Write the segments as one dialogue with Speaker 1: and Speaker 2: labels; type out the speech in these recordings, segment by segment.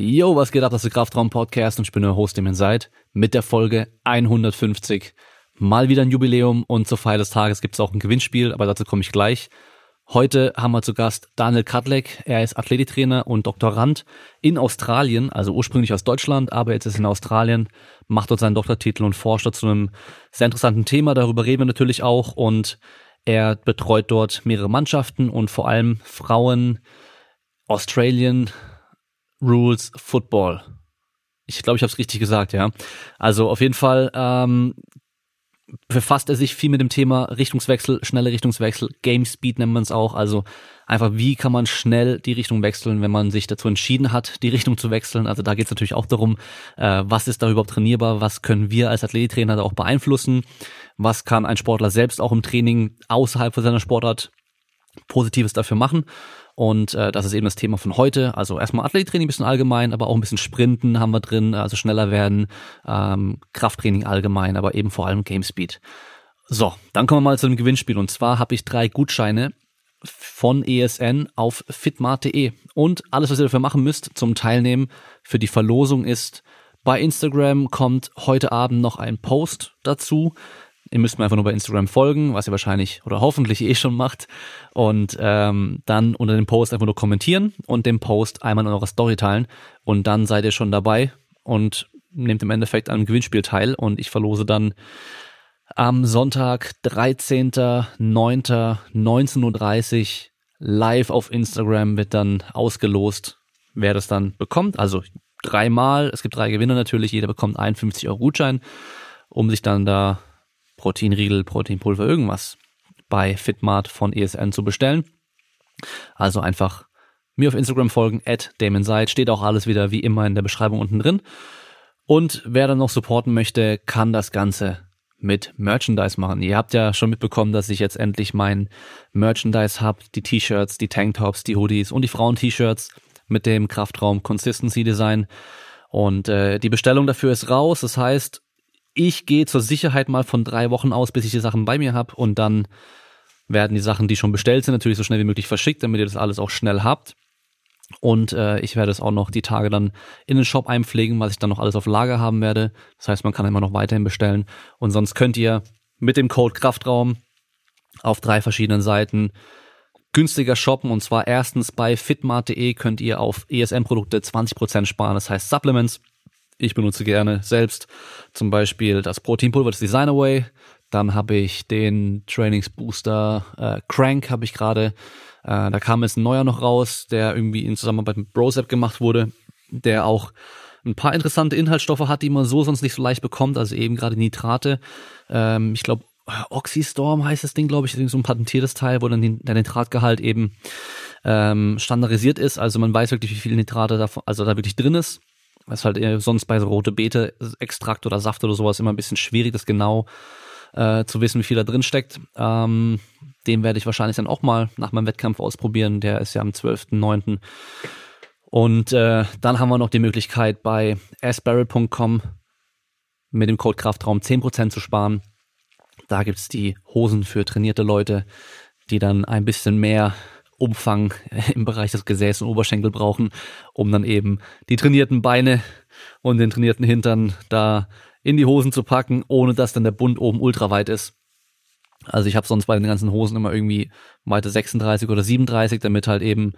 Speaker 1: Yo, was geht ab? Das ist der Kraftraum Podcast und ich bin der Host, dem ihr seid, mit der Folge 150. Mal wieder ein Jubiläum und zur Feier des Tages gibt es auch ein Gewinnspiel, aber dazu komme ich gleich. Heute haben wir zu Gast Daniel Kadlek. Er ist Athletiktrainer und Doktorand in Australien, also ursprünglich aus Deutschland, aber jetzt ist er in Australien, macht dort seinen Doktortitel und forscht dort zu einem sehr interessanten Thema. Darüber reden wir natürlich auch und er betreut dort mehrere Mannschaften und vor allem Frauen Australian Rules Football. Ich glaube, ich habe es richtig gesagt, ja. Also auf jeden Fall ähm, befasst er sich viel mit dem Thema Richtungswechsel, schnelle Richtungswechsel, Game Speed nennt man es auch. Also einfach, wie kann man schnell die Richtung wechseln, wenn man sich dazu entschieden hat, die Richtung zu wechseln. Also da geht es natürlich auch darum, äh, was ist da überhaupt trainierbar, was können wir als Athletiktrainer da auch beeinflussen, was kann ein Sportler selbst auch im Training außerhalb von seiner Sportart Positives dafür machen. Und äh, das ist eben das Thema von heute. Also erstmal Athletiktraining ein bisschen allgemein, aber auch ein bisschen Sprinten haben wir drin, also schneller werden, ähm, Krafttraining allgemein, aber eben vor allem Game Speed. So, dann kommen wir mal zu dem Gewinnspiel. Und zwar habe ich drei Gutscheine von ESN auf fitmart.de. Und alles, was ihr dafür machen müsst zum Teilnehmen für die Verlosung ist, bei Instagram kommt heute Abend noch ein Post dazu. Ihr müsst mir einfach nur bei Instagram folgen, was ihr wahrscheinlich oder hoffentlich eh schon macht. Und ähm, dann unter dem Post einfach nur kommentieren und den Post einmal in eurer Story teilen. Und dann seid ihr schon dabei und nehmt im Endeffekt an einem Gewinnspiel teil. Und ich verlose dann am Sonntag, 13.09.19.30 Uhr live auf Instagram wird dann ausgelost, wer das dann bekommt. Also dreimal, es gibt drei Gewinner natürlich, jeder bekommt 51 Euro Gutschein, um sich dann da Proteinriegel, Proteinpulver, irgendwas bei Fitmart von ESN zu bestellen. Also einfach mir auf Instagram folgen, at DamonSide, steht auch alles wieder wie immer in der Beschreibung unten drin. Und wer dann noch supporten möchte, kann das Ganze mit Merchandise machen. Ihr habt ja schon mitbekommen, dass ich jetzt endlich mein Merchandise habe, die T-Shirts, die Tanktops, die Hoodies und die Frauen-T-Shirts mit dem Kraftraum Consistency Design. Und äh, die Bestellung dafür ist raus. Das heißt, ich gehe zur Sicherheit mal von drei Wochen aus, bis ich die Sachen bei mir habe und dann werden die Sachen, die schon bestellt sind, natürlich so schnell wie möglich verschickt, damit ihr das alles auch schnell habt. Und äh, ich werde es auch noch die Tage dann in den Shop einpflegen, was ich dann noch alles auf Lager haben werde. Das heißt, man kann immer noch weiterhin bestellen. Und sonst könnt ihr mit dem Code Kraftraum auf drei verschiedenen Seiten günstiger shoppen. Und zwar erstens bei fitmart.de könnt ihr auf ESN-Produkte 20% sparen, das heißt Supplements. Ich benutze gerne selbst zum Beispiel das Proteinpulver, das Designerway. Dann habe ich den Trainingsbooster äh, Crank habe ich gerade. Äh, da kam jetzt ein neuer noch raus, der irgendwie in Zusammenarbeit mit Brosep gemacht wurde, der auch ein paar interessante Inhaltsstoffe hat, die man so sonst nicht so leicht bekommt, also eben gerade Nitrate. Ähm, ich glaube, Oxystorm heißt das Ding, glaube ich, so ein patentiertes Teil, wo dann der Nitratgehalt eben ähm, standardisiert ist. Also man weiß wirklich, wie viel Nitrate da, also da wirklich drin ist. Das ist halt eher sonst bei so rote Beete Extrakt oder Saft oder sowas immer ein bisschen schwierig, das genau äh, zu wissen, wie viel da drin steckt. Ähm, den werde ich wahrscheinlich dann auch mal nach meinem Wettkampf ausprobieren. Der ist ja am 12.09. Und äh, dann haben wir noch die Möglichkeit bei asbarrel.com mit dem Code Kraftraum 10% zu sparen. Da gibt's die Hosen für trainierte Leute, die dann ein bisschen mehr Umfang im Bereich des Gesäß und Oberschenkel brauchen, um dann eben die trainierten Beine und den trainierten Hintern da in die Hosen zu packen, ohne dass dann der Bund oben ultra weit ist. Also ich habe sonst bei den ganzen Hosen immer irgendwie Weite 36 oder 37, damit halt eben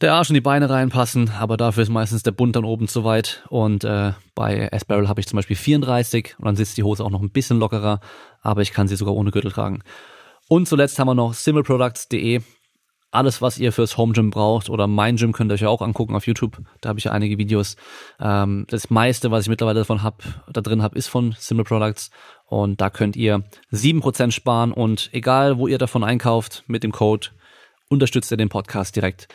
Speaker 1: der Arsch und die Beine reinpassen, aber dafür ist meistens der Bund dann oben zu weit. Und äh, bei S-Barrel habe ich zum Beispiel 34 und dann sitzt die Hose auch noch ein bisschen lockerer, aber ich kann sie sogar ohne Gürtel tragen. Und zuletzt haben wir noch simpleproducts.de alles, was ihr fürs Home Gym braucht oder mein Gym könnt ihr euch ja auch angucken auf YouTube. Da habe ich ja einige Videos. Ähm, das meiste, was ich mittlerweile davon hab, da drin habe, ist von Simple Products. Und da könnt ihr sieben Prozent sparen. Und egal, wo ihr davon einkauft, mit dem Code unterstützt ihr den Podcast direkt.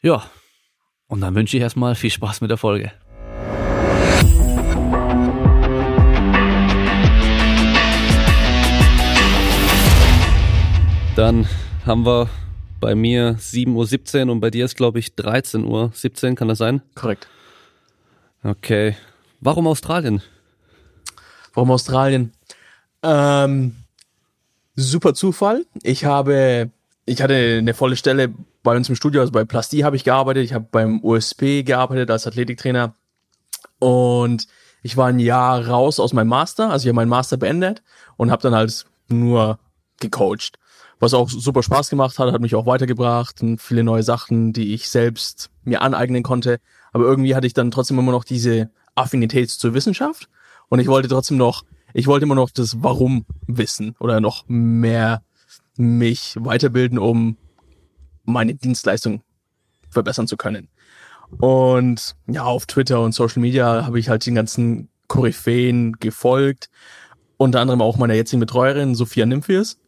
Speaker 1: Ja, und dann wünsche ich erstmal viel Spaß mit der Folge. Dann haben wir bei mir 7.17 Uhr und bei dir ist, glaube ich, 13.17 Uhr. Kann das sein?
Speaker 2: Korrekt.
Speaker 1: Okay. Warum Australien?
Speaker 2: Warum Australien? Ähm, super Zufall. Ich habe ich hatte eine volle Stelle bei uns im Studio, also bei Plasti habe ich gearbeitet, ich habe beim USP gearbeitet als Athletiktrainer und ich war ein Jahr raus aus meinem Master, also ich habe meinen Master beendet und habe dann halt nur gecoacht, was auch super Spaß gemacht hat, hat mich auch weitergebracht und viele neue Sachen, die ich selbst mir aneignen konnte, aber irgendwie hatte ich dann trotzdem immer noch diese Affinität zur Wissenschaft und ich wollte trotzdem noch, ich wollte immer noch das Warum wissen oder noch mehr mich weiterbilden, um meine Dienstleistung verbessern zu können. Und ja, auf Twitter und Social Media habe ich halt den ganzen Koryphäen gefolgt. Unter anderem auch meiner jetzigen Betreuerin, Sophia Nymphius.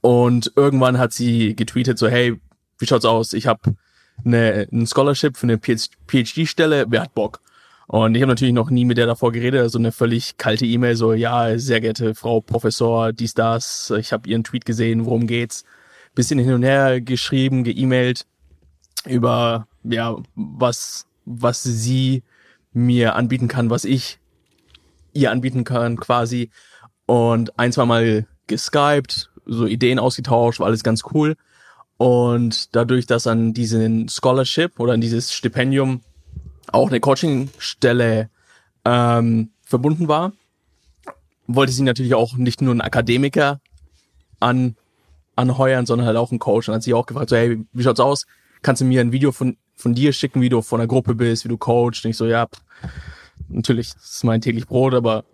Speaker 2: Und irgendwann hat sie getweetet so, hey, wie schaut's aus? Ich habe eine, ein Scholarship für eine PhD-Stelle, wer hat Bock? Und ich habe natürlich noch nie mit der davor geredet, also eine völlig kalte E-Mail, so, ja, sehr geehrte Frau Professor, dies, das, ich habe Ihren Tweet gesehen, worum geht's? Bisschen hin und her geschrieben, geemailt über, ja, was, was sie mir anbieten kann, was ich ihr anbieten kann, quasi. Und ein, zwei Mal geskypt, so Ideen ausgetauscht, war alles ganz cool. Und dadurch, dass an diesen Scholarship oder an dieses Stipendium auch eine Coachingstelle ähm, verbunden war, wollte sie natürlich auch nicht nur einen Akademiker an, anheuern, sondern halt auch einen Coach. Und hat sie auch gefragt, so, hey, wie schaut's aus? Kannst du mir ein Video von, von dir schicken, wie du von der Gruppe bist, wie du coachst? Und ich so, ja, pff, natürlich, das ist mein täglich Brot, aber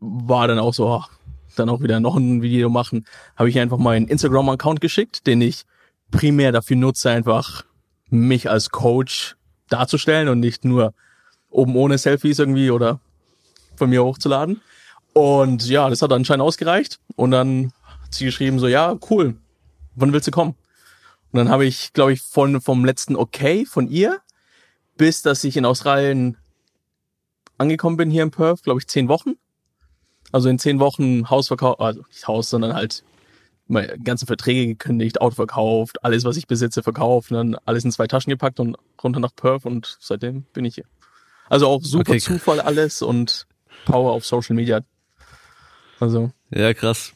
Speaker 2: war dann auch so, ach, dann auch wieder noch ein Video machen. Habe ich einfach meinen Instagram-Account geschickt, den ich primär dafür nutze, einfach mich als Coach darzustellen und nicht nur oben ohne Selfies irgendwie oder von mir hochzuladen. Und ja, das hat anscheinend ausgereicht. Und dann hat sie geschrieben so, ja, cool, wann willst du kommen? Und dann habe ich, glaube ich, von vom letzten Okay von ihr bis, dass ich in Australien angekommen bin hier in Perth, glaube ich, zehn Wochen. Also in zehn Wochen Haus verkauft, also nicht Haus, sondern halt meine ganzen Verträge gekündigt, Auto verkauft, alles, was ich besitze, verkauft, und dann alles in zwei Taschen gepackt und runter nach Perth und seitdem bin ich hier. Also auch super okay. Zufall alles und Power auf Social Media. Also.
Speaker 1: Ja, krass.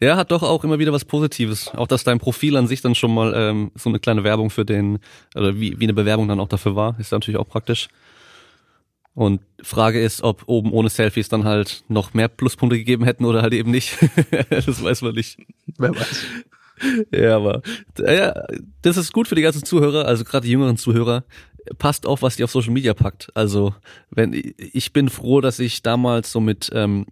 Speaker 1: Ja, hat doch auch immer wieder was Positives. Auch dass dein Profil an sich dann schon mal ähm, so eine kleine Werbung für den, oder wie, wie eine Bewerbung dann auch dafür war, ist natürlich auch praktisch. Und Frage ist, ob oben ohne Selfies dann halt noch mehr Pluspunkte gegeben hätten oder halt eben nicht. das weiß man nicht.
Speaker 2: Wer weiß.
Speaker 1: Ja, aber ja, das ist gut für die ganzen Zuhörer, also gerade die jüngeren Zuhörer. Passt auf, was die auf Social Media packt. Also wenn ich bin froh, dass ich damals so mit ähm,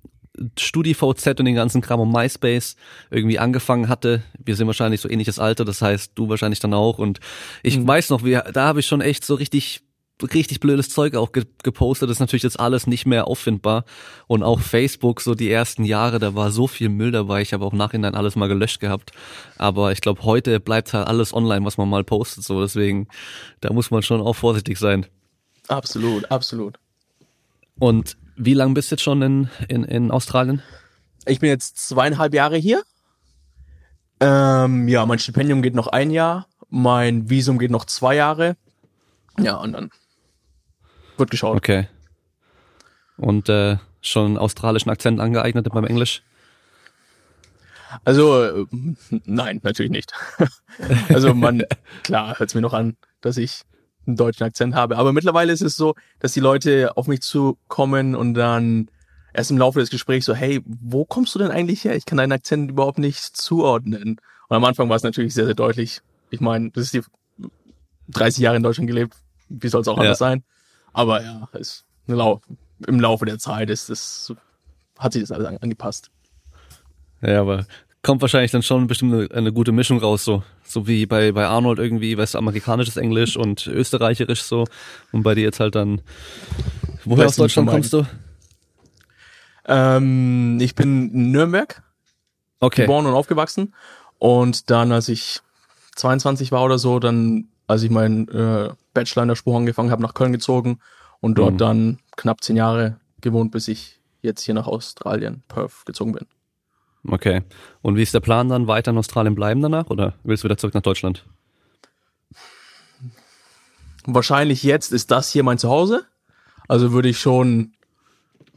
Speaker 1: StudiVZ und den ganzen Kram um MySpace irgendwie angefangen hatte. Wir sind wahrscheinlich so ähnliches Alter, das heißt du wahrscheinlich dann auch. Und ich mhm. weiß noch, wir, da habe ich schon echt so richtig richtig blödes Zeug auch ge gepostet. Das ist natürlich jetzt alles nicht mehr auffindbar. Und auch Facebook, so die ersten Jahre, da war so viel Müll dabei. Ich habe auch nachhinein alles mal gelöscht gehabt. Aber ich glaube, heute bleibt halt alles online, was man mal postet. So, deswegen, da muss man schon auch vorsichtig sein.
Speaker 2: Absolut, absolut.
Speaker 1: Und wie lange bist du jetzt schon in, in, in Australien?
Speaker 2: Ich bin jetzt zweieinhalb Jahre hier. Ähm, ja, mein Stipendium geht noch ein Jahr. Mein Visum geht noch zwei Jahre. Ja, und dann wird geschaut.
Speaker 1: Okay. Und äh, schon australischen Akzent angeeignet beim Englisch?
Speaker 2: Also, äh, nein, natürlich nicht. also man, klar, hört es mir noch an, dass ich einen deutschen Akzent habe. Aber mittlerweile ist es so, dass die Leute auf mich zukommen und dann erst im Laufe des Gesprächs so, hey, wo kommst du denn eigentlich her? Ich kann deinen Akzent überhaupt nicht zuordnen. Und am Anfang war es natürlich sehr, sehr deutlich. Ich meine, das ist die 30 Jahre in Deutschland gelebt. Wie soll es auch ja. anders sein? Aber ja, ist im Laufe der Zeit ist das, hat sich das alles angepasst.
Speaker 1: Ja, aber kommt wahrscheinlich dann schon bestimmt eine, eine, gute Mischung raus, so. So wie bei, bei Arnold irgendwie, weißt du, amerikanisches Englisch und österreicherisch so. Und bei dir jetzt halt dann. Woher aus Deutschland kommst du?
Speaker 2: Ähm, ich bin in Nürnberg.
Speaker 1: Okay.
Speaker 2: Geboren und aufgewachsen. Und dann, als ich 22 war oder so, dann als ich meinen äh, Bachelor in der Spur angefangen habe, nach Köln gezogen und dort mhm. dann knapp zehn Jahre gewohnt, bis ich jetzt hier nach Australien, Perth, gezogen bin.
Speaker 1: Okay. Und wie ist der Plan dann? Weiter in Australien bleiben danach oder willst du wieder zurück nach Deutschland?
Speaker 2: Wahrscheinlich jetzt ist das hier mein Zuhause. Also würde ich schon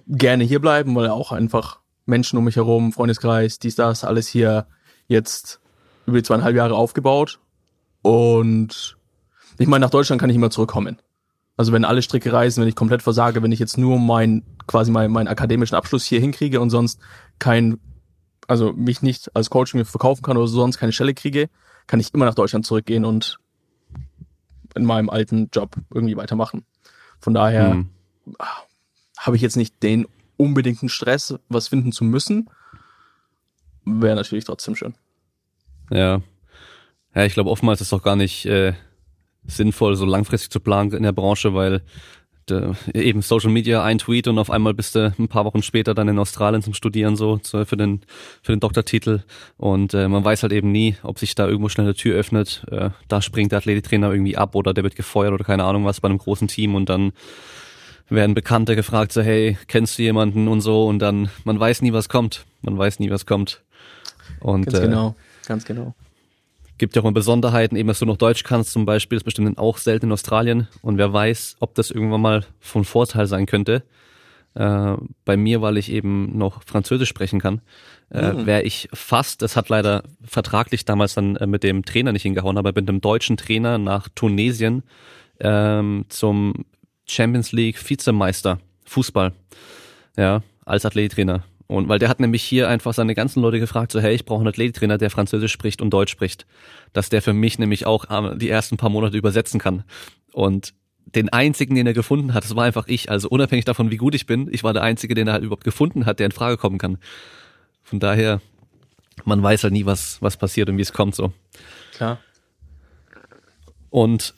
Speaker 2: gerne hier bleiben, weil auch einfach Menschen um mich herum, Freundeskreis, dies, das, alles hier jetzt über die zweieinhalb Jahre aufgebaut. Und ich meine, nach Deutschland kann ich immer zurückkommen. Also wenn alle Stricke reisen, wenn ich komplett versage, wenn ich jetzt nur mein, quasi meinen, meinen akademischen Abschluss hier hinkriege und sonst kein, also mich nicht als Coach mir verkaufen kann oder sonst keine Stelle kriege, kann ich immer nach Deutschland zurückgehen und in meinem alten Job irgendwie weitermachen. Von daher mhm. habe ich jetzt nicht den unbedingten Stress, was finden zu müssen. Wäre natürlich trotzdem schön.
Speaker 1: Ja. Ja, ich glaube, oftmals ist doch gar nicht äh, sinnvoll, so langfristig zu planen in der Branche, weil de, eben Social Media ein Tweet und auf einmal bist du ein paar Wochen später dann in Australien zum Studieren so zu, für den für den Doktortitel. Und äh, man weiß halt eben nie, ob sich da irgendwo schnell eine Tür öffnet. Äh, da springt der Athletiktrainer irgendwie ab oder der wird gefeuert oder keine Ahnung was bei einem großen Team und dann werden Bekannte gefragt so hey kennst du jemanden und so? Und dann man weiß nie was kommt, man weiß nie was kommt.
Speaker 2: Und ganz äh, genau, ganz genau
Speaker 1: gibt ja auch immer Besonderheiten, eben dass du noch Deutsch kannst zum Beispiel, ist bestimmt auch selten in Australien und wer weiß, ob das irgendwann mal von Vorteil sein könnte. Äh, bei mir, weil ich eben noch Französisch sprechen kann, äh, mhm. wäre ich fast, das hat leider vertraglich damals dann äh, mit dem Trainer nicht hingehauen, aber mit einem deutschen Trainer nach Tunesien ähm, zum Champions League Vizemeister Fußball, ja, als Athletiktrainer. Und weil der hat nämlich hier einfach seine ganzen Leute gefragt, so hey, ich brauche einen Athletiktrainer, der Französisch spricht und Deutsch spricht. Dass der für mich nämlich auch ähm, die ersten paar Monate übersetzen kann. Und den einzigen, den er gefunden hat, das war einfach ich. Also unabhängig davon, wie gut ich bin, ich war der Einzige, den er halt überhaupt gefunden hat, der in Frage kommen kann. Von daher, man weiß halt nie, was, was passiert und wie es kommt so.
Speaker 2: Klar.
Speaker 1: Und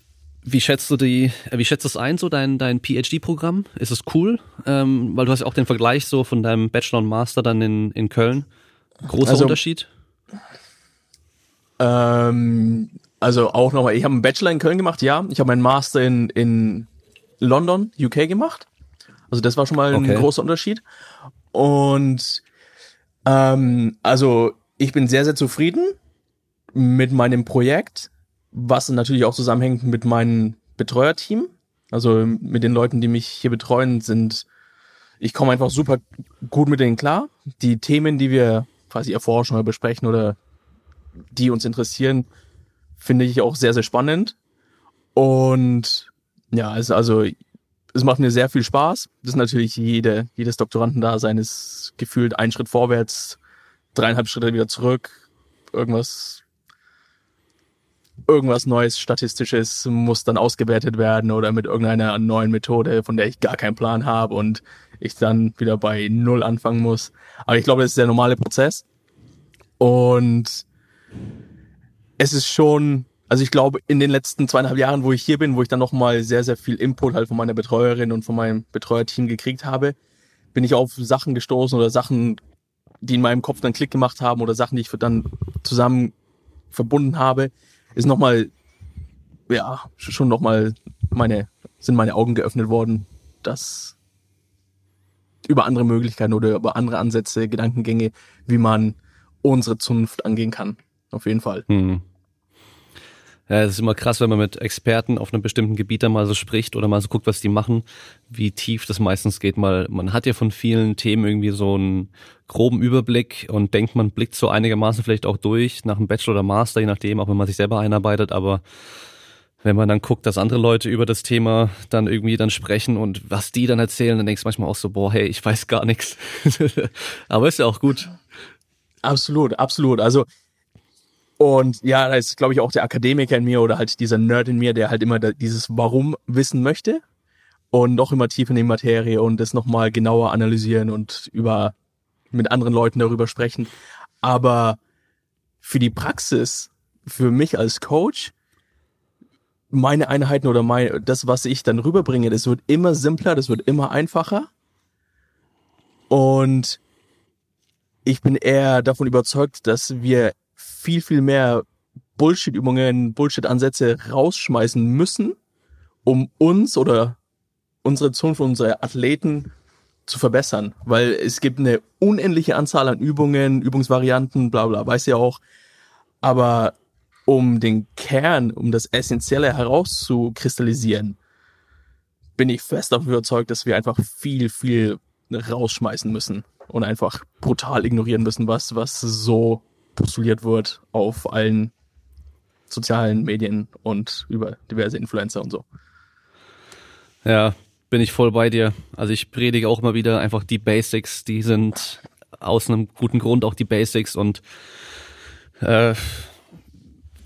Speaker 1: wie schätzt du die, äh, wie schätzt du es ein, so dein, dein PhD-Programm? Ist es cool? Ähm, weil du hast ja auch den Vergleich so von deinem Bachelor und Master dann in, in Köln. Großer also, Unterschied?
Speaker 2: Ähm, also auch nochmal, ich habe einen Bachelor in Köln gemacht, ja. Ich habe meinen Master in, in London, UK gemacht. Also das war schon mal okay. ein großer Unterschied. Und ähm, also ich bin sehr, sehr zufrieden mit meinem Projekt was natürlich auch zusammenhängt mit meinem Betreuerteam. Also mit den Leuten, die mich hier betreuen, sind, ich komme einfach super gut mit denen klar. Die Themen, die wir quasi erforschen oder besprechen oder die uns interessieren, finde ich auch sehr, sehr spannend. Und ja, es, also es macht mir sehr viel Spaß. Das ist natürlich jede, jedes Doktorandendasein ist gefühlt ein Schritt vorwärts, dreieinhalb Schritte wieder zurück, irgendwas irgendwas Neues, Statistisches muss dann ausgewertet werden oder mit irgendeiner neuen Methode, von der ich gar keinen Plan habe und ich dann wieder bei Null anfangen muss. Aber ich glaube, das ist der normale Prozess. Und es ist schon, also ich glaube, in den letzten zweieinhalb Jahren, wo ich hier bin, wo ich dann nochmal sehr, sehr viel Input halt von meiner Betreuerin und von meinem Betreuerteam gekriegt habe, bin ich auf Sachen gestoßen oder Sachen, die in meinem Kopf dann Klick gemacht haben oder Sachen, die ich dann zusammen verbunden habe, ist nochmal, ja, schon nochmal meine, sind meine Augen geöffnet worden, dass über andere Möglichkeiten oder über andere Ansätze, Gedankengänge, wie man unsere Zunft angehen kann. Auf jeden Fall.
Speaker 1: Hm. Ja, es ist immer krass, wenn man mit Experten auf einem bestimmten Gebiet dann mal so spricht oder mal so guckt, was die machen, wie tief das meistens geht. Mal, man hat ja von vielen Themen irgendwie so einen groben Überblick und denkt, man blickt so einigermaßen vielleicht auch durch nach einem Bachelor oder Master, je nachdem, auch wenn man sich selber einarbeitet, aber wenn man dann guckt, dass andere Leute über das Thema dann irgendwie dann sprechen und was die dann erzählen, dann denkst du manchmal auch so, boah, hey, ich weiß gar nichts. aber ist ja auch gut.
Speaker 2: Absolut, absolut. Also und ja, da ist, glaube ich, auch der Akademiker in mir oder halt dieser Nerd in mir, der halt immer dieses Warum wissen möchte und noch immer tiefer in die Materie und das nochmal genauer analysieren und über mit anderen Leuten darüber sprechen. Aber für die Praxis, für mich als Coach, meine Einheiten oder mein, das, was ich dann rüberbringe, das wird immer simpler, das wird immer einfacher. Und ich bin eher davon überzeugt, dass wir viel, viel mehr Bullshit-Übungen, Bullshit-Ansätze rausschmeißen müssen, um uns oder unsere Zunft, unsere Athleten zu verbessern. Weil es gibt eine unendliche Anzahl an Übungen, Übungsvarianten, bla bla, weiß ja auch. Aber um den Kern, um das Essentielle herauszukristallisieren, bin ich fest davon überzeugt, dass wir einfach viel, viel rausschmeißen müssen und einfach brutal ignorieren müssen, was, was so postuliert wird auf allen sozialen Medien und über diverse Influencer und so.
Speaker 1: Ja, bin ich voll bei dir. Also ich predige auch immer wieder einfach die Basics, die sind aus einem guten Grund auch die Basics und äh,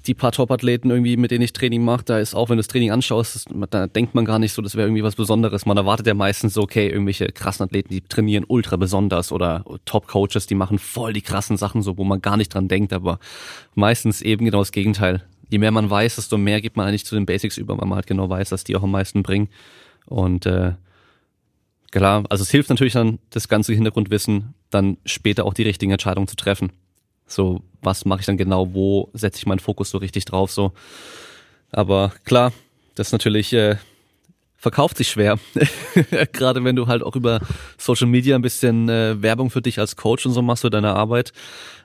Speaker 1: die paar Top-Athleten irgendwie, mit denen ich Training mache, da ist auch, wenn du das Training anschaust, da denkt man gar nicht so, das wäre irgendwie was Besonderes. Man erwartet ja meistens so, okay, irgendwelche krassen Athleten, die trainieren ultra besonders oder Top-Coaches, die machen voll die krassen Sachen so, wo man gar nicht dran denkt, aber meistens eben genau das Gegenteil. Je mehr man weiß, desto mehr gibt man eigentlich zu den Basics über, weil man halt genau weiß, dass die auch am meisten bringen. Und äh, klar, also es hilft natürlich dann, das ganze Hintergrundwissen, dann später auch die richtigen Entscheidungen zu treffen. So, was mache ich dann genau, wo setze ich meinen Fokus so richtig drauf, so. Aber klar, das natürlich äh, verkauft sich schwer. Gerade wenn du halt auch über Social Media ein bisschen äh, Werbung für dich als Coach und so machst für deine Arbeit,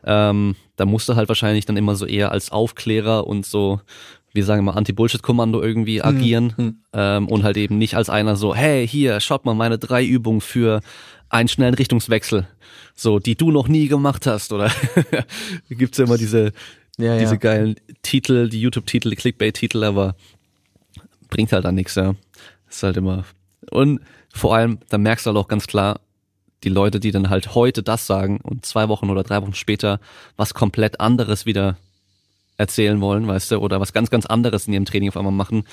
Speaker 1: ähm, da musst du halt wahrscheinlich dann immer so eher als Aufklärer und so, wie sagen wir mal, Anti-Bullshit-Kommando irgendwie hm, agieren mhm. ähm, und halt eben nicht als einer so, hey, hier, schaut mal meine drei Übungen für einen schnellen Richtungswechsel so, die du noch nie gemacht hast, oder? Gibt's ja immer diese, ja, diese ja. geilen Titel, die YouTube-Titel, die Clickbait-Titel, aber bringt halt dann nichts, ja. Ist halt immer. Und vor allem, da merkst du halt auch ganz klar, die Leute, die dann halt heute das sagen und zwei Wochen oder drei Wochen später was komplett anderes wieder erzählen wollen, weißt du, oder was ganz, ganz anderes in ihrem Training auf einmal machen,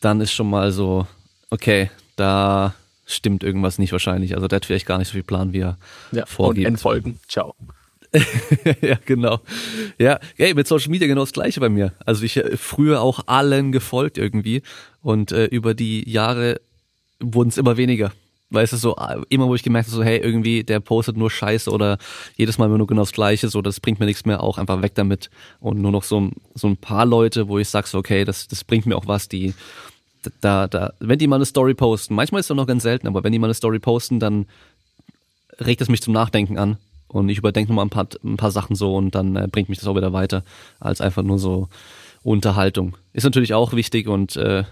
Speaker 1: dann ist schon mal so, okay, da stimmt irgendwas nicht wahrscheinlich. Also der hat vielleicht gar nicht so viel Plan, wie er ja, vorgibt.
Speaker 2: Und Entfolgen. Ciao.
Speaker 1: ja, genau. Ja, hey, mit Social Media genau das gleiche bei mir. Also ich äh, früher auch allen gefolgt irgendwie und äh, über die Jahre wurden es immer weniger. Weißt du, so äh, immer wo ich gemerkt habe, so hey, irgendwie der postet nur Scheiße oder jedes Mal immer nur genau das Gleiche, so das bringt mir nichts mehr, auch einfach weg damit und nur noch so, so ein paar Leute, wo ich sag so okay, das das bringt mir auch was, die da, da, wenn die mal eine Story posten, manchmal ist das noch ganz selten, aber wenn die mal eine Story posten, dann regt es mich zum Nachdenken an. Und ich überdenke nochmal ein paar, ein paar Sachen so und dann äh, bringt mich das auch wieder weiter, als einfach nur so Unterhaltung. Ist natürlich auch wichtig und äh,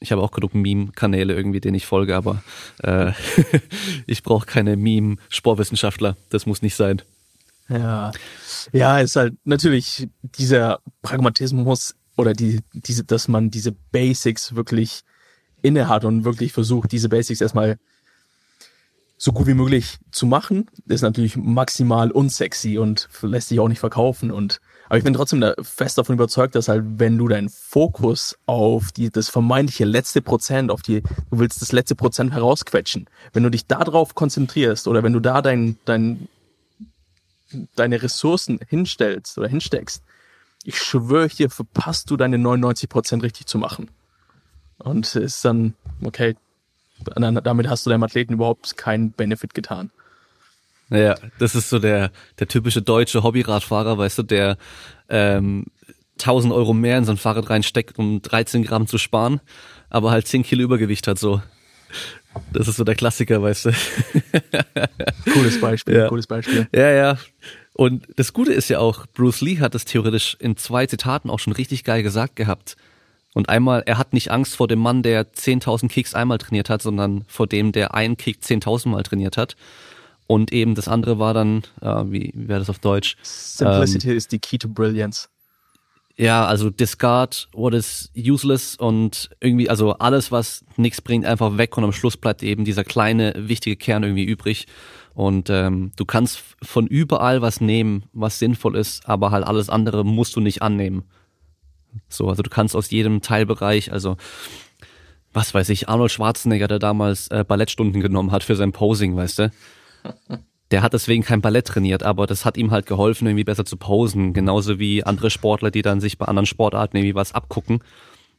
Speaker 1: ich habe auch genug Meme-Kanäle irgendwie, denen ich folge, aber äh, ich brauche keine Meme-Sportwissenschaftler. Das muss nicht sein.
Speaker 2: Ja. Ja, ist halt natürlich dieser Pragmatismus oder die, diese, dass man diese Basics wirklich inne hat und wirklich versucht, diese Basics erstmal so gut wie möglich zu machen, ist natürlich maximal unsexy und lässt sich auch nicht verkaufen. Und aber ich bin trotzdem da fest davon überzeugt, dass halt, wenn du deinen Fokus auf die, das vermeintliche letzte Prozent, auf die, du willst das letzte Prozent herausquetschen, wenn du dich darauf konzentrierst oder wenn du da dein, dein, deine Ressourcen hinstellst oder hinsteckst, ich schwöre dir, verpasst du deine 99 Prozent richtig zu machen. Und ist dann, okay, damit hast du deinem Athleten überhaupt keinen Benefit getan.
Speaker 1: Naja, das ist so der, der typische deutsche Hobbyradfahrer, weißt du, der ähm, 1000 Euro mehr in sein Fahrrad reinsteckt, um 13 Gramm zu sparen, aber halt 10 Kilo Übergewicht hat so. Das ist so der Klassiker, weißt du.
Speaker 2: Cooles Beispiel, ja. cooles Beispiel.
Speaker 1: Ja, ja. Und das Gute ist ja auch, Bruce Lee hat das theoretisch in zwei Zitaten auch schon richtig geil gesagt gehabt. Und einmal, er hat nicht Angst vor dem Mann, der 10.000 Kicks einmal trainiert hat, sondern vor dem, der einen Kick 10.000 Mal trainiert hat. Und eben das andere war dann, äh, wie, wie wäre das auf Deutsch?
Speaker 2: Simplicity ähm, is the key to brilliance.
Speaker 1: Ja, also discard what is useless und irgendwie, also alles, was nichts bringt, einfach weg und am Schluss bleibt eben dieser kleine, wichtige Kern irgendwie übrig. Und ähm, du kannst von überall was nehmen, was sinnvoll ist, aber halt alles andere musst du nicht annehmen. So, also du kannst aus jedem Teilbereich, also was weiß ich, Arnold Schwarzenegger, der damals äh, Ballettstunden genommen hat für sein Posing, weißt du? Der hat deswegen kein Ballett trainiert, aber das hat ihm halt geholfen, irgendwie besser zu posen. Genauso wie andere Sportler, die dann sich bei anderen Sportarten irgendwie was abgucken.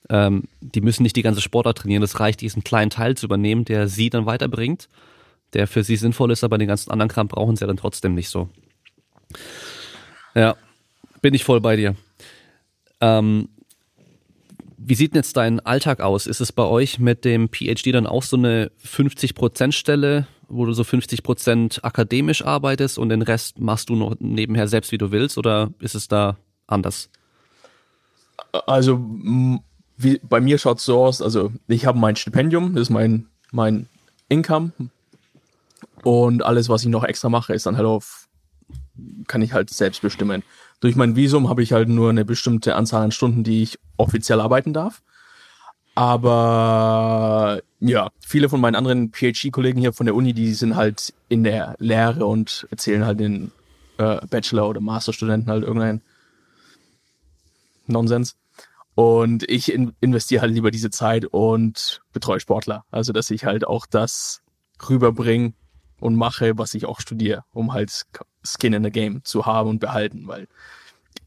Speaker 1: Ähm, die müssen nicht die ganze Sportart trainieren. Das reicht, diesen kleinen Teil zu übernehmen, der sie dann weiterbringt der für sie sinnvoll ist, aber den ganzen anderen Kram brauchen sie ja dann trotzdem nicht so. Ja, bin ich voll bei dir. Ähm, wie sieht denn jetzt dein Alltag aus? Ist es bei euch mit dem PhD dann auch so eine 50% Stelle, wo du so 50% akademisch arbeitest und den Rest machst du noch nebenher selbst, wie du willst, oder ist es da anders?
Speaker 2: Also wie, bei mir schaut es so aus, also ich habe mein Stipendium, das ist mein, mein Income, und alles, was ich noch extra mache, ist dann halt auf kann ich halt selbst bestimmen. Durch mein Visum habe ich halt nur eine bestimmte Anzahl an Stunden, die ich offiziell arbeiten darf. Aber ja, viele von meinen anderen PhD-Kollegen hier von der Uni, die sind halt in der Lehre und erzählen halt den äh, Bachelor- oder Masterstudenten halt irgendeinen Nonsens. Und ich in investiere halt lieber diese Zeit und betreue Sportler. Also, dass ich halt auch das rüberbringe und mache, was ich auch studiere, um halt Skin in the Game zu haben und behalten, weil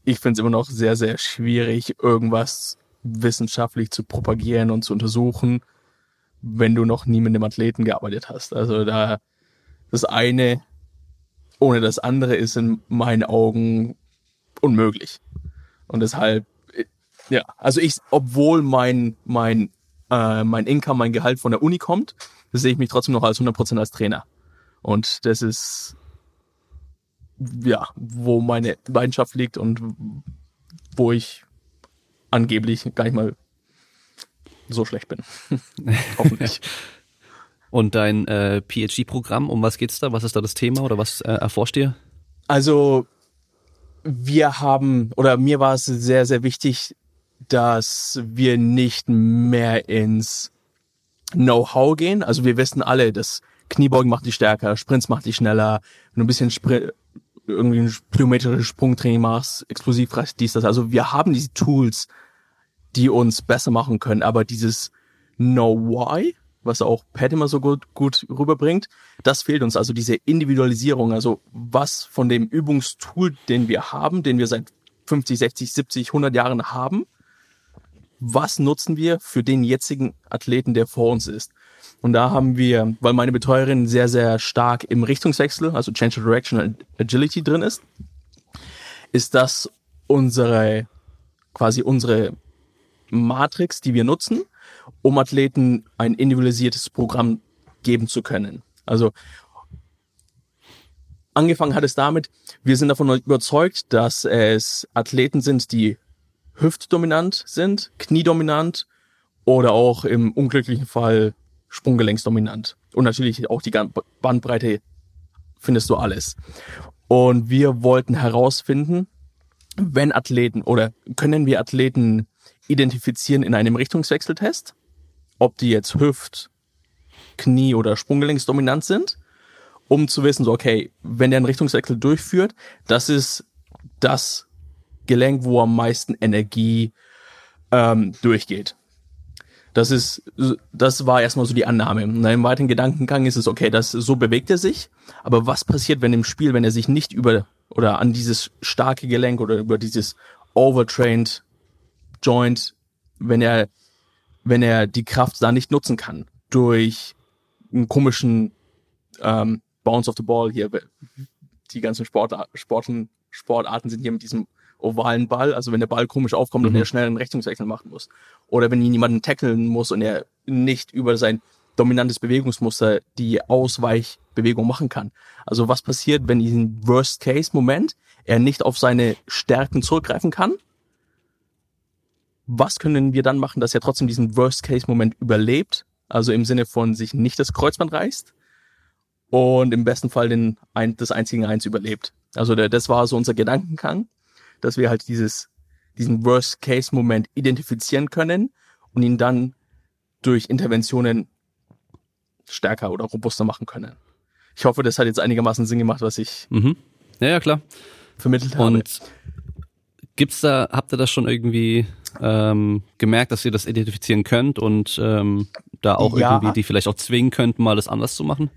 Speaker 2: ich finde es immer noch sehr, sehr schwierig, irgendwas wissenschaftlich zu propagieren und zu untersuchen, wenn du noch nie mit einem Athleten gearbeitet hast. Also da das eine ohne das andere ist in meinen Augen unmöglich. Und deshalb, ja, also ich, obwohl mein, mein, äh, mein Income, mein Gehalt von der Uni kommt, sehe ich mich trotzdem noch als 100% als Trainer. Und das ist, ja, wo meine Leidenschaft liegt und wo ich angeblich gar nicht mal so schlecht bin. Hoffentlich.
Speaker 1: Und dein äh, PhD-Programm, um was geht's da? Was ist da das Thema oder was äh, erforscht ihr?
Speaker 2: Also wir haben, oder mir war es sehr, sehr wichtig, dass wir nicht mehr ins Know-how gehen. Also wir wissen alle, dass Kniebeugen macht dich stärker, Sprints macht dich schneller, wenn du ein bisschen Spr irgendwie ein plyometrisches Sprungtraining machst, explosiv dies, das. Also wir haben diese Tools, die uns besser machen können, aber dieses Know Why, was auch Pat immer so gut, gut rüberbringt, das fehlt uns. Also diese Individualisierung, also was von dem Übungstool, den wir haben, den wir seit 50, 60, 70, 100 Jahren haben, was nutzen wir für den jetzigen Athleten, der vor uns ist? Und da haben wir, weil meine Betreuerin sehr, sehr stark im Richtungswechsel, also Change of Direction Agility drin ist, ist das unsere, quasi unsere Matrix, die wir nutzen, um Athleten ein individualisiertes Programm geben zu können. Also angefangen hat es damit, wir sind davon überzeugt, dass es Athleten sind, die hüftdominant sind, kniedominant oder auch im unglücklichen Fall sprunggelenksdominant. Und natürlich auch die Bandbreite findest du alles. Und wir wollten herausfinden, wenn Athleten oder können wir Athleten identifizieren in einem Richtungswechseltest, ob die jetzt Hüft, Knie oder Sprunggelenksdominant sind, um zu wissen, so okay, wenn der einen Richtungswechsel durchführt, das ist das Gelenk, wo am meisten Energie ähm, durchgeht. Das ist, das war erstmal so die Annahme. Und im weiteren Gedankengang ist es, okay, das, so bewegt er sich. Aber was passiert, wenn im Spiel, wenn er sich nicht über, oder an dieses starke Gelenk oder über dieses overtrained Joint, wenn er, wenn er die Kraft da nicht nutzen kann? Durch einen komischen, ähm, Bounce of the Ball hier. Die ganzen Sportarten, Sportarten sind hier mit diesem ovalen Ball, also wenn der Ball komisch aufkommt mhm. und er schnell einen Richtungswechsel machen muss. Oder wenn ihn jemanden tackeln muss und er nicht über sein dominantes Bewegungsmuster die Ausweichbewegung machen kann. Also was passiert, wenn diesen Worst-Case-Moment er nicht auf seine Stärken zurückgreifen kann? Was können wir dann machen, dass er trotzdem diesen Worst-Case-Moment überlebt? Also im Sinne von sich nicht das Kreuzband reißt und im besten Fall den, ein, das einzigen Eins überlebt. Also der, das war so unser Gedankengang dass wir halt dieses, diesen Worst-Case-Moment identifizieren können und ihn dann durch Interventionen stärker oder robuster machen können. Ich hoffe, das hat jetzt einigermaßen Sinn gemacht, was ich
Speaker 1: mhm. ja, ja, klar.
Speaker 2: vermittelt habe.
Speaker 1: Und gibt's da, habt ihr das schon irgendwie ähm, gemerkt, dass ihr das identifizieren könnt und ähm, da auch ja. irgendwie die vielleicht auch zwingen könnt, mal das anders zu machen?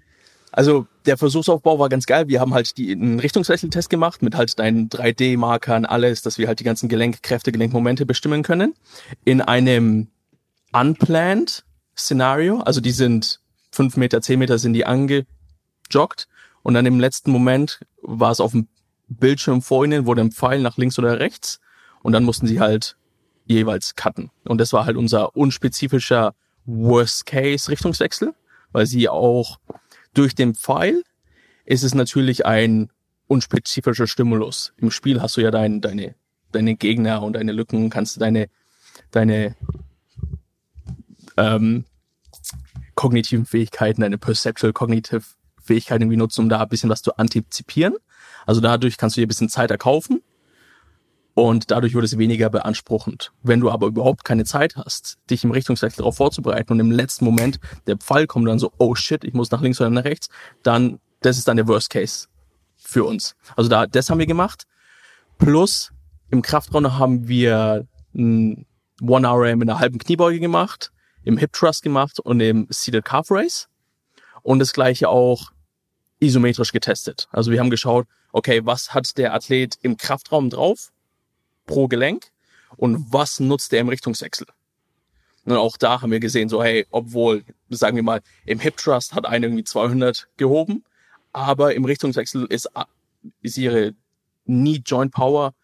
Speaker 2: Also der Versuchsaufbau war ganz geil. Wir haben halt die, einen Richtungswechseltest gemacht mit halt deinen 3D-Markern, alles, dass wir halt die ganzen Gelenkkräfte, Gelenkmomente bestimmen können. In einem unplanned Szenario, also die sind fünf Meter, zehn Meter sind die angejoggt und dann im letzten Moment war es auf dem Bildschirm vor ihnen, wurde ein Pfeil nach links oder rechts und dann mussten sie halt jeweils cutten. Und das war halt unser unspezifischer Worst-Case-Richtungswechsel, weil sie auch durch den Pfeil ist es natürlich ein unspezifischer Stimulus. Im Spiel hast du ja dein, deine, deine Gegner und deine Lücken, kannst du deine, deine ähm, kognitiven Fähigkeiten, deine perceptual cognitive Fähigkeiten irgendwie nutzen, um da ein bisschen was zu antizipieren. Also dadurch kannst du dir ein bisschen Zeit erkaufen und dadurch wird es weniger beanspruchend. Wenn du aber überhaupt keine Zeit hast, dich im Richtungswechsel darauf vorzubereiten und im letzten Moment der Pfeil kommt dann so, oh shit, ich muss nach links oder nach rechts, dann, das ist dann der Worst Case für uns. Also da, das haben wir gemacht. Plus, im Kraftraum haben wir ein One-RM in einer halben Kniebeuge gemacht, im Hip Thrust gemacht und im Seated Calf Race. Und das gleiche auch isometrisch getestet. Also wir haben geschaut, okay, was hat der Athlet im Kraftraum drauf pro Gelenk und was nutzt er im Richtungswechsel? Und auch da haben wir gesehen, so hey, obwohl, sagen wir mal, im Hip Thrust hat einer irgendwie 200 gehoben, aber im Richtungswechsel ist, ist ihre Knee Joint Power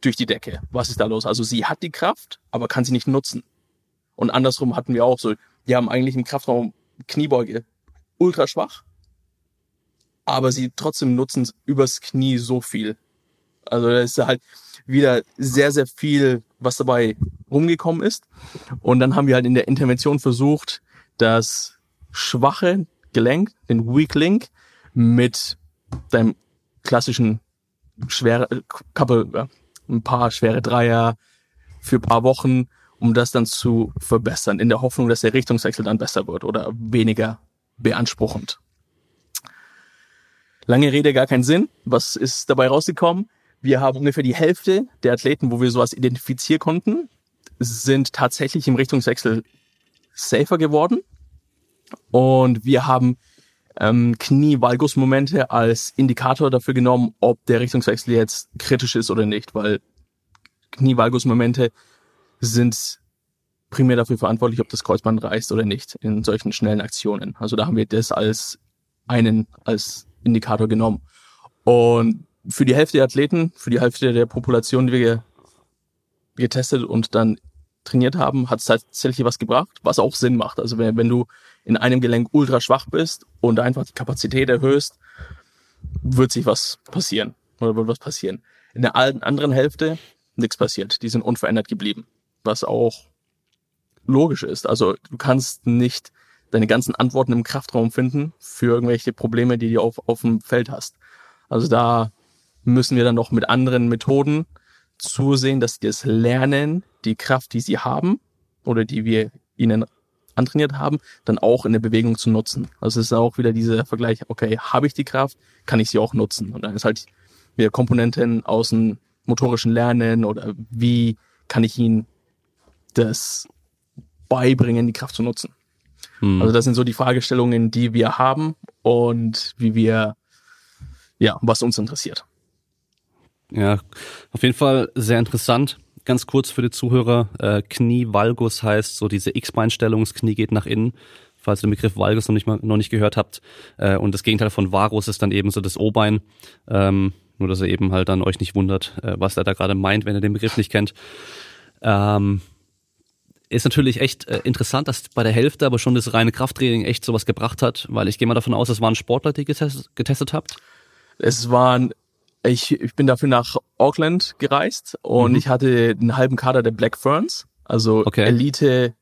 Speaker 2: durch die Decke. Was ist da los? Also sie hat die Kraft, aber kann sie nicht nutzen. Und andersrum hatten wir auch so, die haben eigentlich im Kraftraum Kniebeuge ultra schwach, aber sie trotzdem nutzen übers Knie so viel. Also da ist halt wieder sehr, sehr viel, was dabei rumgekommen ist. Und dann haben wir halt in der Intervention versucht, das schwache Gelenk, den Weak Link, mit deinem klassischen schwere Couple, ein paar schwere Dreier für paar Wochen, um das dann zu verbessern, in der Hoffnung, dass der Richtungswechsel dann besser wird oder weniger beanspruchend. Lange Rede, gar keinen Sinn. Was ist dabei rausgekommen? Wir haben ungefähr die Hälfte der Athleten, wo wir sowas identifizieren konnten, sind tatsächlich im Richtungswechsel safer geworden. Und wir haben ähm, Knie-Valgus-Momente als Indikator dafür genommen, ob der Richtungswechsel jetzt kritisch ist oder nicht, weil Knie-Valgus-Momente sind primär dafür verantwortlich, ob das Kreuzband reißt oder nicht in solchen schnellen Aktionen. Also da haben wir das als einen, als Indikator genommen. Und für die Hälfte der Athleten, für die Hälfte der Population, die wir getestet und dann trainiert haben, hat es tatsächlich was gebracht, was auch Sinn macht. Also wenn, wenn du in einem Gelenk ultra schwach bist und einfach die Kapazität erhöhst, wird sich was passieren oder wird was passieren. In der anderen Hälfte nichts passiert. Die sind unverändert geblieben, was auch logisch ist. Also du kannst nicht deine ganzen Antworten im Kraftraum finden für irgendwelche Probleme, die du auf, auf dem Feld hast. Also da müssen wir dann noch mit anderen Methoden zusehen, dass die es lernen, die Kraft, die sie haben oder die wir ihnen antrainiert haben, dann auch in der Bewegung zu nutzen. Also es ist auch wieder dieser Vergleich, okay, habe ich die Kraft, kann ich sie auch nutzen. Und dann ist halt wieder Komponenten aus dem motorischen Lernen oder wie kann ich ihnen das beibringen, die Kraft zu nutzen. Hm. Also das sind so die Fragestellungen, die wir haben und wie wir, ja, was uns interessiert.
Speaker 1: Ja, auf jeden Fall sehr interessant. Ganz kurz für die Zuhörer, äh, Knie-Valgus heißt so diese X-Beinstellung, das Knie geht nach innen, falls ihr den Begriff Valgus noch nicht, mal, noch nicht gehört habt. Äh, und das Gegenteil von Varus ist dann eben so das O-Bein. Ähm, nur, dass ihr eben halt dann euch nicht wundert, äh, was er da gerade meint, wenn ihr den Begriff nicht kennt. Ähm, ist natürlich echt äh, interessant, dass bei der Hälfte aber schon das reine Krafttraining echt sowas gebracht hat, weil ich gehe mal davon aus, es waren Sportler, die getestet, getestet habt.
Speaker 2: Es waren, ich, ich bin dafür nach Auckland gereist und mhm. ich hatte einen halben Kader der Black Ferns, also okay. Elite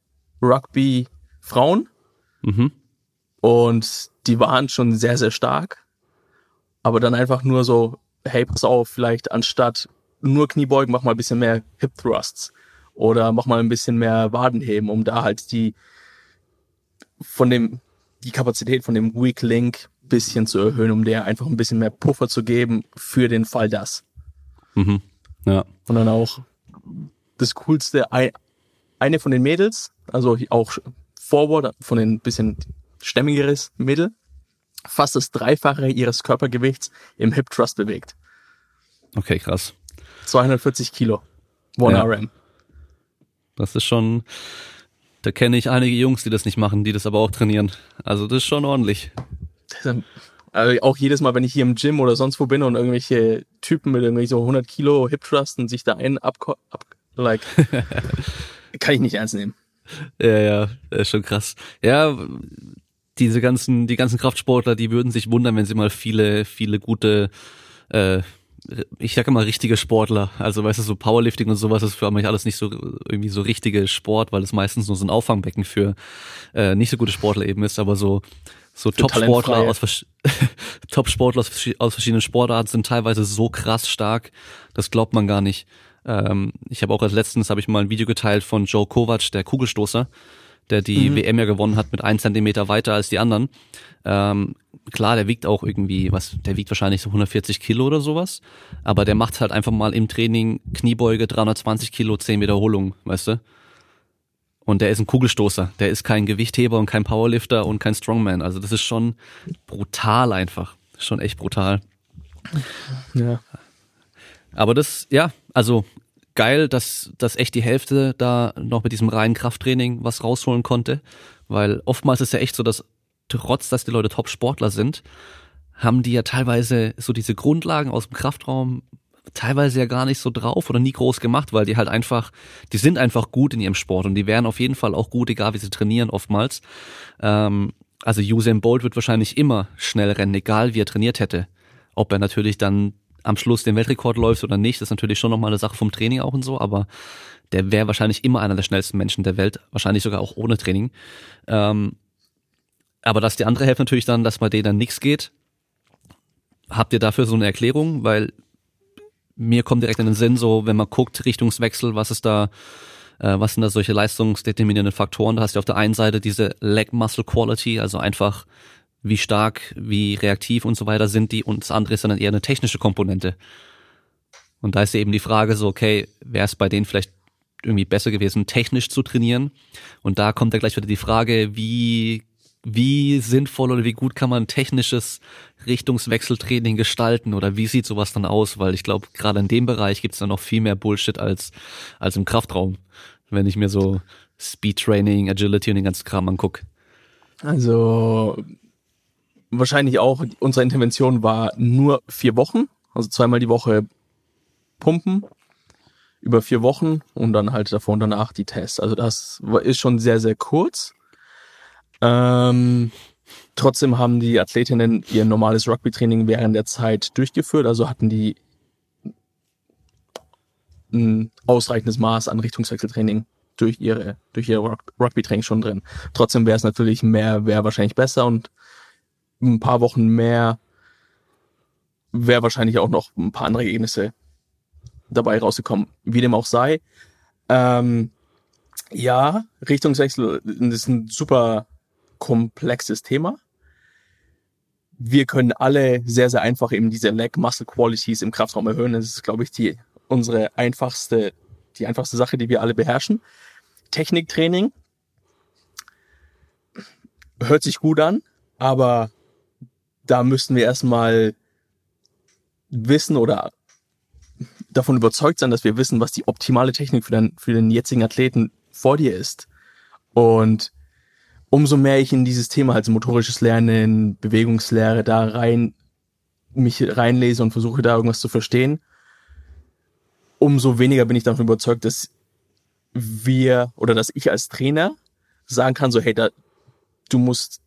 Speaker 2: Rugby Frauen. Mhm. Und die waren schon sehr, sehr stark. Aber dann einfach nur so, hey, pass auf, vielleicht anstatt nur Kniebeugen, mach mal ein bisschen mehr Hip Thrusts oder mach mal ein bisschen mehr Wadenheben, um da halt die von dem die Kapazität von dem Weak Link bisschen zu erhöhen, um der einfach ein bisschen mehr Puffer zu geben für den Fall das. Mhm. Ja. Und dann auch das coolste eine von den Mädels, also auch Forward von den bisschen stämmigeres Mädel, fast das Dreifache ihres Körpergewichts im Hip Thrust bewegt.
Speaker 1: Okay, krass.
Speaker 2: 240 Kilo. One ja. RM.
Speaker 1: Das ist schon, da kenne ich einige Jungs, die das nicht machen, die das aber auch trainieren. Also das ist schon ordentlich.
Speaker 2: Also auch jedes Mal, wenn ich hier im Gym oder sonst wo bin und irgendwelche Typen mit irgendwie so 100 Kilo Hip Thrust und sich da einen ab, ab like, kann ich nicht ernst nehmen.
Speaker 1: Ja, ja, ist schon krass. Ja, diese ganzen, die ganzen Kraftsportler, die würden sich wundern, wenn sie mal viele, viele gute äh, ich sage immer richtige Sportler. Also weißt du, so Powerlifting und sowas ist für mich alles nicht so irgendwie so richtige Sport, weil es meistens nur so ein Auffangbecken für äh, nicht so gute Sportler eben ist. Aber so So Top-Sportler aus, Top-Sportler aus, aus verschiedenen Sportarten sind teilweise so krass stark, das glaubt man gar nicht. Ähm, ich habe auch als letztens habe ich mal ein Video geteilt von Joe Kovac, der Kugelstoßer, der die mhm. WM ja gewonnen hat mit ein Zentimeter weiter als die anderen. Ähm, klar, der wiegt auch irgendwie, was, der wiegt wahrscheinlich so 140 Kilo oder sowas, aber der macht halt einfach mal im Training Kniebeuge 320 Kilo, 10 Wiederholungen, weißt du? Und der ist ein Kugelstoßer. Der ist kein Gewichtheber und kein Powerlifter und kein Strongman. Also das ist schon brutal einfach. Schon echt brutal.
Speaker 2: Ja.
Speaker 1: Aber das, ja, also geil, dass, dass echt die Hälfte da noch mit diesem reinen Krafttraining was rausholen konnte. Weil oftmals ist ja echt so, dass trotz, dass die Leute Top-Sportler sind, haben die ja teilweise so diese Grundlagen aus dem Kraftraum teilweise ja gar nicht so drauf oder nie groß gemacht, weil die halt einfach, die sind einfach gut in ihrem Sport und die wären auf jeden Fall auch gut, egal wie sie trainieren oftmals. Ähm, also Usain Bolt wird wahrscheinlich immer schnell rennen, egal wie er trainiert hätte. Ob er natürlich dann am Schluss den Weltrekord läuft oder nicht, ist natürlich schon nochmal eine Sache vom Training auch und so, aber der wäre wahrscheinlich immer einer der schnellsten Menschen der Welt, wahrscheinlich sogar auch ohne Training. Ähm, aber dass die andere Hälfte natürlich dann, dass bei denen dann nichts geht, habt ihr dafür so eine Erklärung? Weil mir kommt direkt in den Sinn, so wenn man guckt, Richtungswechsel, was ist da, äh, was sind da solche leistungsdeterminierenden Faktoren? Da hast du auf der einen Seite diese Leg Muscle Quality, also einfach wie stark, wie reaktiv und so weiter sind die und das andere ist dann eher eine technische Komponente. Und da ist eben die Frage so, okay, wäre es bei denen vielleicht irgendwie besser gewesen, technisch zu trainieren? Und da kommt ja gleich wieder die Frage, wie wie sinnvoll oder wie gut kann man technisches Richtungswechseltraining gestalten oder wie sieht sowas dann aus? Weil ich glaube, gerade in dem Bereich gibt es dann noch viel mehr Bullshit als, als im Kraftraum, wenn ich mir so Speedtraining, Agility und den ganzen Kram angucke.
Speaker 2: Also wahrscheinlich auch, unsere Intervention war nur vier Wochen, also zweimal die Woche pumpen über vier Wochen und dann halt davor und danach die Tests. Also das ist schon sehr, sehr kurz. Ähm, trotzdem haben die Athletinnen ihr normales Rugby-Training während der Zeit durchgeführt, also hatten die ein ausreichendes Maß an Richtungswechseltraining durch ihre durch ihr Rugby-Training schon drin. Trotzdem wäre es natürlich mehr, wäre wahrscheinlich besser und ein paar Wochen mehr wäre wahrscheinlich auch noch ein paar andere Ergebnisse dabei rausgekommen. Wie dem auch sei. Ähm, ja, Richtungswechsel ist ein super komplexes Thema. Wir können alle sehr, sehr einfach eben diese Leg Muscle Qualities im Kraftraum erhöhen. Das ist, glaube ich, die, unsere einfachste, die einfachste Sache, die wir alle beherrschen. Techniktraining hört sich gut an, aber da müssten wir erstmal wissen oder davon überzeugt sein, dass wir wissen, was die optimale Technik für den, für den jetzigen Athleten vor dir ist. Und umso mehr ich in dieses Thema als motorisches Lernen, Bewegungslehre da rein, mich reinlese und versuche da irgendwas zu verstehen, umso weniger bin ich davon überzeugt, dass wir oder dass ich als Trainer sagen kann, so, hey, da, du musst,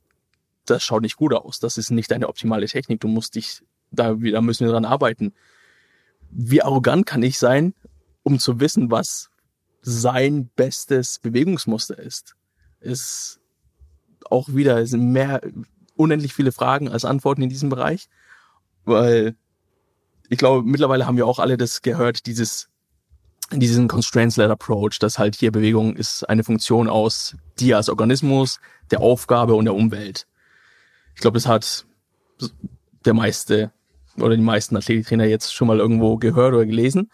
Speaker 2: das schaut nicht gut aus, das ist nicht deine optimale Technik, du musst dich, da, da müssen wir dran arbeiten. Wie arrogant kann ich sein, um zu wissen, was sein bestes Bewegungsmuster ist? Ist auch wieder es sind mehr unendlich viele Fragen als Antworten in diesem Bereich, weil ich glaube, mittlerweile haben wir auch alle das gehört, dieses diesen Constraints-led Approach, dass halt hier Bewegung ist eine Funktion aus dir als Organismus, der Aufgabe und der Umwelt. Ich glaube, das hat der meiste oder die meisten Athletiktrainer jetzt schon mal irgendwo gehört oder gelesen.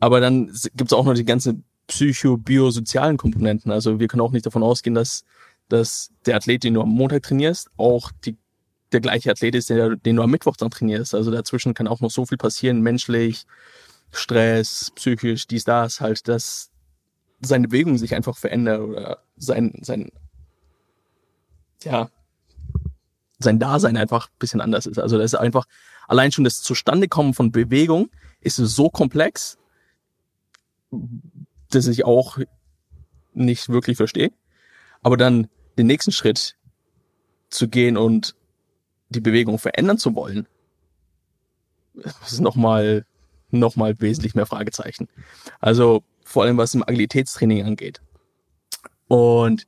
Speaker 2: Aber dann gibt es auch noch die ganzen psycho-biosozialen Komponenten. Also wir können auch nicht davon ausgehen, dass dass der Athlet, den du am Montag trainierst, auch die, der gleiche Athlet ist, der, den du am Mittwoch dann trainierst. Also dazwischen kann auch noch so viel passieren, menschlich, Stress, psychisch, dies, das, halt, dass seine Bewegung sich einfach verändert oder sein, sein, ja, sein Dasein einfach ein bisschen anders ist. Also das ist einfach, allein schon das Zustandekommen von Bewegung ist so komplex, dass ich auch nicht wirklich verstehe. Aber dann den nächsten Schritt zu gehen und die Bewegung verändern zu wollen, ist nochmal noch mal wesentlich mehr Fragezeichen. Also vor allem was im Agilitätstraining angeht. Und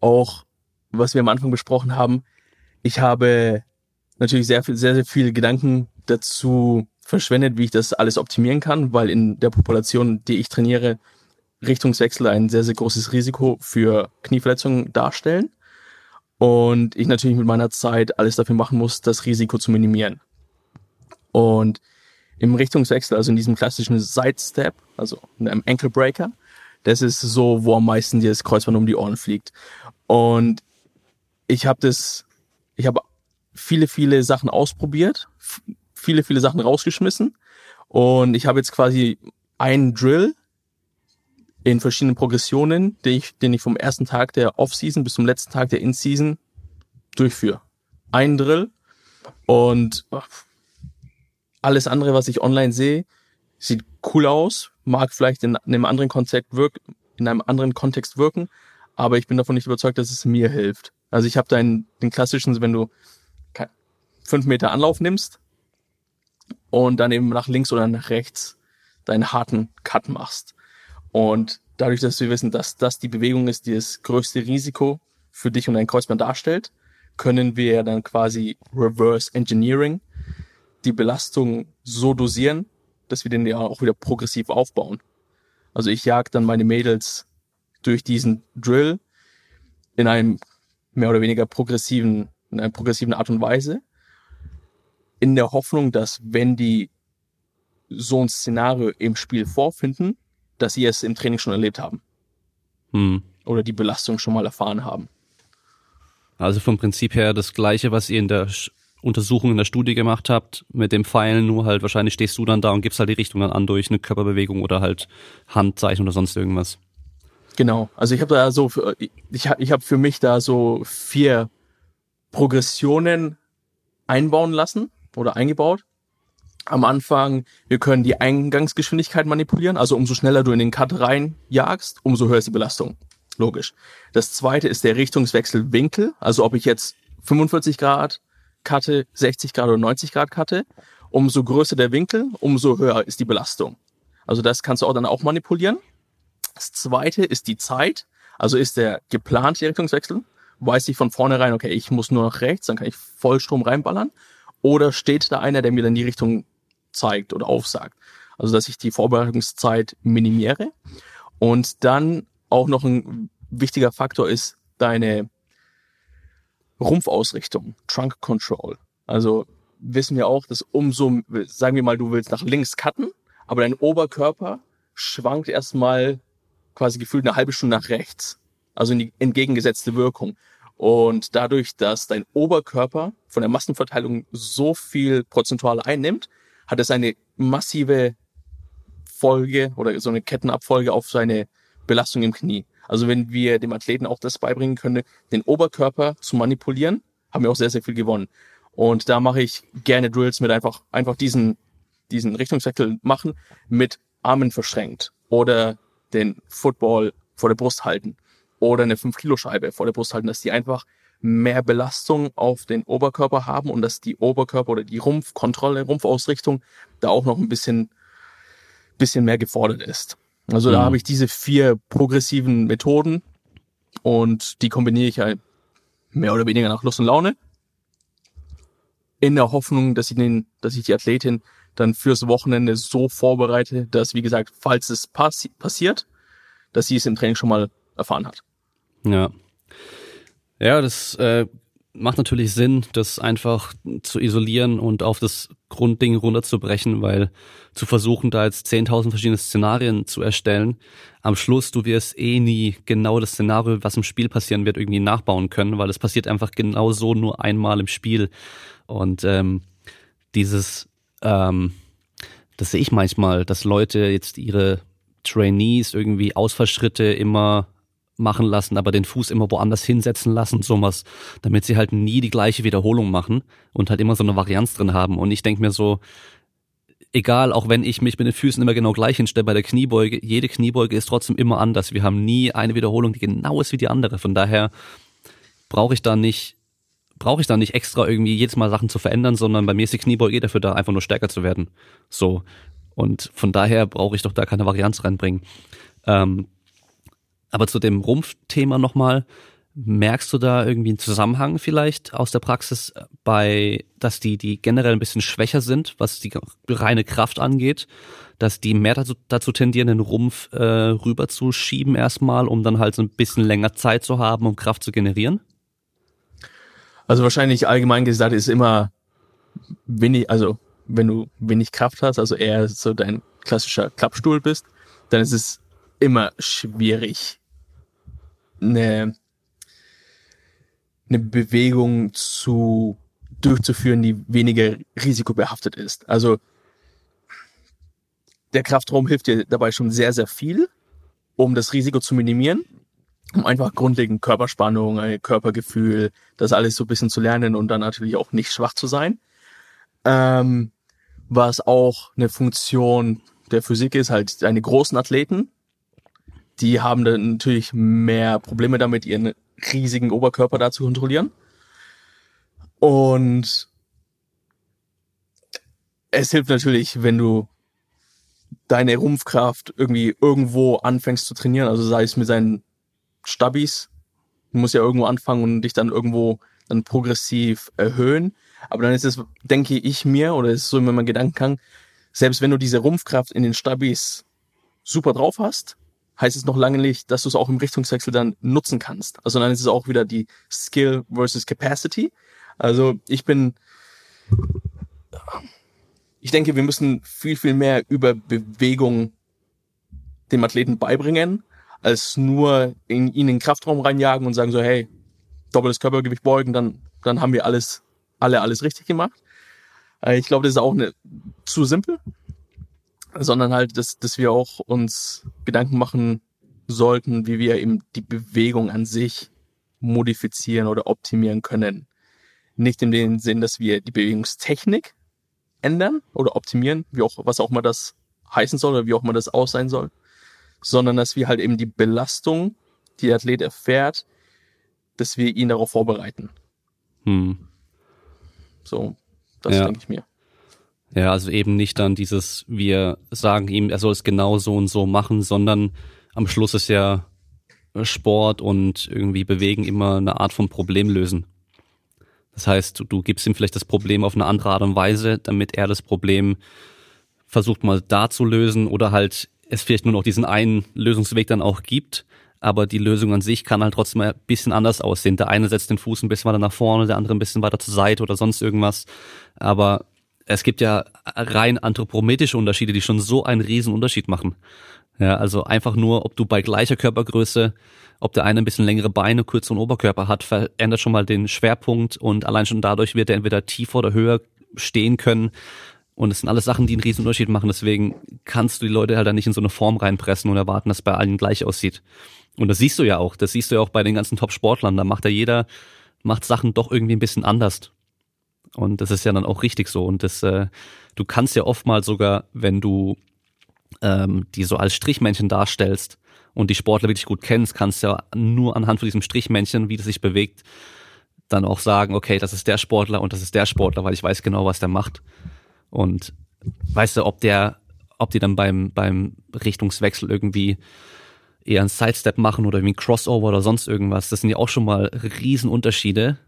Speaker 2: auch, was wir am Anfang besprochen haben, ich habe natürlich sehr, sehr, sehr viele Gedanken dazu verschwendet, wie ich das alles optimieren kann, weil in der Population, die ich trainiere, Richtungswechsel ein sehr, sehr großes Risiko für Knieverletzungen darstellen. Und ich natürlich mit meiner Zeit alles dafür machen muss, das Risiko zu minimieren. Und im Richtungswechsel, also in diesem klassischen Sidestep, also in einem Ankle Breaker, das ist so, wo am meisten dir das Kreuzband um die Ohren fliegt. Und ich habe das, ich habe viele, viele Sachen ausprobiert, viele, viele Sachen rausgeschmissen. Und ich habe jetzt quasi einen Drill in verschiedenen Progressionen, den ich, den ich vom ersten Tag der Off-Season bis zum letzten Tag der In-Season durchführe. Ein Drill und alles andere, was ich online sehe, sieht cool aus, mag vielleicht in einem anderen Konzept wirken, in einem anderen Kontext wirken, aber ich bin davon nicht überzeugt, dass es mir hilft. Also ich habe da den klassischen, wenn du fünf Meter Anlauf nimmst und dann eben nach links oder nach rechts deinen harten Cut machst. Und dadurch, dass wir wissen, dass das die Bewegung ist, die das größte Risiko für dich und dein Kreuzband darstellt, können wir dann quasi Reverse Engineering die Belastung so dosieren, dass wir den ja auch wieder progressiv aufbauen. Also ich jag dann meine Mädels durch diesen Drill in einem mehr oder weniger progressiven, in einer progressiven Art und Weise, in der Hoffnung, dass wenn die so ein Szenario im Spiel vorfinden, dass sie es im Training schon erlebt haben. Hm. Oder die Belastung schon mal erfahren haben.
Speaker 1: Also vom Prinzip her das Gleiche, was ihr in der Untersuchung in der Studie gemacht habt, mit dem Pfeilen, nur halt wahrscheinlich stehst du dann da und gibst halt die Richtung dann an durch eine Körperbewegung oder halt Handzeichen oder sonst irgendwas.
Speaker 2: Genau, also ich habe da so, ich, ich habe für mich da so vier Progressionen einbauen lassen oder eingebaut. Am Anfang, wir können die Eingangsgeschwindigkeit manipulieren, also umso schneller du in den Cut reinjagst, umso höher ist die Belastung. Logisch. Das zweite ist der Richtungswechselwinkel, also ob ich jetzt 45 Grad, cutte, 60 Grad oder 90 Grad cutte, umso größer der Winkel, umso höher ist die Belastung. Also das kannst du auch dann auch manipulieren. Das zweite ist die Zeit, also ist der geplante Richtungswechsel, weiß ich von vornherein, okay, ich muss nur nach rechts, dann kann ich Vollstrom reinballern. Oder steht da einer, der mir dann die Richtung zeigt oder aufsagt. Also dass ich die Vorbereitungszeit minimiere. Und dann auch noch ein wichtiger Faktor ist deine Rumpfausrichtung, Trunk Control. Also wissen wir auch, dass umso, sagen wir mal, du willst nach links cutten, aber dein Oberkörper schwankt erstmal quasi gefühlt eine halbe Stunde nach rechts. Also in die entgegengesetzte Wirkung. Und dadurch, dass dein Oberkörper von der Massenverteilung so viel prozentual einnimmt, hat es eine massive Folge oder so eine Kettenabfolge auf seine Belastung im Knie. Also wenn wir dem Athleten auch das beibringen können, den Oberkörper zu manipulieren, haben wir auch sehr, sehr viel gewonnen. Und da mache ich gerne Drills mit einfach, einfach diesen, diesen Richtungswechsel machen, mit Armen verschränkt oder den Football vor der Brust halten oder eine 5-Kilo-Scheibe vor der Brust halten, dass die einfach mehr Belastung auf den Oberkörper haben und dass die Oberkörper oder die Rumpfkontrolle, Rumpfausrichtung da auch noch ein bisschen, bisschen mehr gefordert ist. Also mhm. da habe ich diese vier progressiven Methoden und die kombiniere ich halt mehr oder weniger nach Lust und Laune. In der Hoffnung, dass ich den, dass ich die Athletin dann fürs Wochenende so vorbereite, dass, wie gesagt, falls es passi passiert, dass sie es im Training schon mal erfahren hat.
Speaker 1: Ja. Ja, das äh, macht natürlich Sinn, das einfach zu isolieren und auf das Grundding runterzubrechen, weil zu versuchen, da jetzt 10.000 verschiedene Szenarien zu erstellen, am Schluss, du wirst eh nie genau das Szenario, was im Spiel passieren wird, irgendwie nachbauen können, weil es passiert einfach genau so nur einmal im Spiel. Und ähm, dieses, ähm, das sehe ich manchmal, dass Leute jetzt ihre Trainees irgendwie Ausfallschritte immer machen lassen, aber den Fuß immer woanders hinsetzen lassen, sowas, damit sie halt nie die gleiche Wiederholung machen und halt immer so eine Varianz drin haben. Und ich denke mir so, egal, auch wenn ich mich mit den Füßen immer genau gleich hinstelle bei der Kniebeuge, jede Kniebeuge ist trotzdem immer anders. Wir haben nie eine Wiederholung, die genau ist wie die andere. Von daher brauche ich da nicht brauche ich da nicht extra irgendwie jedes Mal Sachen zu verändern, sondern bei mir ist die Kniebeuge eh dafür da, einfach nur stärker zu werden. So. Und von daher brauche ich doch da keine Varianz reinbringen. Ähm, aber zu dem Rumpfthema nochmal, Merkst du da irgendwie einen Zusammenhang vielleicht aus der Praxis bei, dass die, die generell ein bisschen schwächer sind, was die reine Kraft angeht, dass die mehr dazu, dazu tendieren, den Rumpf äh, rüberzuschieben erstmal, um dann halt so ein bisschen länger Zeit zu haben, um Kraft zu generieren?
Speaker 2: Also wahrscheinlich allgemein gesagt ist immer wenig, also wenn du wenig Kraft hast, also eher so dein klassischer Klappstuhl bist, dann ist es immer schwierig, eine eine Bewegung zu durchzuführen, die weniger risikobehaftet ist. Also der Kraftraum hilft dir dabei schon sehr, sehr viel, um das Risiko zu minimieren, um einfach grundlegend Körperspannung, Körpergefühl, das alles so ein bisschen zu lernen und dann natürlich auch nicht schwach zu sein. Ähm, was auch eine Funktion der Physik ist, halt deine großen Athleten, die haben dann natürlich mehr Probleme damit, ihren riesigen Oberkörper da zu kontrollieren. Und es hilft natürlich, wenn du deine Rumpfkraft irgendwie irgendwo anfängst zu trainieren, also sei es mit seinen Stabis, du musst ja irgendwo anfangen und dich dann irgendwo dann progressiv erhöhen. Aber dann ist es, denke ich mir, oder ist so immer mein Gedankengang, selbst wenn du diese Rumpfkraft in den Stabis super drauf hast, heißt es noch lange nicht, dass du es auch im Richtungswechsel dann nutzen kannst. Also dann ist es auch wieder die Skill versus Capacity. Also ich bin, ich denke, wir müssen viel, viel mehr über Bewegung dem Athleten beibringen, als nur in ihn in den Kraftraum reinjagen und sagen so, hey, doppeltes Körpergewicht beugen, dann, dann haben wir alles, alle alles richtig gemacht. Äh, ich glaube, das ist auch eine, zu simpel sondern halt, dass, dass wir auch uns Gedanken machen sollten, wie wir eben die Bewegung an sich modifizieren oder optimieren können. Nicht in dem Sinn, dass wir die Bewegungstechnik ändern oder optimieren, wie auch, was auch immer das heißen soll oder wie auch immer das aussehen soll, sondern dass wir halt eben die Belastung, die der Athlet erfährt, dass wir ihn darauf vorbereiten. Hm. So, das ja. denke ich mir.
Speaker 1: Ja, also eben nicht dann dieses, wir sagen ihm, er soll es genau so und so machen, sondern am Schluss ist ja Sport und irgendwie Bewegen immer eine Art von Problem lösen. Das heißt, du, gibst ihm vielleicht das Problem auf eine andere Art und Weise, damit er das Problem versucht mal da zu lösen oder halt es vielleicht nur noch diesen einen Lösungsweg dann auch gibt, aber die Lösung an sich kann halt trotzdem ein bisschen anders aussehen. Der eine setzt den Fuß ein bisschen weiter nach vorne, der andere ein bisschen weiter zur Seite oder sonst irgendwas, aber es gibt ja rein anthropometrische Unterschiede, die schon so einen riesen Unterschied machen. Ja, also einfach nur, ob du bei gleicher Körpergröße, ob der eine ein bisschen längere Beine, kürzeren Oberkörper hat, verändert schon mal den Schwerpunkt und allein schon dadurch wird er entweder tiefer oder höher stehen können. Und es sind alles Sachen, die einen riesen Unterschied machen. Deswegen kannst du die Leute halt dann nicht in so eine Form reinpressen und erwarten, dass bei allen gleich aussieht. Und das siehst du ja auch. Das siehst du ja auch bei den ganzen Top-Sportlern. Da macht ja jeder, macht Sachen doch irgendwie ein bisschen anders. Und das ist ja dann auch richtig so. Und das, äh, du kannst ja oftmals sogar, wenn du ähm, die so als Strichmännchen darstellst und die Sportler wirklich gut kennst, kannst du ja nur anhand von diesem Strichmännchen, wie das sich bewegt, dann auch sagen, okay, das ist der Sportler und das ist der Sportler, weil ich weiß genau, was der macht. Und weißt du, ob der, ob die dann beim, beim Richtungswechsel irgendwie eher einen Sidestep machen oder irgendwie ein Crossover oder sonst irgendwas, das sind ja auch schon mal Riesenunterschiede,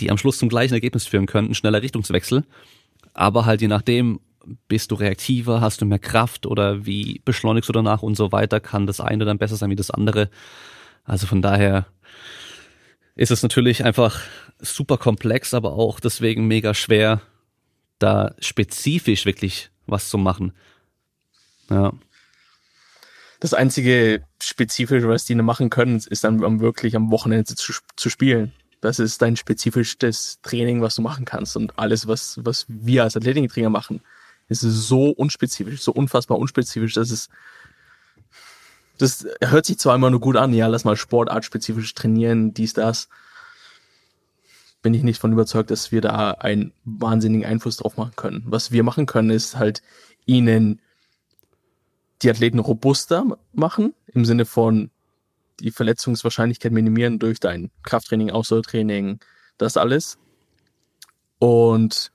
Speaker 1: die am Schluss zum gleichen Ergebnis führen könnten, schneller Richtungswechsel. Aber halt je nachdem, bist du reaktiver, hast du mehr Kraft oder wie beschleunigst du danach und so weiter, kann das eine dann besser sein wie das andere. Also von daher ist es natürlich einfach super komplex, aber auch deswegen mega schwer, da spezifisch wirklich was zu machen. Ja.
Speaker 2: Das einzige Spezifische, was die machen können, ist dann wirklich am Wochenende zu, zu spielen. Das ist dein spezifisches Training, was du machen kannst. Und alles, was, was wir als Athletiktrainer machen, ist so unspezifisch, so unfassbar unspezifisch, dass es, das hört sich zwar immer nur gut an, ja, lass mal sportartspezifisch trainieren, dies, das. Bin ich nicht von überzeugt, dass wir da einen wahnsinnigen Einfluss drauf machen können. Was wir machen können, ist halt ihnen die Athleten robuster machen, im Sinne von die Verletzungswahrscheinlichkeit minimieren durch dein Krafttraining, Ausdauertraining, das alles. Und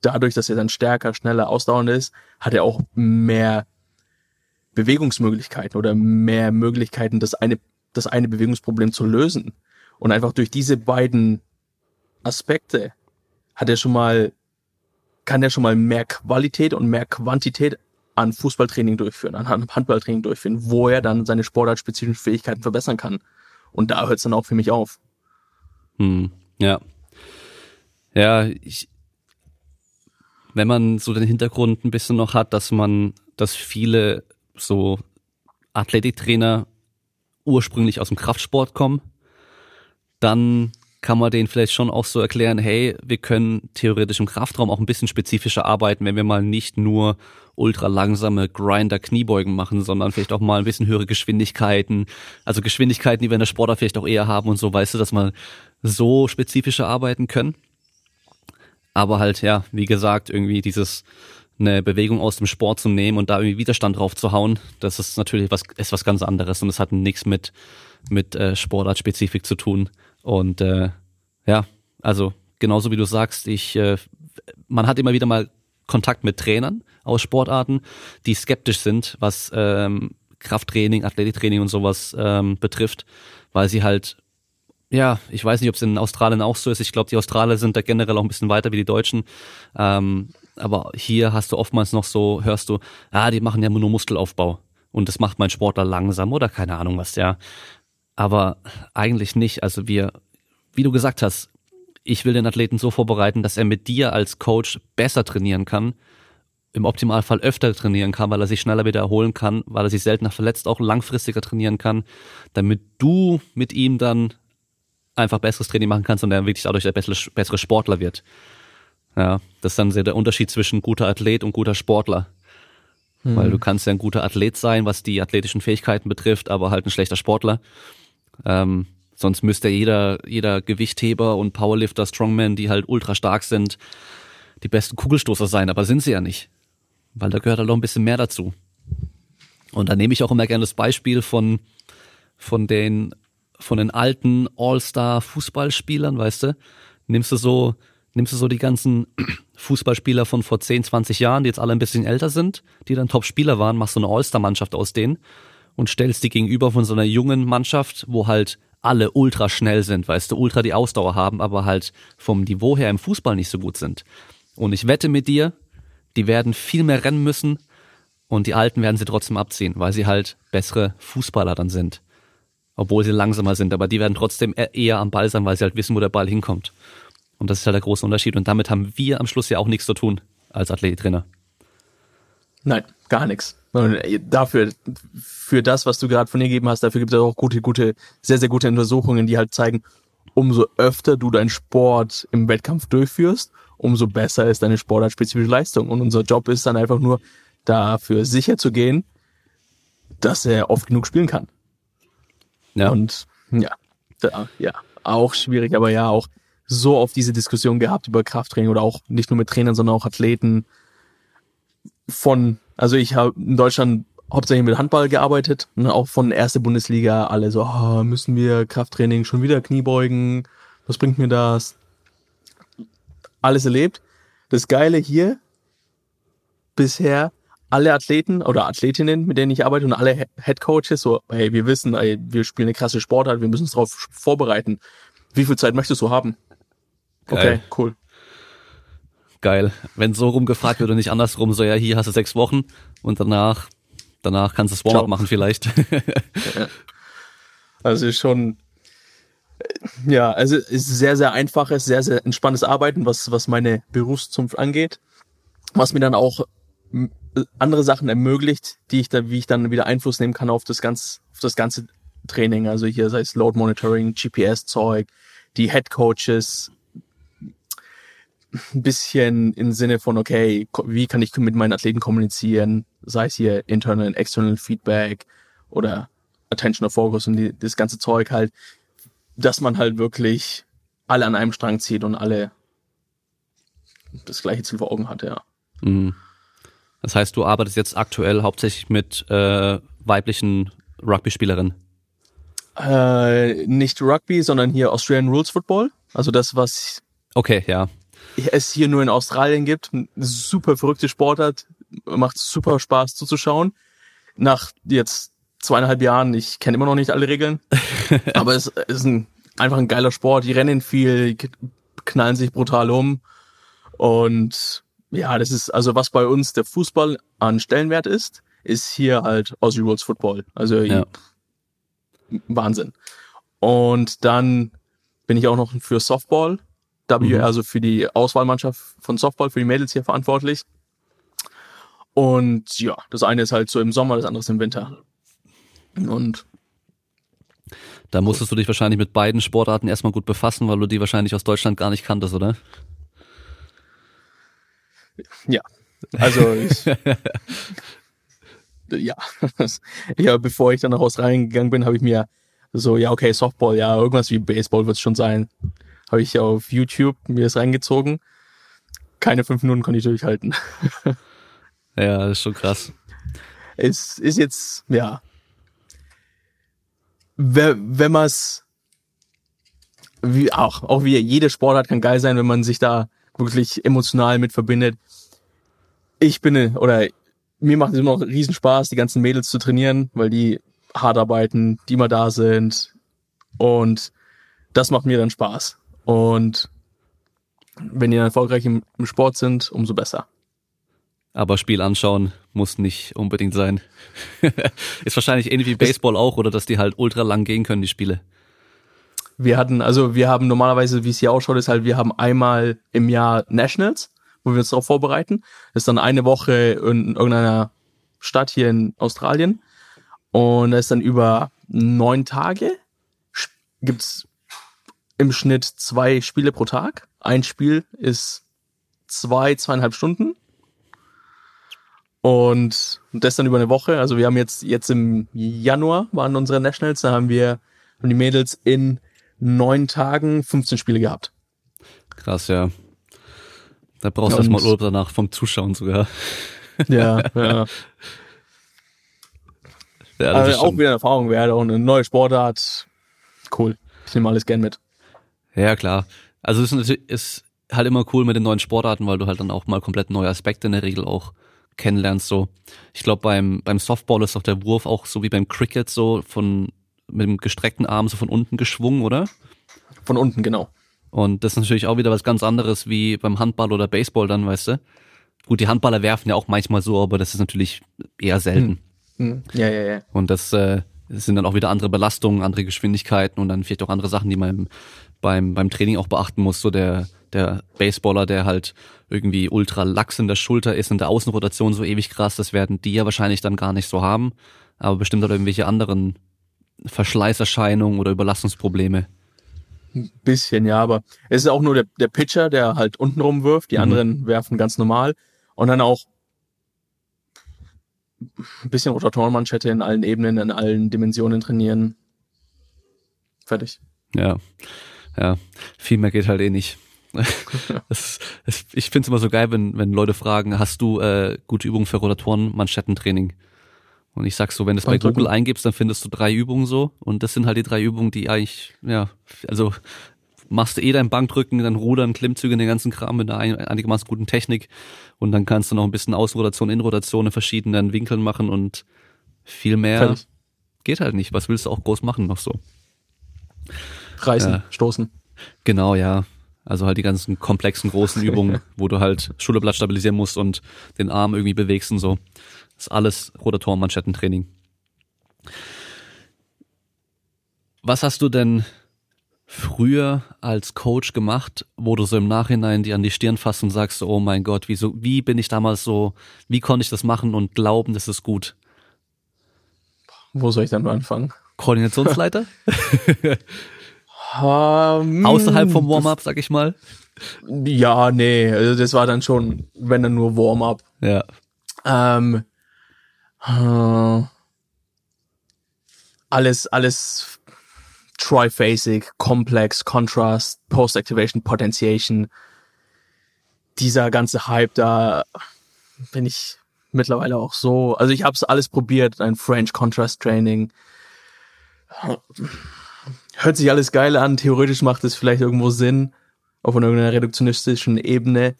Speaker 2: dadurch, dass er dann stärker, schneller, ausdauernd ist, hat er auch mehr Bewegungsmöglichkeiten oder mehr Möglichkeiten, das eine, das eine Bewegungsproblem zu lösen. Und einfach durch diese beiden Aspekte hat er schon mal, kann er schon mal mehr Qualität und mehr Quantität an Fußballtraining durchführen, an Handballtraining durchführen, wo er dann seine sportartspezifischen Fähigkeiten verbessern kann. Und da hört es dann auch für mich auf.
Speaker 1: Hm, ja. Ja, ich, wenn man so den Hintergrund ein bisschen noch hat, dass man, dass viele so Athletiktrainer ursprünglich aus dem Kraftsport kommen, dann kann man denen vielleicht schon auch so erklären, hey, wir können theoretisch im Kraftraum auch ein bisschen spezifischer arbeiten, wenn wir mal nicht nur ultra langsame Grinder-Kniebeugen machen, sondern vielleicht auch mal ein bisschen höhere Geschwindigkeiten, also Geschwindigkeiten, die wir in der Sportler vielleicht auch eher haben und so, weißt du, dass man so spezifischer arbeiten können. Aber halt, ja, wie gesagt, irgendwie dieses eine Bewegung aus dem Sport zu nehmen und da irgendwie Widerstand drauf zu hauen, das ist natürlich was, ist was ganz anderes und es hat nichts mit, mit äh, Sportartspezifik zu tun. Und äh, ja, also genauso wie du sagst, ich, äh, man hat immer wieder mal Kontakt mit Trainern aus Sportarten, die skeptisch sind, was ähm, Krafttraining, Athletiktraining und sowas ähm, betrifft, weil sie halt ja, ich weiß nicht, ob es in Australien auch so ist. Ich glaube, die Australier sind da generell auch ein bisschen weiter wie die Deutschen. Ähm, aber hier hast du oftmals noch so, hörst du, ah, die machen ja nur Muskelaufbau. Und das macht mein Sportler langsam oder keine Ahnung was, ja. Aber eigentlich nicht. Also wir, wie du gesagt hast, ich will den Athleten so vorbereiten, dass er mit dir als Coach besser trainieren kann, im Optimalfall öfter trainieren kann, weil er sich schneller wieder erholen kann, weil er sich seltener verletzt, auch langfristiger trainieren kann, damit du mit ihm dann einfach besseres Training machen kannst und er wirklich dadurch der bessere, bessere Sportler wird. Ja, das ist dann sehr der Unterschied zwischen guter Athlet und guter Sportler. Hm. Weil du kannst ja ein guter Athlet sein, was die athletischen Fähigkeiten betrifft, aber halt ein schlechter Sportler. Ähm, sonst müsste jeder, jeder Gewichtheber und Powerlifter, Strongman, die halt ultra stark sind, die besten Kugelstoßer sein, aber sind sie ja nicht. Weil da gehört halt noch ein bisschen mehr dazu. Und da nehme ich auch immer gerne das Beispiel von, von den von den alten All-Star-Fußballspielern, weißt du, nimmst du so, nimmst du so die ganzen Fußballspieler von vor 10, 20 Jahren, die jetzt alle ein bisschen älter sind, die dann Top-Spieler waren, machst so eine All-Star-Mannschaft aus denen und stellst die gegenüber von so einer jungen Mannschaft, wo halt alle ultra schnell sind, weißt du, ultra die Ausdauer haben, aber halt vom Niveau her im Fußball nicht so gut sind. Und ich wette mit dir, die werden viel mehr rennen müssen und die Alten werden sie trotzdem abziehen, weil sie halt bessere Fußballer dann sind obwohl sie langsamer sind, aber die werden trotzdem e-, eher am Ball sein, weil sie halt wissen, wo der Ball hinkommt. Und das ist halt der große Unterschied. Und damit haben wir am Schluss ja auch nichts zu tun als Athletiktrainer.
Speaker 2: Nein, gar nichts. Dafür, für das, was du gerade von dir gegeben hast, dafür gibt es auch gute, gute, sehr, sehr gute Untersuchungen, die halt zeigen, umso öfter du deinen Sport im Wettkampf durchführst, umso besser ist deine sportartspezifische Leistung. Und unser Job ist dann einfach nur, dafür sicher zu gehen, dass er oft genug spielen kann. Ja. Und ja, da, ja, auch schwierig, aber ja, auch so oft diese Diskussion gehabt über Krafttraining oder auch nicht nur mit Trainern, sondern auch Athleten von, also ich habe in Deutschland hauptsächlich mit Handball gearbeitet, ne, auch von erste Bundesliga, alle so, oh, müssen wir Krafttraining schon wieder Kniebeugen, was bringt mir das? Alles erlebt. Das Geile hier bisher alle Athleten oder Athletinnen, mit denen ich arbeite und alle Head Coaches so, hey, wir wissen, ey, wir spielen eine krasse Sportart, wir müssen uns darauf vorbereiten. Wie viel Zeit möchtest du haben?
Speaker 1: Geil. Okay, cool. Geil. Wenn so rumgefragt wird und nicht andersrum, so ja, hier hast du sechs Wochen und danach, danach kannst du das Warm-up machen vielleicht.
Speaker 2: ja. Also schon, ja, also ist sehr, sehr einfaches, sehr, sehr entspanntes Arbeiten, was, was meine Berufszunft angeht. Was mir dann auch andere Sachen ermöglicht, die ich da, wie ich dann wieder Einfluss nehmen kann auf das ganze, auf das ganze Training. Also hier sei es Load Monitoring, GPS-Zeug, die Head Coaches, ein bisschen im Sinne von, okay, wie kann ich mit meinen Athleten kommunizieren, sei es hier internal und external Feedback oder Attention of Focus und die, das ganze Zeug halt, dass man halt wirklich alle an einem Strang zieht und alle das gleiche Ziel vor Augen hat, ja. Mhm.
Speaker 1: Das heißt, du arbeitest jetzt aktuell hauptsächlich mit äh, weiblichen Rugby-Spielerinnen?
Speaker 2: Äh, nicht Rugby, sondern hier Australian Rules Football. Also das, was
Speaker 1: okay, ja.
Speaker 2: Es hier nur in Australien gibt. Super verrückte Sportart. Macht super Spaß zuzuschauen. Nach jetzt zweieinhalb Jahren, ich kenne immer noch nicht alle Regeln, aber es ist ein einfach ein geiler Sport. Die rennen viel, knallen sich brutal um. Und ja, das ist also was bei uns der Fußball an Stellenwert ist, ist hier halt Aussie Rules Football. Also ja. Wahnsinn. Und dann bin ich auch noch für Softball, W, mhm. also für die Auswahlmannschaft von Softball, für die Mädels hier verantwortlich. Und ja, das eine ist halt so im Sommer, das andere ist im Winter. Und
Speaker 1: da musstest du dich wahrscheinlich mit beiden Sportarten erstmal gut befassen, weil du die wahrscheinlich aus Deutschland gar nicht kanntest, oder?
Speaker 2: Ja. Also ich, ja. ja, bevor ich dann nach Australien gegangen bin, habe ich mir so, ja, okay, Softball, ja, irgendwas wie Baseball wird es schon sein. Habe ich auf YouTube mir das reingezogen. Keine fünf Minuten konnte ich durchhalten.
Speaker 1: ja, das ist schon krass.
Speaker 2: Es ist jetzt, ja, wenn man es, wie auch, auch wie jede Sportart kann geil sein, wenn man sich da wirklich emotional mit verbindet. Ich bin, oder mir macht es immer noch riesen Spaß, die ganzen Mädels zu trainieren, weil die hart arbeiten, die immer da sind. Und das macht mir dann Spaß. Und wenn die dann erfolgreich im, im Sport sind, umso besser.
Speaker 1: Aber Spiel anschauen muss nicht unbedingt sein. ist wahrscheinlich ähnlich wie Baseball auch, oder dass die halt ultra lang gehen können, die Spiele.
Speaker 2: Wir hatten, also wir haben normalerweise, wie es hier ausschaut, ist halt, wir haben einmal im Jahr Nationals, wo wir uns darauf vorbereiten. Das ist dann eine Woche in irgendeiner Stadt hier in Australien. Und das ist dann über neun Tage. Gibt's im Schnitt zwei Spiele pro Tag. Ein Spiel ist zwei, zweieinhalb Stunden. Und das dann über eine Woche. Also wir haben jetzt, jetzt im Januar waren unsere Nationals, da haben wir, haben die Mädels in neun Tagen 15 Spiele gehabt.
Speaker 1: Krass, ja. Da brauchst du erstmal Urlaub danach vom Zuschauen sogar.
Speaker 2: Ja, ja. ja also auch wieder eine Erfahrung wert und eine neue Sportart. Cool. Ich nehme alles gern mit.
Speaker 1: Ja, klar. Also es ist, natürlich, ist halt immer cool mit den neuen Sportarten, weil du halt dann auch mal komplett neue Aspekte in der Regel auch kennenlernst. So, ich glaube beim beim Softball ist doch der Wurf auch so wie beim Cricket so von mit dem gestreckten Arm so von unten geschwungen, oder?
Speaker 2: Von unten, genau.
Speaker 1: Und das ist natürlich auch wieder was ganz anderes wie beim Handball oder Baseball dann, weißt du? Gut, die Handballer werfen ja auch manchmal so, aber das ist natürlich eher selten.
Speaker 2: Hm. Hm. Ja, ja, ja.
Speaker 1: Und das, äh, das sind dann auch wieder andere Belastungen, andere Geschwindigkeiten und dann vielleicht auch andere Sachen, die man beim, beim Training auch beachten muss. So der, der Baseballer, der halt irgendwie ultra lax in der Schulter ist, in der Außenrotation so ewig krass, das werden die ja wahrscheinlich dann gar nicht so haben. Aber bestimmt hat irgendwelche anderen Verschleißerscheinungen oder Überlastungsprobleme.
Speaker 2: Ein bisschen, ja, aber es ist auch nur der, der Pitcher, der halt unten rumwirft, die mhm. anderen werfen ganz normal und dann auch ein bisschen Rotatorenmanschette in allen Ebenen, in allen Dimensionen trainieren. Fertig.
Speaker 1: Ja, ja, viel mehr geht halt eh nicht. das, das, ich finde es immer so geil, wenn, wenn Leute fragen, hast du äh, gute Übungen für Rotatoren-Manschettentraining? Und ich sag so, wenn du es bei Google eingibst, dann findest du drei Übungen so. Und das sind halt die drei Übungen, die eigentlich, ja, also machst du eh dein Bankdrücken, dann Rudern, Klimmzüge, den ganzen Kram mit einer einigermaßen guten Technik. Und dann kannst du noch ein bisschen Außenrotation, Innenrotation in verschiedenen Winkeln machen und viel mehr Fertig. geht halt nicht. Was willst du auch groß machen noch so?
Speaker 2: Reißen, äh, stoßen.
Speaker 1: Genau, ja. Also halt die ganzen komplexen großen Übungen, wo du halt Schulterblatt stabilisieren musst und den Arm irgendwie bewegst und so. Das ist alles Rotatoren-Manschettentraining. Was hast du denn früher als Coach gemacht, wo du so im Nachhinein die an die Stirn fasst und sagst, oh mein Gott, wieso, wie bin ich damals so, wie konnte ich das machen und glauben, das ist gut?
Speaker 2: Wo soll ich dann anfangen?
Speaker 1: Koordinationsleiter? Um, Außerhalb vom Warm-up, sag ich mal.
Speaker 2: Ja, nee, also das war dann schon, wenn dann nur Warm-up.
Speaker 1: Ja.
Speaker 2: Ähm, äh, alles, alles triphasic, complex, contrast, post-activation, potentiation. Dieser ganze Hype, da bin ich mittlerweile auch so. Also ich habe es alles probiert, ein French Contrast Training hört sich alles geil an, theoretisch macht es vielleicht irgendwo Sinn, auf irgendeiner reduktionistischen Ebene.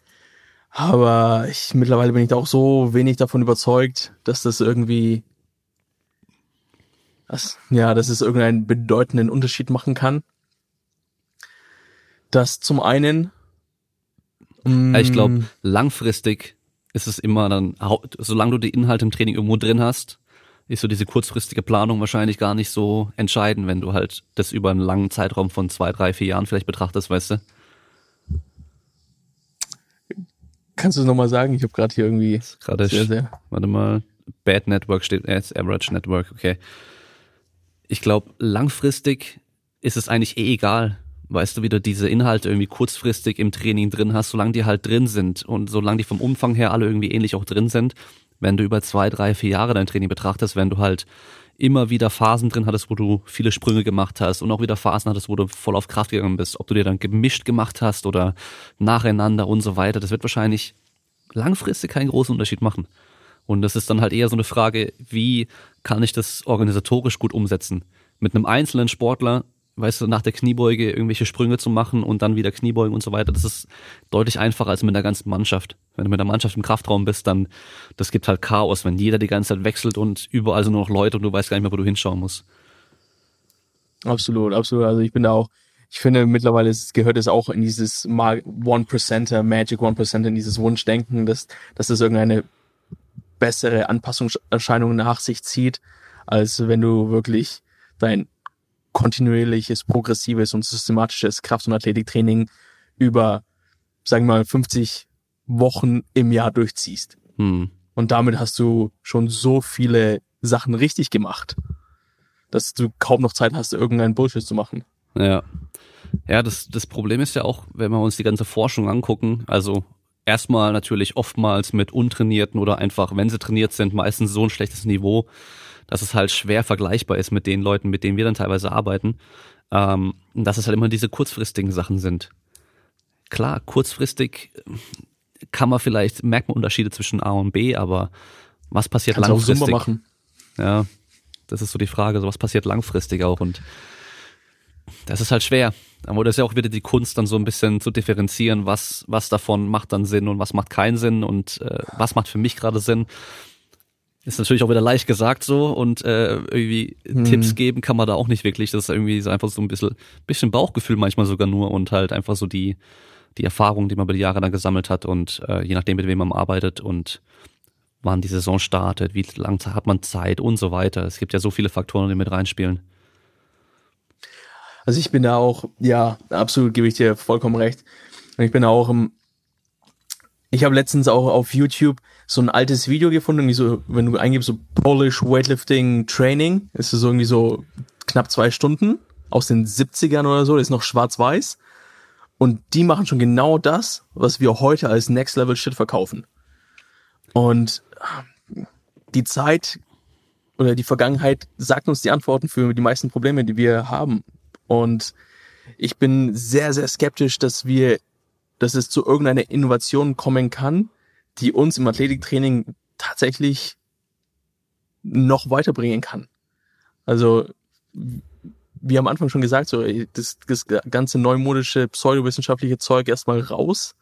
Speaker 2: Aber ich, mittlerweile bin ich da auch so wenig davon überzeugt, dass das irgendwie, das, ja, dass es irgendeinen bedeutenden Unterschied machen kann. Das zum einen.
Speaker 1: Ich glaube, mm, langfristig ist es immer dann, solange du die Inhalte im Training irgendwo drin hast, ist so diese kurzfristige Planung wahrscheinlich gar nicht so entscheidend, wenn du halt das über einen langen Zeitraum von zwei, drei, vier Jahren vielleicht betrachtest, weißt du?
Speaker 2: Kannst du es nochmal sagen? Ich habe gerade hier irgendwie
Speaker 1: gerade sehr, sehr. Warte mal, Bad Network steht als Average Network, okay. Ich glaube, langfristig ist es eigentlich eh egal, weißt du, wie du diese Inhalte irgendwie kurzfristig im Training drin hast, solange die halt drin sind und solange die vom Umfang her alle irgendwie ähnlich auch drin sind, wenn du über zwei, drei, vier Jahre dein Training betrachtest, wenn du halt immer wieder Phasen drin hattest, wo du viele Sprünge gemacht hast und auch wieder Phasen hattest, wo du voll auf Kraft gegangen bist, ob du dir dann gemischt gemacht hast oder nacheinander und so weiter, das wird wahrscheinlich langfristig keinen großen Unterschied machen. Und das ist dann halt eher so eine Frage, wie kann ich das organisatorisch gut umsetzen? Mit einem einzelnen Sportler weißt du, nach der Kniebeuge irgendwelche Sprünge zu machen und dann wieder Kniebeugen und so weiter, das ist deutlich einfacher als mit der ganzen Mannschaft. Wenn du mit der Mannschaft im Kraftraum bist, dann, das gibt halt Chaos, wenn jeder die ganze Zeit wechselt und überall sind nur noch Leute und du weißt gar nicht mehr, wo du hinschauen musst.
Speaker 2: Absolut, absolut. Also ich bin da auch, ich finde mittlerweile gehört es auch in dieses One-Percenter, Magic One-Percenter, in dieses Wunschdenken, dass, dass das irgendeine bessere Anpassungserscheinung nach sich zieht, als wenn du wirklich dein kontinuierliches, progressives und systematisches Kraft- und Athletiktraining über, sagen wir mal, 50 Wochen im Jahr durchziehst. Hm. Und damit hast du schon so viele Sachen richtig gemacht, dass du kaum noch Zeit hast, irgendeinen Bullshit zu machen.
Speaker 1: Ja. Ja, das, das Problem ist ja auch, wenn wir uns die ganze Forschung angucken, also erstmal natürlich oftmals mit untrainierten oder einfach, wenn sie trainiert sind, meistens so ein schlechtes Niveau, dass es halt schwer vergleichbar ist mit den Leuten, mit denen wir dann teilweise arbeiten. Ähm, dass es halt immer diese kurzfristigen Sachen sind. Klar, kurzfristig kann man vielleicht, merkt man Unterschiede zwischen A und B, aber was passiert Kannst langfristig? Auch machen. Ja, das ist so die Frage, so was passiert langfristig auch und das ist halt schwer. Aber das ist ja auch wieder die Kunst, dann so ein bisschen zu differenzieren, was, was davon macht dann Sinn und was macht keinen Sinn und äh, was macht für mich gerade Sinn. Ist natürlich auch wieder leicht gesagt so und äh, irgendwie hm. Tipps geben kann man da auch nicht wirklich. Das ist irgendwie so einfach so ein bisschen, bisschen Bauchgefühl manchmal sogar nur und halt einfach so die, die Erfahrung, die man über die Jahre dann gesammelt hat und äh, je nachdem, mit wem man arbeitet und wann die Saison startet, wie lang hat man Zeit und so weiter. Es gibt ja so viele Faktoren, die mit reinspielen.
Speaker 2: Also ich bin da auch, ja, absolut gebe ich dir vollkommen recht. Und ich bin auch im, ich habe letztens auch auf YouTube so ein altes Video gefunden, so, wenn du eingibst, so Polish Weightlifting Training, ist es irgendwie so knapp zwei Stunden aus den 70ern oder so, ist noch schwarz-weiß. Und die machen schon genau das, was wir heute als Next Level Shit verkaufen. Und die Zeit oder die Vergangenheit sagt uns die Antworten für die meisten Probleme, die wir haben. Und ich bin sehr, sehr skeptisch, dass wir, dass es zu irgendeiner Innovation kommen kann, die uns im Athletiktraining tatsächlich noch weiterbringen kann. Also, wie am Anfang schon gesagt, so das, das ganze neumodische, pseudowissenschaftliche Zeug erstmal raus.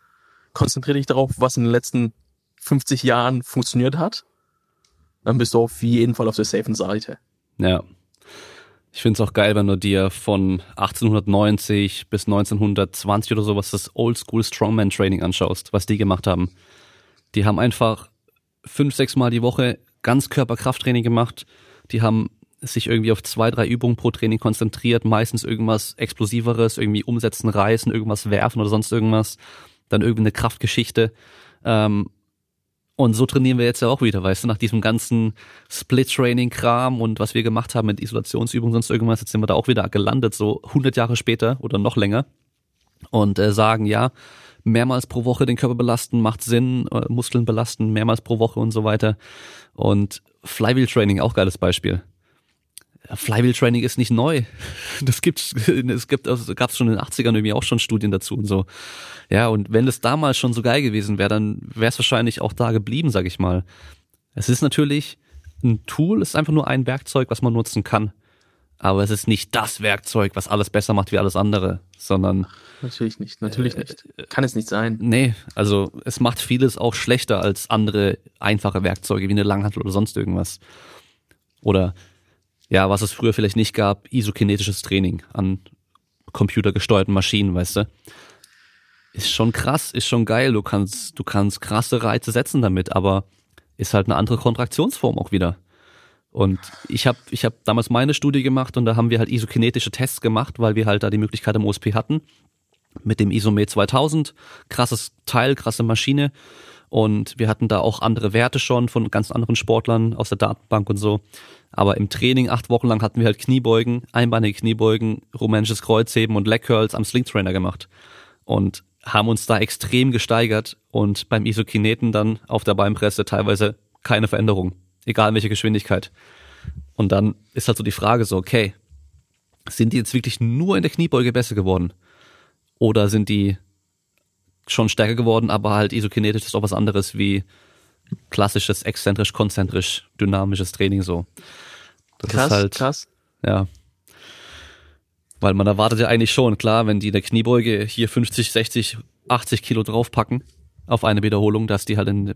Speaker 2: Konzentriere dich darauf, was in den letzten 50 Jahren funktioniert hat. Dann bist du auf jeden Fall auf der safen Seite.
Speaker 1: Ja. Ich finde es auch geil, wenn du dir von 1890 bis 1920 oder sowas das Oldschool Strongman Training anschaust, was die gemacht haben. Die haben einfach fünf, sechs Mal die Woche Ganzkörperkrafttraining gemacht. Die haben sich irgendwie auf zwei, drei Übungen pro Training konzentriert, meistens irgendwas Explosiveres, irgendwie umsetzen, reißen, irgendwas werfen oder sonst irgendwas. Dann irgendwie eine Kraftgeschichte. Ähm, und so trainieren wir jetzt ja auch wieder, weißt du, nach diesem ganzen Split-Training-Kram und was wir gemacht haben mit Isolationsübungen, sonst irgendwas, jetzt sind wir da auch wieder gelandet, so 100 Jahre später oder noch länger. Und äh, sagen, ja, mehrmals pro Woche den Körper belasten, macht Sinn, äh, Muskeln belasten, mehrmals pro Woche und so weiter. Und Flywheel Training, auch geiles Beispiel. Flywheel Training ist nicht neu. Das gibt's, es gibt, also gab es schon in den 80ern irgendwie auch schon Studien dazu und so. Ja, und wenn es damals schon so geil gewesen wäre, dann wäre es wahrscheinlich auch da geblieben, sag ich mal. Es ist natürlich ein Tool, es ist einfach nur ein Werkzeug, was man nutzen kann aber es ist nicht das Werkzeug, was alles besser macht wie alles andere, sondern
Speaker 2: natürlich nicht, natürlich äh, nicht. Kann es nicht sein.
Speaker 1: Nee, also es macht vieles auch schlechter als andere einfache Werkzeuge wie eine Langhantel oder sonst irgendwas. Oder ja, was es früher vielleicht nicht gab, isokinetisches Training an computergesteuerten Maschinen, weißt du? Ist schon krass, ist schon geil. Du kannst, du kannst krasse Reize setzen damit, aber ist halt eine andere Kontraktionsform auch wieder. Und ich habe ich hab damals meine Studie gemacht und da haben wir halt isokinetische Tests gemacht, weil wir halt da die Möglichkeit im OSP hatten. Mit dem Isomet 2000, krasses Teil, krasse Maschine. Und wir hatten da auch andere Werte schon von ganz anderen Sportlern aus der Datenbank und so. Aber im Training acht Wochen lang hatten wir halt Kniebeugen, einbeinige Kniebeugen, rumänisches Kreuzheben und Leg Curls am Sling Trainer gemacht. Und haben uns da extrem gesteigert und beim Isokineten dann auf der Beinpresse teilweise keine Veränderung egal in welcher Geschwindigkeit. Und dann ist halt so die Frage so, okay, sind die jetzt wirklich nur in der Kniebeuge besser geworden? Oder sind die schon stärker geworden, aber halt isokinetisch ist auch was anderes wie klassisches exzentrisch, konzentrisch, dynamisches Training so.
Speaker 2: Das krass, ist halt, krass.
Speaker 1: Ja. Weil man erwartet ja eigentlich schon, klar, wenn die in der Kniebeuge hier 50, 60, 80 Kilo draufpacken auf eine Wiederholung, dass die halt in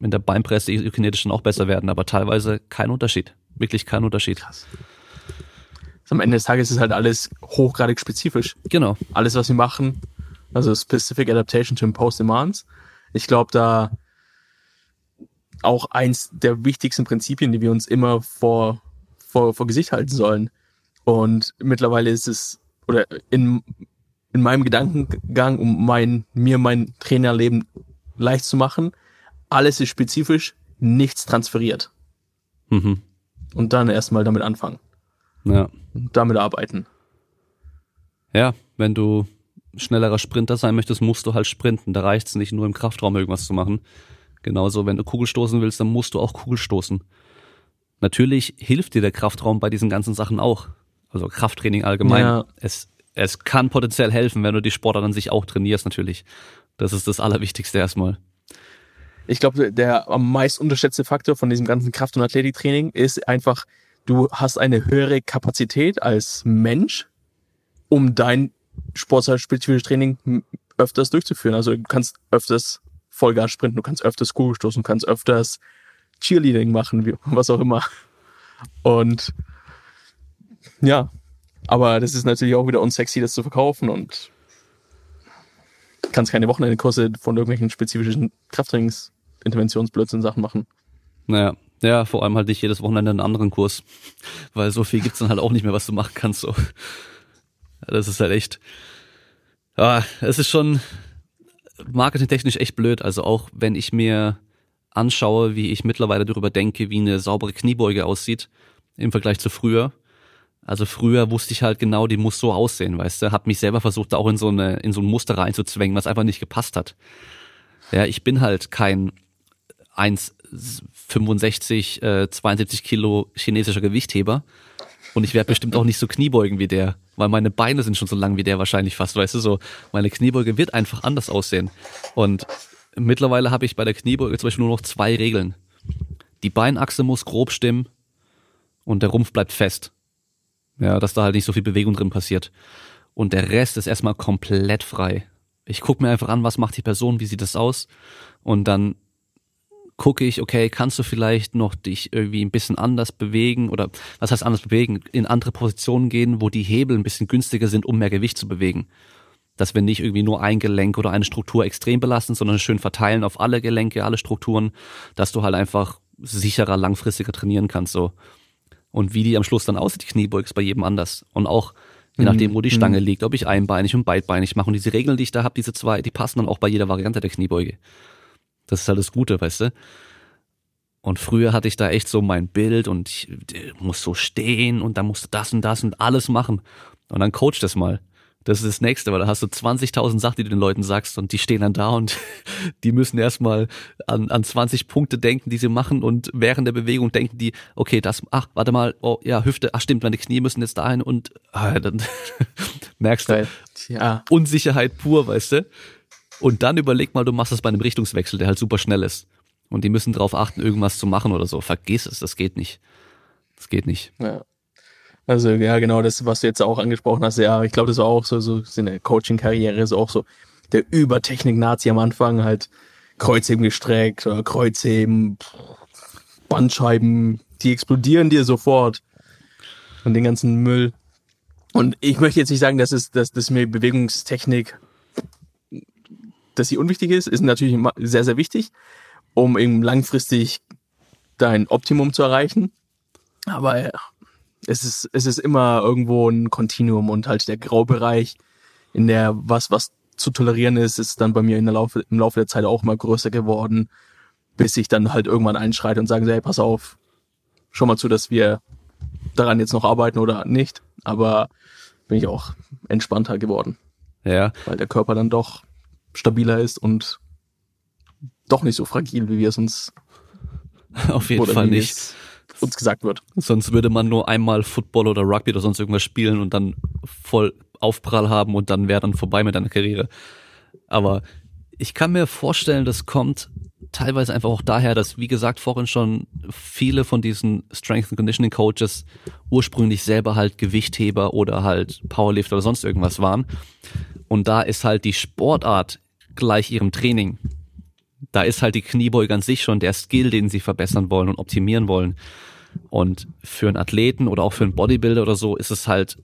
Speaker 1: in der Beinpresse kinetisch dann auch besser werden, aber teilweise kein Unterschied. Wirklich kein Unterschied. Krass.
Speaker 2: Am Ende des Tages ist halt alles hochgradig spezifisch.
Speaker 1: Genau.
Speaker 2: Alles, was wir machen, also Specific Adaptation to Impose Demands. Ich glaube, da auch eins der wichtigsten Prinzipien, die wir uns immer vor, vor, vor Gesicht halten sollen. Und mittlerweile ist es, oder in, in meinem Gedankengang, um mein, mir mein Trainerleben leicht zu machen, alles ist spezifisch, nichts transferiert. Mhm. Und dann erstmal damit anfangen.
Speaker 1: Ja.
Speaker 2: Und damit arbeiten.
Speaker 1: Ja, wenn du schnellerer Sprinter sein möchtest, musst du halt sprinten. Da reicht es nicht, nur im Kraftraum irgendwas zu machen. Genauso, wenn du Kugelstoßen willst, dann musst du auch Kugelstoßen. Natürlich hilft dir der Kraftraum bei diesen ganzen Sachen auch. Also Krafttraining allgemein. Ja. Es, es kann potenziell helfen, wenn du die Sportler dann sich auch trainierst, natürlich. Das ist das Allerwichtigste erstmal
Speaker 2: ich glaube, der am meist unterschätzte Faktor von diesem ganzen Kraft- und Athletiktraining ist einfach, du hast eine höhere Kapazität als Mensch, um dein sportspezifisches Training öfters durchzuführen. Also du kannst öfters Vollgas sprinten, du kannst öfters Kugelstoßen, du kannst öfters Cheerleading machen, was auch immer. Und ja, aber das ist natürlich auch wieder unsexy, das zu verkaufen und kannst keine Wochenendkurse von irgendwelchen spezifischen Krafttrainings Interventionsblödsinn Sachen machen.
Speaker 1: Naja, ja, vor allem halt nicht jedes Wochenende einen anderen Kurs, weil so viel gibt's dann halt auch nicht mehr, was du machen kannst. So, ja, das ist halt echt. Ja, es ist schon marketingtechnisch echt blöd. Also auch wenn ich mir anschaue, wie ich mittlerweile darüber denke, wie eine saubere Kniebeuge aussieht im Vergleich zu früher. Also früher wusste ich halt genau, die muss so aussehen, weißt du. Hab mich selber versucht, da auch in so eine in so ein Muster reinzuzwängen, was einfach nicht gepasst hat. Ja, ich bin halt kein 1,65, äh, 72 Kilo chinesischer Gewichtheber. Und ich werde bestimmt auch nicht so Kniebeugen wie der, weil meine Beine sind schon so lang wie der wahrscheinlich fast, weißt du, so. Meine Kniebeuge wird einfach anders aussehen. Und mittlerweile habe ich bei der Kniebeuge zum Beispiel nur noch zwei Regeln. Die Beinachse muss grob stimmen und der Rumpf bleibt fest. Ja, dass da halt nicht so viel Bewegung drin passiert. Und der Rest ist erstmal komplett frei. Ich gucke mir einfach an, was macht die Person, wie sieht das aus und dann gucke ich, okay, kannst du vielleicht noch dich irgendwie ein bisschen anders bewegen oder was heißt anders bewegen, in andere Positionen gehen, wo die Hebel ein bisschen günstiger sind, um mehr Gewicht zu bewegen. Dass wir nicht irgendwie nur ein Gelenk oder eine Struktur extrem belasten, sondern schön verteilen auf alle Gelenke, alle Strukturen, dass du halt einfach sicherer, langfristiger trainieren kannst, so. Und wie die am Schluss dann aussieht, die Kniebeuge ist bei jedem anders. Und auch je nachdem, wo die mhm. Stange liegt, ob ich einbeinig und beidbeinig mache. Und diese Regeln, die ich da habe, diese zwei, die passen dann auch bei jeder Variante der Kniebeuge. Das ist halt das Gute, weißt du? Und früher hatte ich da echt so mein Bild und ich, ich muss so stehen und dann musst du das und das und alles machen. Und dann coach das mal. Das ist das Nächste, weil da hast du 20.000 Sachen, die du den Leuten sagst und die stehen dann da und die müssen erstmal an, an 20 Punkte denken, die sie machen und während der Bewegung denken die, okay, das, ach, warte mal, oh ja, Hüfte, ach stimmt, meine Knie müssen jetzt dahin und ah, dann merkst du, ja. Unsicherheit pur, weißt du? Und dann überleg mal, du machst das bei einem Richtungswechsel, der halt super schnell ist. Und die müssen darauf achten, irgendwas zu machen oder so. Vergiss es, das geht nicht. Das geht nicht.
Speaker 2: Ja. Also ja, genau das, was du jetzt auch angesprochen hast. Ja, ich glaube, das war auch so, so in der Coaching-Karriere ist auch so der Übertechnik-Nazi am Anfang halt Kreuzheben gestreckt oder Kreuzheben, Bandscheiben, die explodieren dir sofort. Und den ganzen Müll. Und ich möchte jetzt nicht sagen, dass es, dass, dass mir Bewegungstechnik, dass sie unwichtig ist, ist natürlich sehr, sehr wichtig, um eben langfristig dein Optimum zu erreichen. Aber es ist, es ist immer irgendwo ein Kontinuum und halt der Graubereich, in der was, was zu tolerieren ist, ist dann bei mir in der Laufe, im Laufe der Zeit auch mal größer geworden, bis ich dann halt irgendwann einschreite und sage, hey, pass auf, schau mal zu, dass wir daran jetzt noch arbeiten oder nicht. Aber bin ich auch entspannter geworden.
Speaker 1: Ja.
Speaker 2: Weil der Körper dann doch stabiler ist und doch nicht so fragil, wie wir es uns
Speaker 1: auf jeden Fall nicht
Speaker 2: uns gesagt wird.
Speaker 1: Sonst würde man nur einmal Football oder Rugby oder sonst irgendwas spielen und dann voll Aufprall haben und dann wäre dann vorbei mit deiner Karriere. Aber ich kann mir vorstellen, das kommt teilweise einfach auch daher, dass, wie gesagt, vorhin schon viele von diesen Strength and Conditioning Coaches ursprünglich selber halt Gewichtheber oder halt Powerlifter oder sonst irgendwas waren. Und da ist halt die Sportart gleich ihrem Training. Da ist halt die Kniebeuge an sich schon der Skill, den sie verbessern wollen und optimieren wollen. Und für einen Athleten oder auch für einen Bodybuilder oder so ist es halt,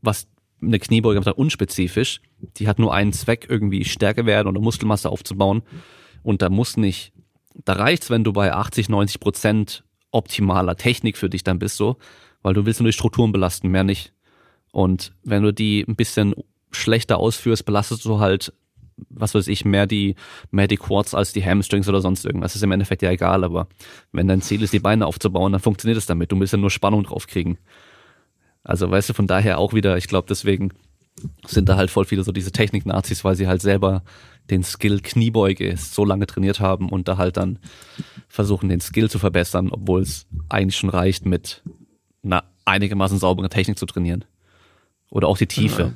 Speaker 1: was eine Kniebeuge halt unspezifisch. Die hat nur einen Zweck, irgendwie Stärke werden oder Muskelmasse aufzubauen. Und da muss nicht, da reicht's, wenn du bei 80, 90 Prozent optimaler Technik für dich dann bist so, weil du willst nur die Strukturen belasten, mehr nicht. Und wenn du die ein bisschen schlechter ausführst, belastest du halt, was weiß ich, mehr die, mehr die Quads als die Hamstrings oder sonst irgendwas. Ist im Endeffekt ja egal, aber wenn dein Ziel ist, die Beine aufzubauen, dann funktioniert es damit. Du willst ja nur Spannung drauf kriegen. Also weißt du, von daher auch wieder, ich glaube, deswegen sind da halt voll viele so diese Technik-Nazis, weil sie halt selber den Skill Kniebeuge so lange trainiert haben und da halt dann versuchen, den Skill zu verbessern, obwohl es eigentlich schon reicht, mit einer einigermaßen sauberen Technik zu trainieren. Oder auch die Tiefe.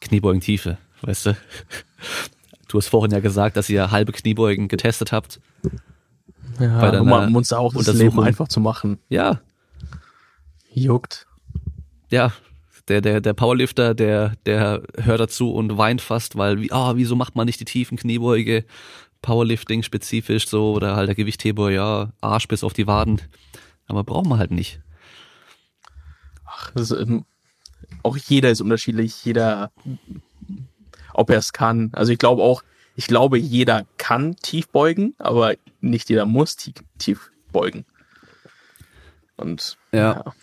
Speaker 1: Ja. Kniebeugen-Tiefe, weißt du? Du hast vorhin ja gesagt, dass ihr halbe Kniebeugen getestet habt.
Speaker 2: Ja, bei deiner um uns auch das Leben einfach zu machen.
Speaker 1: Ja.
Speaker 2: Juckt
Speaker 1: ja, der, der, der Powerlifter, der, der hört dazu und weint fast, weil, wie, ah, wieso macht man nicht die tiefen Kniebeuge? Powerlifting spezifisch so oder halt der Gewichtheber, ja, Arsch bis auf die Waden. Aber brauchen wir halt nicht.
Speaker 2: Ach, das ist, ähm, auch jeder ist unterschiedlich, jeder, ob er es kann. Also ich glaube auch, ich glaube, jeder kann tief beugen, aber nicht jeder muss tief, tief beugen. Und
Speaker 1: ja. ja.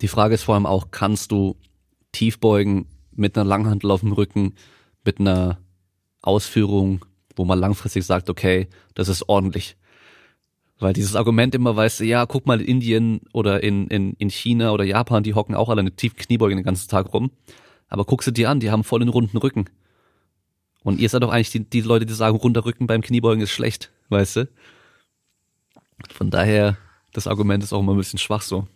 Speaker 1: Die Frage ist vor allem auch, kannst du tief beugen mit einer Langhantel auf dem Rücken, mit einer Ausführung, wo man langfristig sagt, okay, das ist ordentlich. Weil dieses Argument immer weißt du, ja, guck mal in Indien oder in, in, in China oder Japan, die hocken auch alle eine tiefe Kniebeuge den ganzen Tag rum. Aber guck sie dir an, die haben voll den runden Rücken. Und ihr seid doch eigentlich die, die Leute, die sagen, runder Rücken beim Kniebeugen ist schlecht, weißt du? Von daher, das Argument ist auch immer ein bisschen schwach so.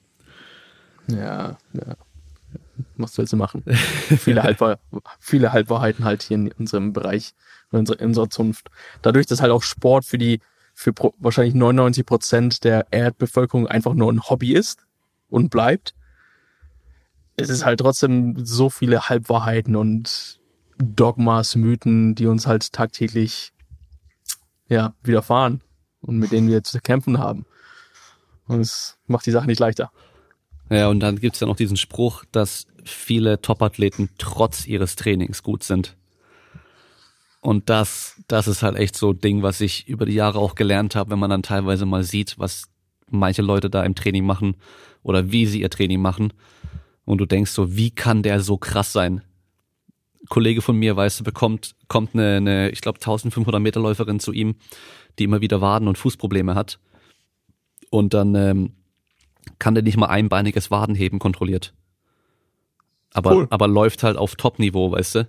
Speaker 2: Ja, ja. Was sollst du machen? viele, Halbwahr viele Halbwahrheiten halt hier in unserem Bereich, in unserer, in unserer Zunft. Dadurch, dass halt auch Sport für die, für wahrscheinlich 99 Prozent der Erdbevölkerung einfach nur ein Hobby ist und bleibt, es ist halt trotzdem so viele Halbwahrheiten und Dogmas, Mythen, die uns halt tagtäglich ja, widerfahren und mit denen wir zu kämpfen haben. Und es macht die Sache nicht leichter.
Speaker 1: Ja, und dann gibt's ja noch diesen Spruch, dass viele Topathleten trotz ihres Trainings gut sind. Und das, das ist halt echt so ein Ding, was ich über die Jahre auch gelernt habe, wenn man dann teilweise mal sieht, was manche Leute da im Training machen oder wie sie ihr Training machen. Und du denkst so, wie kann der so krass sein? Ein Kollege von mir, weißt du, bekommt, kommt eine, eine ich glaube, 1500 Meter Läuferin zu ihm, die immer wieder Waden- und Fußprobleme hat. Und dann ähm, kann der nicht mal einbeiniges Wadenheben kontrolliert. Aber, cool. aber läuft halt auf Top-Niveau, weißt du?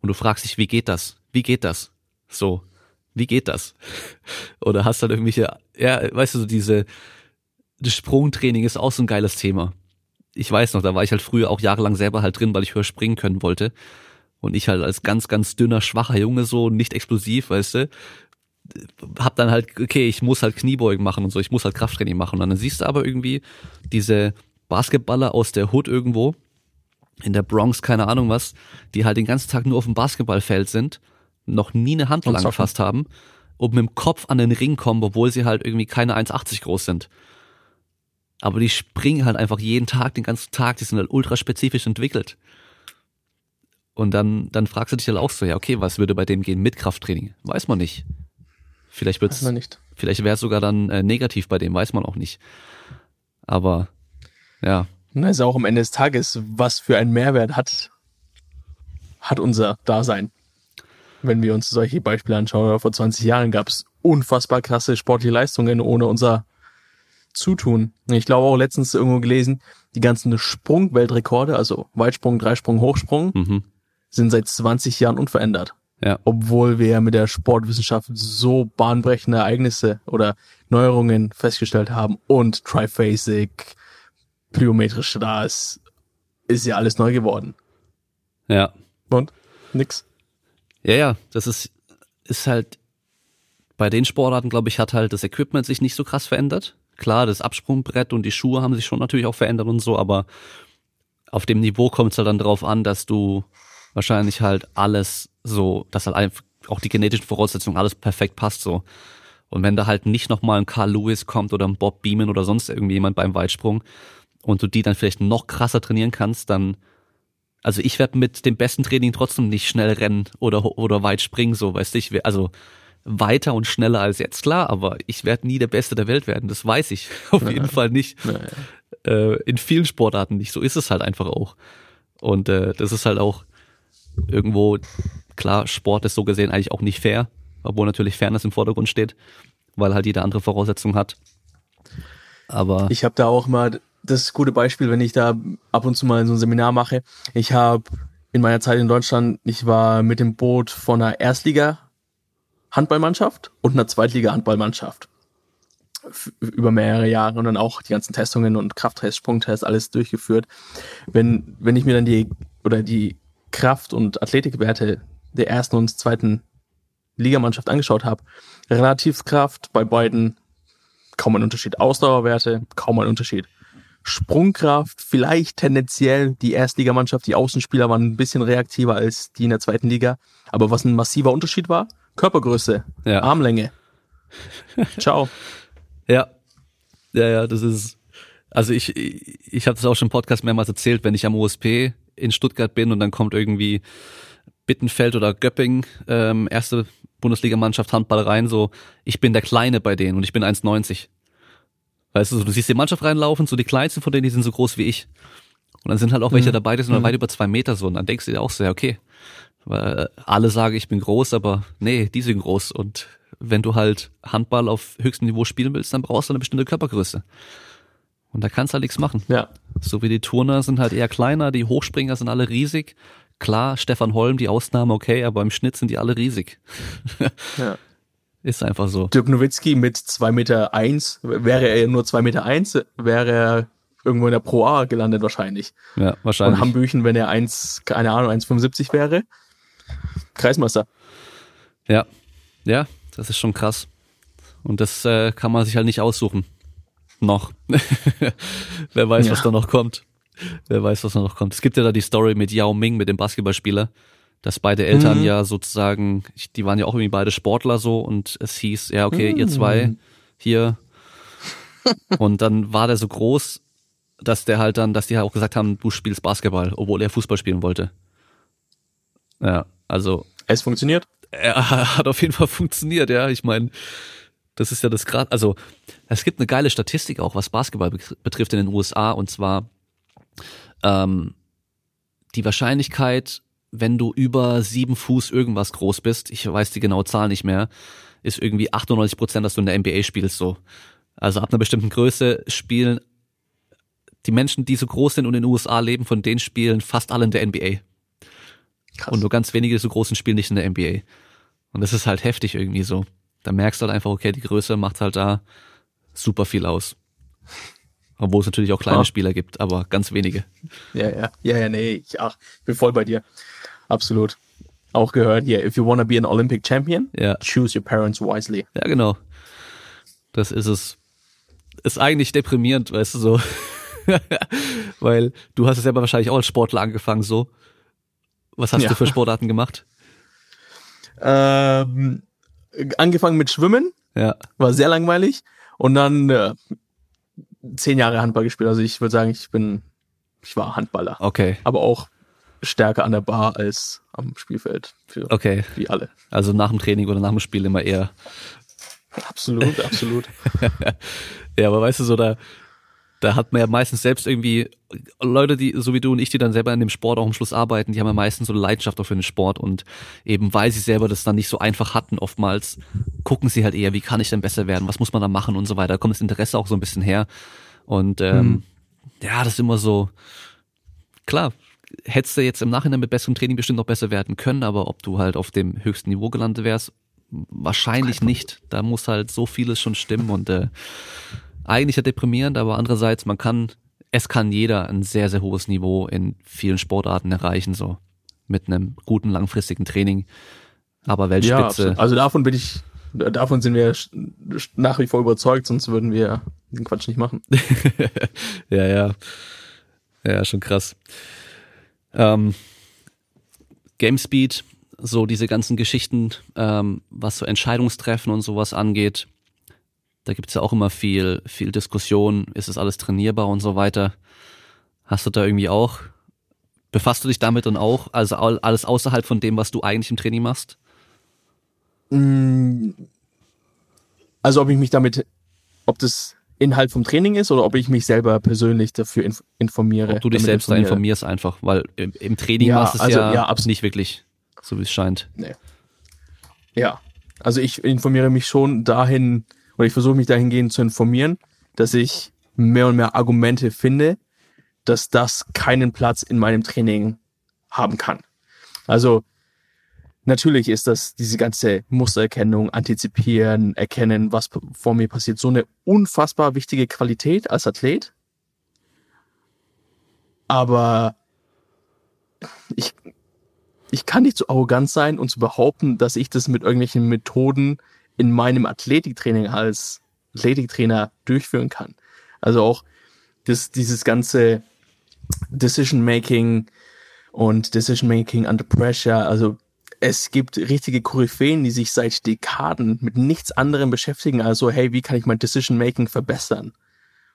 Speaker 1: Und du fragst dich, wie geht das? Wie geht das? So, wie geht das? Oder hast halt irgendwelche, ja, weißt du, so diese, das Sprungtraining ist auch so ein geiles Thema. Ich weiß noch, da war ich halt früher auch jahrelang selber halt drin, weil ich höher springen können wollte. Und ich halt als ganz, ganz dünner, schwacher Junge so, nicht explosiv, weißt du, hab dann halt, okay, ich muss halt Kniebeugen machen und so, ich muss halt Krafttraining machen. Und dann siehst du aber irgendwie diese Basketballer aus der Hood irgendwo, in der Bronx, keine Ahnung was, die halt den ganzen Tag nur auf dem Basketballfeld sind, noch nie eine Hand angefasst haben und mit dem Kopf an den Ring kommen, obwohl sie halt irgendwie keine 1,80 groß sind. Aber die springen halt einfach jeden Tag, den ganzen Tag, die sind halt ultra spezifisch entwickelt. Und dann, dann fragst du dich halt auch so, ja, okay, was würde bei dem gehen mit Krafttraining? Weiß man nicht. Vielleicht wird's,
Speaker 2: nicht.
Speaker 1: vielleicht wäre es sogar dann äh, negativ bei dem, weiß man auch nicht. Aber ja,
Speaker 2: Na, ist auch am Ende des Tages, was für einen Mehrwert hat, hat unser Dasein. Wenn wir uns solche Beispiele anschauen, vor 20 Jahren gab es unfassbar krasse sportliche Leistungen ohne unser Zutun. Ich glaube auch letztens irgendwo gelesen, die ganzen Sprungweltrekorde, also Weitsprung, Dreisprung, Hochsprung,
Speaker 1: mhm.
Speaker 2: sind seit 20 Jahren unverändert.
Speaker 1: ja,
Speaker 2: Obwohl wir mit der Sportwissenschaft so bahnbrechende Ereignisse oder Neuerungen festgestellt haben und Triphasic, plyometrische da ist, ist ja alles neu geworden.
Speaker 1: ja.
Speaker 2: Und? Nix.
Speaker 1: Ja, ja, das ist, ist halt, bei den Sportarten, glaube ich, hat halt das Equipment sich nicht so krass verändert. Klar, das Absprungbrett und die Schuhe haben sich schon natürlich auch verändert und so, aber auf dem Niveau kommt es halt dann darauf an, dass du wahrscheinlich halt alles so, dass halt einfach auch die genetischen Voraussetzungen alles perfekt passt so. Und wenn da halt nicht nochmal ein Carl Lewis kommt oder ein Bob Beeman oder sonst irgendwie jemand beim Weitsprung und du die dann vielleicht noch krasser trainieren kannst, dann also ich werde mit dem besten Training trotzdem nicht schnell rennen oder oder weit springen, so weißt du, ich also weiter und schneller als jetzt klar, aber ich werde nie der Beste der Welt werden, das weiß ich auf jeden Fall nicht. Äh, in vielen Sportarten nicht, so ist es halt einfach auch. Und äh, das ist halt auch irgendwo klar, Sport ist so gesehen eigentlich auch nicht fair, obwohl natürlich Fairness im Vordergrund steht, weil halt jeder andere Voraussetzungen hat. Aber
Speaker 2: Ich habe da auch mal das gute Beispiel, wenn ich da ab und zu mal so ein Seminar mache. Ich habe in meiner Zeit in Deutschland, ich war mit dem Boot von einer Erstliga Handballmannschaft und einer Zweitliga Handballmannschaft F- über mehrere Jahre und dann auch die ganzen Testungen und Krafttest, Sprungtest, alles durchgeführt. Wenn, wenn ich mir dann die oder die Kraft- und Athletikwerte der ersten und zweiten Ligamannschaft angeschaut habe, Relativkraft bei beiden kaum ein Unterschied. Ausdauerwerte, kaum ein Unterschied. Sprungkraft, vielleicht tendenziell die Erstligamannschaft, die Außenspieler waren ein bisschen reaktiver als die in der zweiten Liga. Aber was ein massiver Unterschied war, Körpergröße,
Speaker 1: Ja.
Speaker 2: Armlänge. Ciao.
Speaker 1: Ja. Ja, ja, das ist. Also ich, ich, ich habe das auch schon im Podcast mehrmals erzählt, wenn ich am OSP in Stuttgart bin und dann kommt irgendwie Bittenfeld oder Göpping, ähm, erste Bundesligamannschaft Handball rein, so ich bin der Kleine bei denen und ich bin 1,90. Weißt du, so, du siehst die Mannschaft reinlaufen, so die kleinsten von denen, die sind so groß wie ich. Und dann sind halt auch welche dabei, die sind halt weit über zwei Meter so. Und dann denkst du dir auch so, ja, okay. Weil alle sagen, ich bin groß, aber nee, die sind groß. Und wenn du halt Handball auf höchstem Niveau spielen willst, dann brauchst du eine bestimmte Körpergröße. Und da kannst du halt nichts machen.
Speaker 2: Ja.
Speaker 1: So wie die Turner sind halt eher kleiner, die Hochspringer sind alle riesig. Klar, Stefan Holm, die Ausnahme, okay, aber im Schnitt sind die alle riesig.
Speaker 2: ja.
Speaker 1: Ist einfach so.
Speaker 2: Dirk Nowitzki mit zwei Meter, eins, wäre er nur zwei Meter, eins, wäre er irgendwo in der Pro A gelandet wahrscheinlich.
Speaker 1: Ja,
Speaker 2: Und
Speaker 1: wahrscheinlich.
Speaker 2: Hambüchen, wenn er eins, keine Ahnung, 1,75 wäre, Kreismeister.
Speaker 1: Ja, ja, das ist schon krass. Und das äh, kann man sich halt nicht aussuchen. Noch. Wer weiß,
Speaker 2: Ja.
Speaker 1: was da noch kommt. Wer weiß, was da noch kommt. Es gibt ja da die Story mit Yao Ming, mit dem Basketballspieler, dass beide Eltern
Speaker 2: Mhm.
Speaker 1: ja sozusagen, die waren ja auch irgendwie beide Sportler so und es hieß, ja, okay, ihr
Speaker 2: Mhm.
Speaker 1: zwei hier. Und dann war der so groß, dass der halt dann, dass die halt auch gesagt haben, du spielst Basketball, obwohl er Fußball spielen wollte. Ja, also
Speaker 2: Es funktioniert.
Speaker 1: er hat auf jeden Fall funktioniert, ja. Ich meine, das ist ja das gerade, also es gibt eine geile Statistik auch, was Basketball betr- betrifft in den USA und zwar ähm, die Wahrscheinlichkeit, wenn du über sieben Fuß irgendwas groß bist, ich weiß die genaue Zahl nicht mehr, ist irgendwie 98 Prozent, dass du in der NBA spielst so. Also ab einer bestimmten Größe spielen die Menschen, die so groß sind und in den USA leben, von denen spielen fast alle in der NBA.
Speaker 2: Krass.
Speaker 1: Und nur ganz wenige so großen spielen nicht in der NBA. Und das ist halt heftig irgendwie so. Da merkst du halt einfach, okay, die Größe macht halt da super viel aus. Obwohl es natürlich auch kleine
Speaker 2: Ah.
Speaker 1: Spieler gibt, aber ganz wenige.
Speaker 2: Ja, ja, ja, ja, nee, ich, ach, ich bin voll bei dir. Absolut. Auch gehört hier, if you wanna be an Olympic champion,
Speaker 1: Ja.
Speaker 2: choose your parents wisely.
Speaker 1: Ja, genau. Das ist es. Ist eigentlich deprimierend, weißt du so. Weil du hast es selber wahrscheinlich auch als Sportler angefangen, so. Was hast
Speaker 2: Ja.
Speaker 1: du für Sportarten gemacht?
Speaker 2: Ähm, angefangen mit Schwimmen,
Speaker 1: Ja,
Speaker 2: war sehr langweilig. Und dann äh, zehn Jahre Handball gespielt. Also ich würde sagen, ich bin, ich war Handballer.
Speaker 1: Okay.
Speaker 2: Aber auch stärker an der Bar als am Spielfeld. Für
Speaker 1: Okay.
Speaker 2: wie alle.
Speaker 1: Also nach dem Training oder nach dem Spiel immer eher.
Speaker 2: Absolut, absolut.
Speaker 1: Ja, aber weißt du, so da, da hat man ja meistens selbst irgendwie Leute, die, so wie du und ich, die dann selber in dem Sport auch am Schluss arbeiten, die haben ja meistens so eine Leidenschaft auch für den Sport und eben weil sie selber das dann nicht so einfach hatten, oftmals gucken sie halt eher, wie kann ich denn besser werden, was muss man da machen und so weiter. Da kommt das Interesse auch so ein bisschen her. Und ähm,
Speaker 2: Mhm.
Speaker 1: ja, das ist immer so, klar, hättest du jetzt im Nachhinein mit besserem Training bestimmt noch besser werden können, aber ob du halt auf dem höchsten Niveau gelandet wärst, wahrscheinlich nicht. Da muss halt so vieles schon stimmen und äh, eigentlich ja deprimierend, aber andererseits, man kann, es kann jeder ein sehr, sehr hohes Niveau in vielen Sportarten erreichen, so mit einem guten langfristigen Training. Aber
Speaker 2: Ja,
Speaker 1: Weltspitze,
Speaker 2: absolut. also davon bin ich, davon sind wir nach wie vor überzeugt, sonst würden wir den Quatsch nicht machen.
Speaker 1: ja, ja. Ja, schon krass. Ähm, Gamespeed, so diese ganzen Geschichten, ähm, was so Entscheidungstreffen und sowas angeht, da gibt's ja auch immer viel, viel Diskussion, ist es alles trainierbar und so weiter. Hast du da irgendwie auch, befasst du dich damit dann auch, also all- alles außerhalb von dem, was du eigentlich im Training machst?
Speaker 2: Mm, Also ob ich mich damit, ob das Inhalt vom Training ist oder ob ich mich selber persönlich dafür inf informiere.
Speaker 1: Ob du dich selbst da informierst einfach, weil im, im Training
Speaker 2: Ja,
Speaker 1: machst du es
Speaker 2: also,
Speaker 1: ja,
Speaker 2: ja,
Speaker 1: nicht wirklich, so wie es scheint.
Speaker 2: Nee. Ja, also ich informiere mich schon dahin, oder ich versuche mich dahingehend zu informieren, dass ich mehr und mehr Argumente finde, dass das keinen Platz in meinem Training haben kann. Also natürlich ist das diese ganze Mustererkennung, Antizipieren, Erkennen, was vor mir passiert, so eine unfassbar wichtige Qualität als Athlet. Aber ich, ich kann nicht so arrogant sein und zu behaupten, dass ich das mit irgendwelchen Methoden in meinem Athletiktraining als Athletiktrainer durchführen kann. Also auch das, dieses ganze Decision Making und Decision Making under Pressure. Also es gibt richtige Koryphäen, die sich seit Dekaden mit nichts anderem beschäftigen, als so, hey, wie kann ich mein Decision Making verbessern?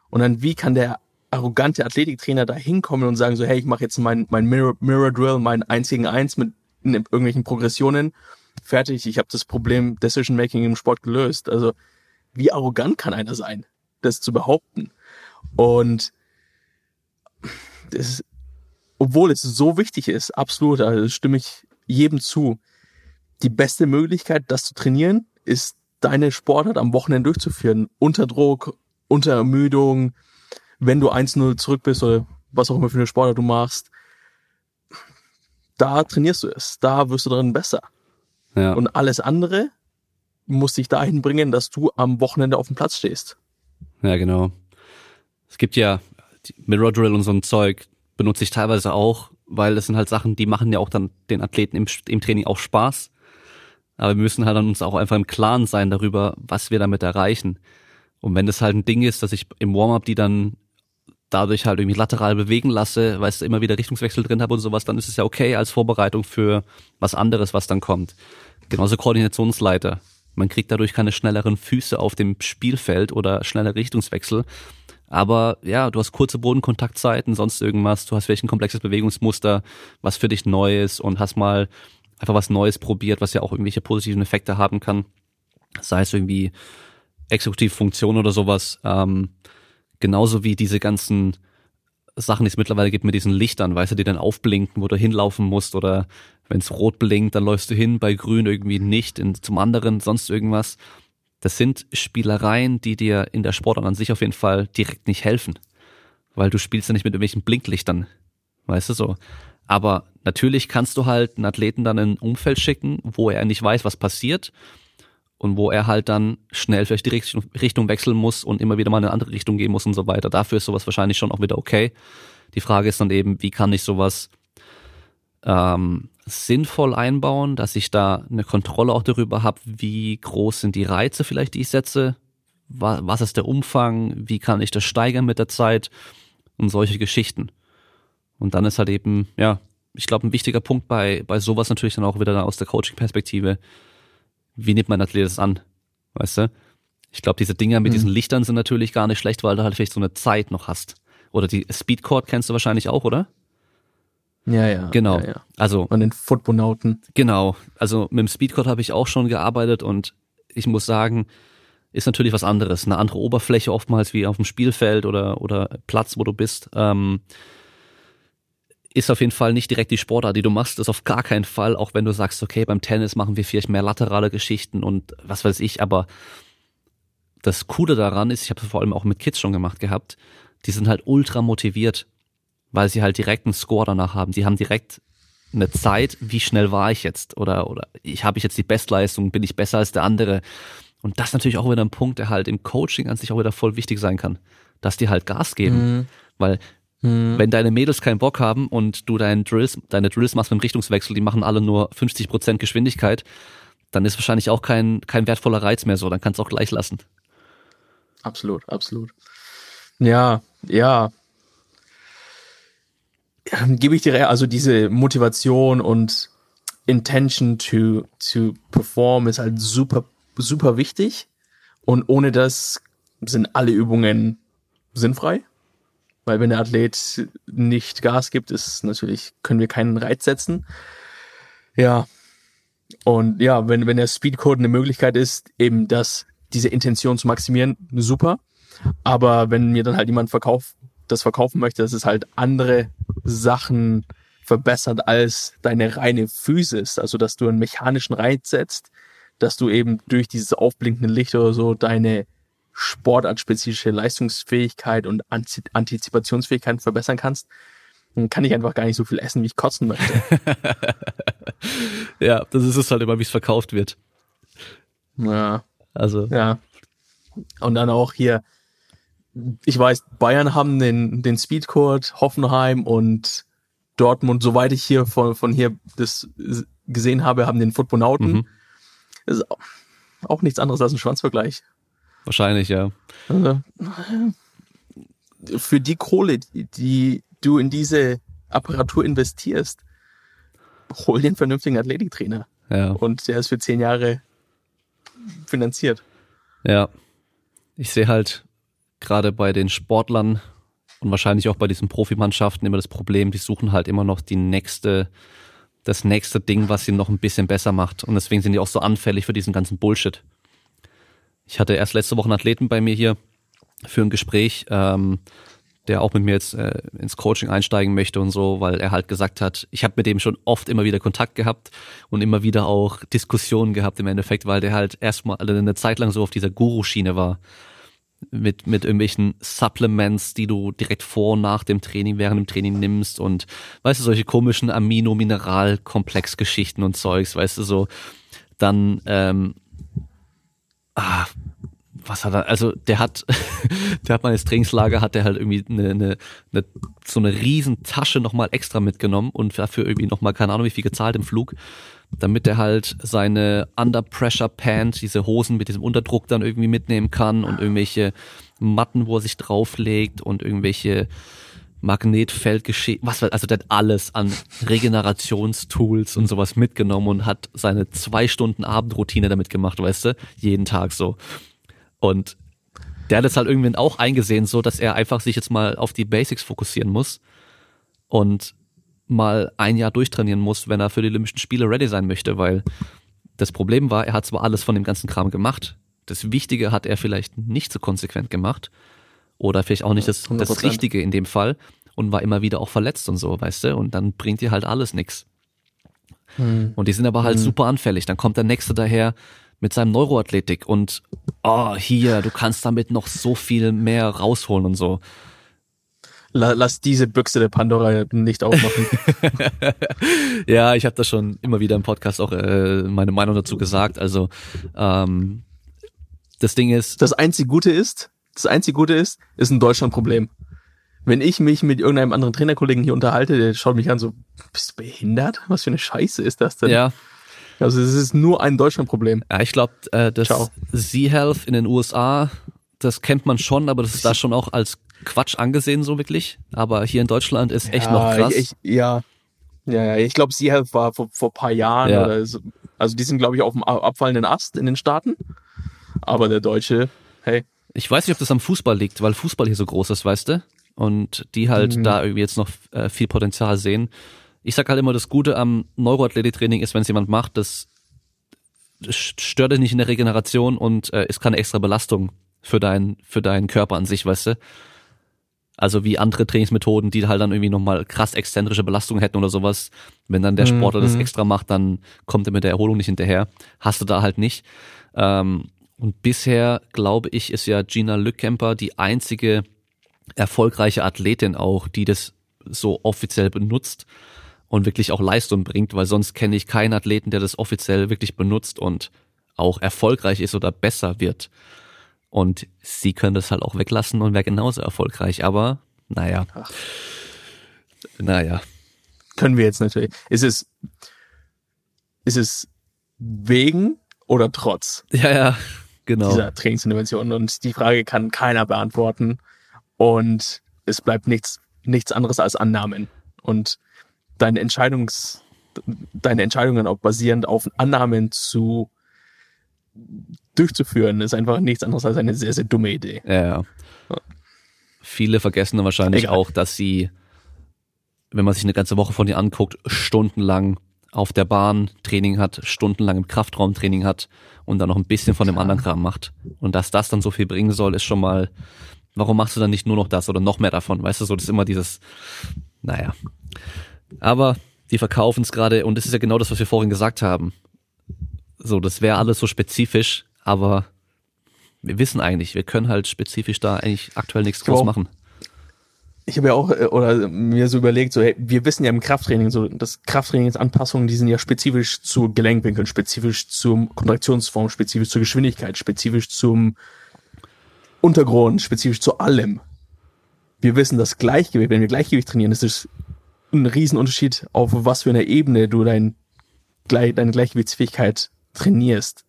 Speaker 2: Und dann, wie kann der arrogante Athletiktrainer da hinkommen und sagen so, hey, ich mache jetzt mein, mein Mirror, Mirror Drill, mein 1 gegen 1 mit in irgendwelchen Progressionen. Fertig, ich habe das Problem Decision Making im Sport gelöst. Also, wie arrogant kann einer sein, das zu behaupten? Und das, obwohl es so wichtig ist, absolut, also stimme ich jedem zu. Die beste Möglichkeit, das zu trainieren, ist deine Sportart am Wochenende durchzuführen. Unter Druck, unter Ermüdung, wenn du 1-0 zurück bist oder was auch immer für eine Sportart du machst. Da trainierst du es. Da wirst du darin besser.
Speaker 1: Ja.
Speaker 2: Und alles andere muss dich dahin bringen, dass du am Wochenende auf dem Platz stehst.
Speaker 1: Ja, genau. Es gibt ja die Mirror Drill und so ein Zeug, benutze ich teilweise auch, weil das sind halt Sachen, die machen ja auch dann den Athleten im, im Training auch Spaß. Aber wir müssen halt dann uns auch einfach im Klaren sein darüber, was wir damit erreichen. Und wenn das halt ein Ding ist, dass ich im Warm-up die dann dadurch halt irgendwie lateral bewegen lasse, weil ich immer wieder Richtungswechsel drin habe und sowas, dann ist es ja okay als Vorbereitung für was anderes, was dann kommt. Genauso Koordinationsleiter. Man kriegt dadurch keine schnelleren Füße auf dem Spielfeld oder schnellere Richtungswechsel. Aber ja, du hast kurze Bodenkontaktzeiten, sonst irgendwas, du hast vielleicht ein komplexes Bewegungsmuster, was für dich neu ist und hast mal einfach was Neues probiert, was ja auch irgendwelche positiven Effekte haben kann. Sei es irgendwie Exekutivfunktion oder sowas. Ähm, genauso wie diese ganzen Sachen, die es mittlerweile gibt mit diesen Lichtern, weißt du, die dann aufblinken, wo du hinlaufen musst oder wenn es rot blinkt, dann läufst du hin, bei grün irgendwie nicht, in, zum anderen sonst irgendwas. Das sind Spielereien, die dir in der Sportart an sich auf jeden Fall direkt nicht helfen, weil du spielst ja nicht mit irgendwelchen Blinklichtern, weißt du so. Aber natürlich kannst du halt einen Athleten dann in ein Umfeld schicken, wo er nicht weiß, was passiert und wo er halt dann schnell vielleicht die Richtung, wechseln muss und immer wieder mal in eine andere Richtung gehen muss und so weiter. Dafür ist sowas wahrscheinlich schon auch wieder okay. Die Frage ist dann eben, wie kann ich sowas ähm, sinnvoll einbauen, dass ich da eine Kontrolle auch darüber habe, wie groß sind die Reize vielleicht, die ich setze, wa was ist der Umfang, wie kann ich das steigern mit der Zeit und solche Geschichten. Und dann ist halt eben, ja, ich glaube, ein wichtiger Punkt bei, bei sowas natürlich dann auch wieder aus der Coaching-Perspektive, wie nimmt mein Athlet das an? Weißt du? Ich glaube, diese Dinger mit hm. diesen Lichtern sind natürlich gar nicht schlecht, weil du halt vielleicht so eine Zeit noch hast. Oder die Speedcord kennst du wahrscheinlich auch, oder?
Speaker 2: Ja, ja.
Speaker 1: Genau.
Speaker 2: Ja, ja.
Speaker 1: Also.
Speaker 2: Von den Footbonauten.
Speaker 1: Genau. Also mit dem Speedcord habe ich auch schon gearbeitet und ich muss sagen, ist natürlich was anderes. Eine andere Oberfläche oftmals wie auf dem Spielfeld oder, oder Platz, wo du bist. Ähm, ist auf jeden Fall nicht direkt die Sportart, die du machst, ist auf gar keinen Fall, auch wenn du sagst, okay, beim Tennis machen wir vielleicht mehr laterale Geschichten und was weiß ich, aber das Coole daran ist, ich habe es vor allem auch mit Kids schon gemacht gehabt, die sind halt ultra motiviert, weil sie halt direkt einen Score danach haben. Die haben direkt eine Zeit, wie schnell war ich jetzt oder oder ich habe ich jetzt die Bestleistung, bin ich besser als der andere. Und das ist natürlich auch wieder ein Punkt, der halt im Coaching an sich auch wieder voll wichtig sein kann, dass die halt Gas geben, mhm. weil mhm. wenn deine Mädels keinen Bock haben und du deinen Drills, deine Drills machst mit dem Richtungswechsel, die machen alle nur 50 Prozent Geschwindigkeit, dann ist wahrscheinlich auch kein kein wertvoller Reiz mehr so, dann kannst du auch gleich lassen.
Speaker 2: Absolut, absolut. Ja, ja, gebe ich dir also diese Motivation und Intention to to perform ist halt super super wichtig und ohne das sind alle Übungen sinnfrei, weil wenn der Athlet nicht Gas gibt, ist natürlich können wir keinen Reiz setzen. Ja. Und ja, wenn wenn der Speedcode eine Möglichkeit ist, eben das diese Intention zu maximieren, super. Aber wenn mir dann halt jemand verkauft, das verkaufen möchte, dass es halt andere Sachen verbessert als deine reine Physis. Also, dass du einen mechanischen Reiz setzt, dass du eben durch dieses aufblinkende Licht oder so deine sportartspezifische Leistungsfähigkeit und Antizipationsfähigkeit verbessern kannst, dann kann ich einfach gar nicht so viel essen, wie ich kotzen möchte.
Speaker 1: ja, das ist es halt immer, wie es verkauft wird.
Speaker 2: Ja. Also. Ja. Und dann auch hier, ich weiß, Bayern haben den, den Speedcourt, Hoffenheim und Dortmund, soweit ich hier von, von hier das gesehen habe, haben den Footbonauten. Mhm. Das ist auch, auch nichts anderes als ein Schwanzvergleich.
Speaker 1: Wahrscheinlich, ja.
Speaker 2: Also, für die Kohle, die du in diese Apparatur investierst, hol einen vernünftigen Athletiktrainer.
Speaker 1: Ja.
Speaker 2: Und der ist für zehn Jahre finanziert.
Speaker 1: Ja. Ich sehe halt gerade bei den Sportlern und wahrscheinlich auch bei diesen Profimannschaften immer das Problem, die suchen halt immer noch die nächste, das nächste Ding, was sie noch ein bisschen besser macht. Und deswegen sind die auch so anfällig für diesen ganzen Bullshit. Ich hatte erst letzte Woche einen Athleten bei mir hier für ein Gespräch, ähm, der auch mit mir jetzt äh, ins Coaching einsteigen möchte und so, weil er halt gesagt hat, ich habe mit dem schon oft immer wieder Kontakt gehabt und immer wieder auch Diskussionen gehabt im Endeffekt, weil der halt erstmal eine Zeit lang so auf dieser Guru-Schiene war mit, mit irgendwelchen Supplements, die du direkt vor und nach dem Training, während dem Training nimmst und weißt du, solche komischen Amino-Mineral-Komplex-Geschichten und Zeugs, weißt du, so, dann, ähm, ah, was hat er, also der hat, der hat meines Trainingslager, hat der halt irgendwie eine, eine, eine so eine riesen Tasche nochmal extra mitgenommen und dafür irgendwie nochmal, keine Ahnung wie viel gezahlt im Flug damit er halt seine Under Pressure Pants, diese Hosen mit diesem Unterdruck dann irgendwie mitnehmen kann und irgendwelche Matten, wo er sich drauflegt und irgendwelche Magnetfeldgeschichten, was also der hat alles an Regenerationstools und sowas mitgenommen und hat seine zwei Stunden Abendroutine damit gemacht, weißt du, jeden Tag so. Und der hat es halt irgendwann auch eingesehen, so dass er einfach sich jetzt mal auf die Basics fokussieren muss und mal ein Jahr durchtrainieren muss, wenn er für die Olympischen Spiele ready sein möchte, weil das Problem war, er hat zwar alles von dem ganzen Kram gemacht, das Wichtige hat er vielleicht nicht so konsequent gemacht oder vielleicht auch nicht das, das Richtige in dem Fall und war immer wieder auch verletzt und so, weißt du, und dann bringt dir halt alles nix. Hm. Und die sind aber halt hm. super anfällig. Dann kommt der Nächste daher mit seinem Neuroathletik und oh, hier, du kannst damit noch so viel mehr rausholen und so
Speaker 2: lass diese Büchse der Pandora nicht aufmachen.
Speaker 1: ja, ich habe das schon immer wieder im Podcast auch äh, meine Meinung dazu gesagt. Also ähm, das Ding ist.
Speaker 2: Das einzige Gute ist, das einzige Gute ist, ist ein Deutschlandproblem. Wenn ich mich mit irgendeinem anderen Trainerkollegen hier unterhalte, der schaut mich an so, bist du behindert? Was für eine Scheiße ist das denn?
Speaker 1: Ja.
Speaker 2: Also es ist nur ein Deutschlandproblem.
Speaker 1: Ja, ich glaube, äh, das Z-Health in den USA, das kennt man schon, aber das ist da schon auch als Quatsch angesehen, so wirklich. Aber hier in Deutschland ist echt
Speaker 2: ja,
Speaker 1: noch krass.
Speaker 2: Ich, ja, ja, ja. Ich glaube, Sea-Health war vor, vor paar Jahren
Speaker 1: ja.
Speaker 2: oder so. Also die sind, glaube ich, auf dem abfallenden Ast in den Staaten. Aber der Deutsche hey.
Speaker 1: Ich weiß nicht, ob das am Fußball liegt, weil Fußball hier so groß ist, weißt du? Und die halt mhm. da irgendwie jetzt noch äh, viel Potenzial sehen. Ich sag halt immer, das Gute am Neuroathletiktraining ist, wenn es jemand macht, das stört dich nicht in der Regeneration und äh, ist keine extra Belastung für deinen für deinen Körper an sich, weißt du? Also wie andere Trainingsmethoden, die halt dann irgendwie nochmal krass exzentrische Belastungen hätten oder sowas. Wenn dann der Sportler mhm. das extra macht, dann kommt er mit der Erholung nicht hinterher. Hast du da halt nicht. Ähm, und bisher, glaube ich, ist ja Gina Lückemper die einzige erfolgreiche Athletin auch, die das so offiziell benutzt und wirklich auch Leistung bringt, weil sonst kenne ich keinen Athleten, der das offiziell wirklich benutzt und auch erfolgreich ist oder besser wird. Und sie können das halt auch weglassen und wäre genauso erfolgreich. Aber naja. Ach. Naja.
Speaker 2: Können wir jetzt natürlich. Ist es, ist es wegen oder trotz?
Speaker 1: Ja, ja, genau.
Speaker 2: Dieser Trainingsintervention. Und die Frage kann keiner beantworten. Und es bleibt nichts, nichts anderes als Annahmen. Und deine Entscheidungs, deine Entscheidungen auch basierend auf Annahmen zu durchzuführen, ist einfach nichts anderes als eine sehr, sehr dumme Idee.
Speaker 1: Ja. ja. Viele vergessen dann wahrscheinlich Egal. auch, dass sie, wenn man sich eine ganze Woche von ihr anguckt, stundenlang auf der Bahn Training hat, stundenlang im Kraftraum Training hat und dann noch ein bisschen von dem anderen Kram macht. Und dass das dann so viel bringen soll, ist schon mal, warum machst du dann nicht nur noch das oder noch mehr davon? Weißt du, so, das ist immer dieses, naja. Aber die verkaufen es gerade und das ist ja genau das, was wir vorhin gesagt haben. So, das wäre alles so spezifisch, aber wir wissen eigentlich, wir können halt spezifisch da eigentlich aktuell nichts groß machen.
Speaker 2: Ich habe ja auch äh, oder mir so überlegt, so hey, wir wissen ja im Krafttraining so, das Krafttrainingsanpassungen, die sind ja spezifisch zu Gelenkwinkeln, spezifisch zum Kontraktionsform, spezifisch zur Geschwindigkeit, spezifisch zum Untergrund, spezifisch zu allem. Wir wissen das Gleichgewicht, wenn wir Gleichgewicht trainieren, ist ein Riesenunterschied, auf was für einer Ebene du dein, deine Gleichgewichtsfähigkeit trainierst.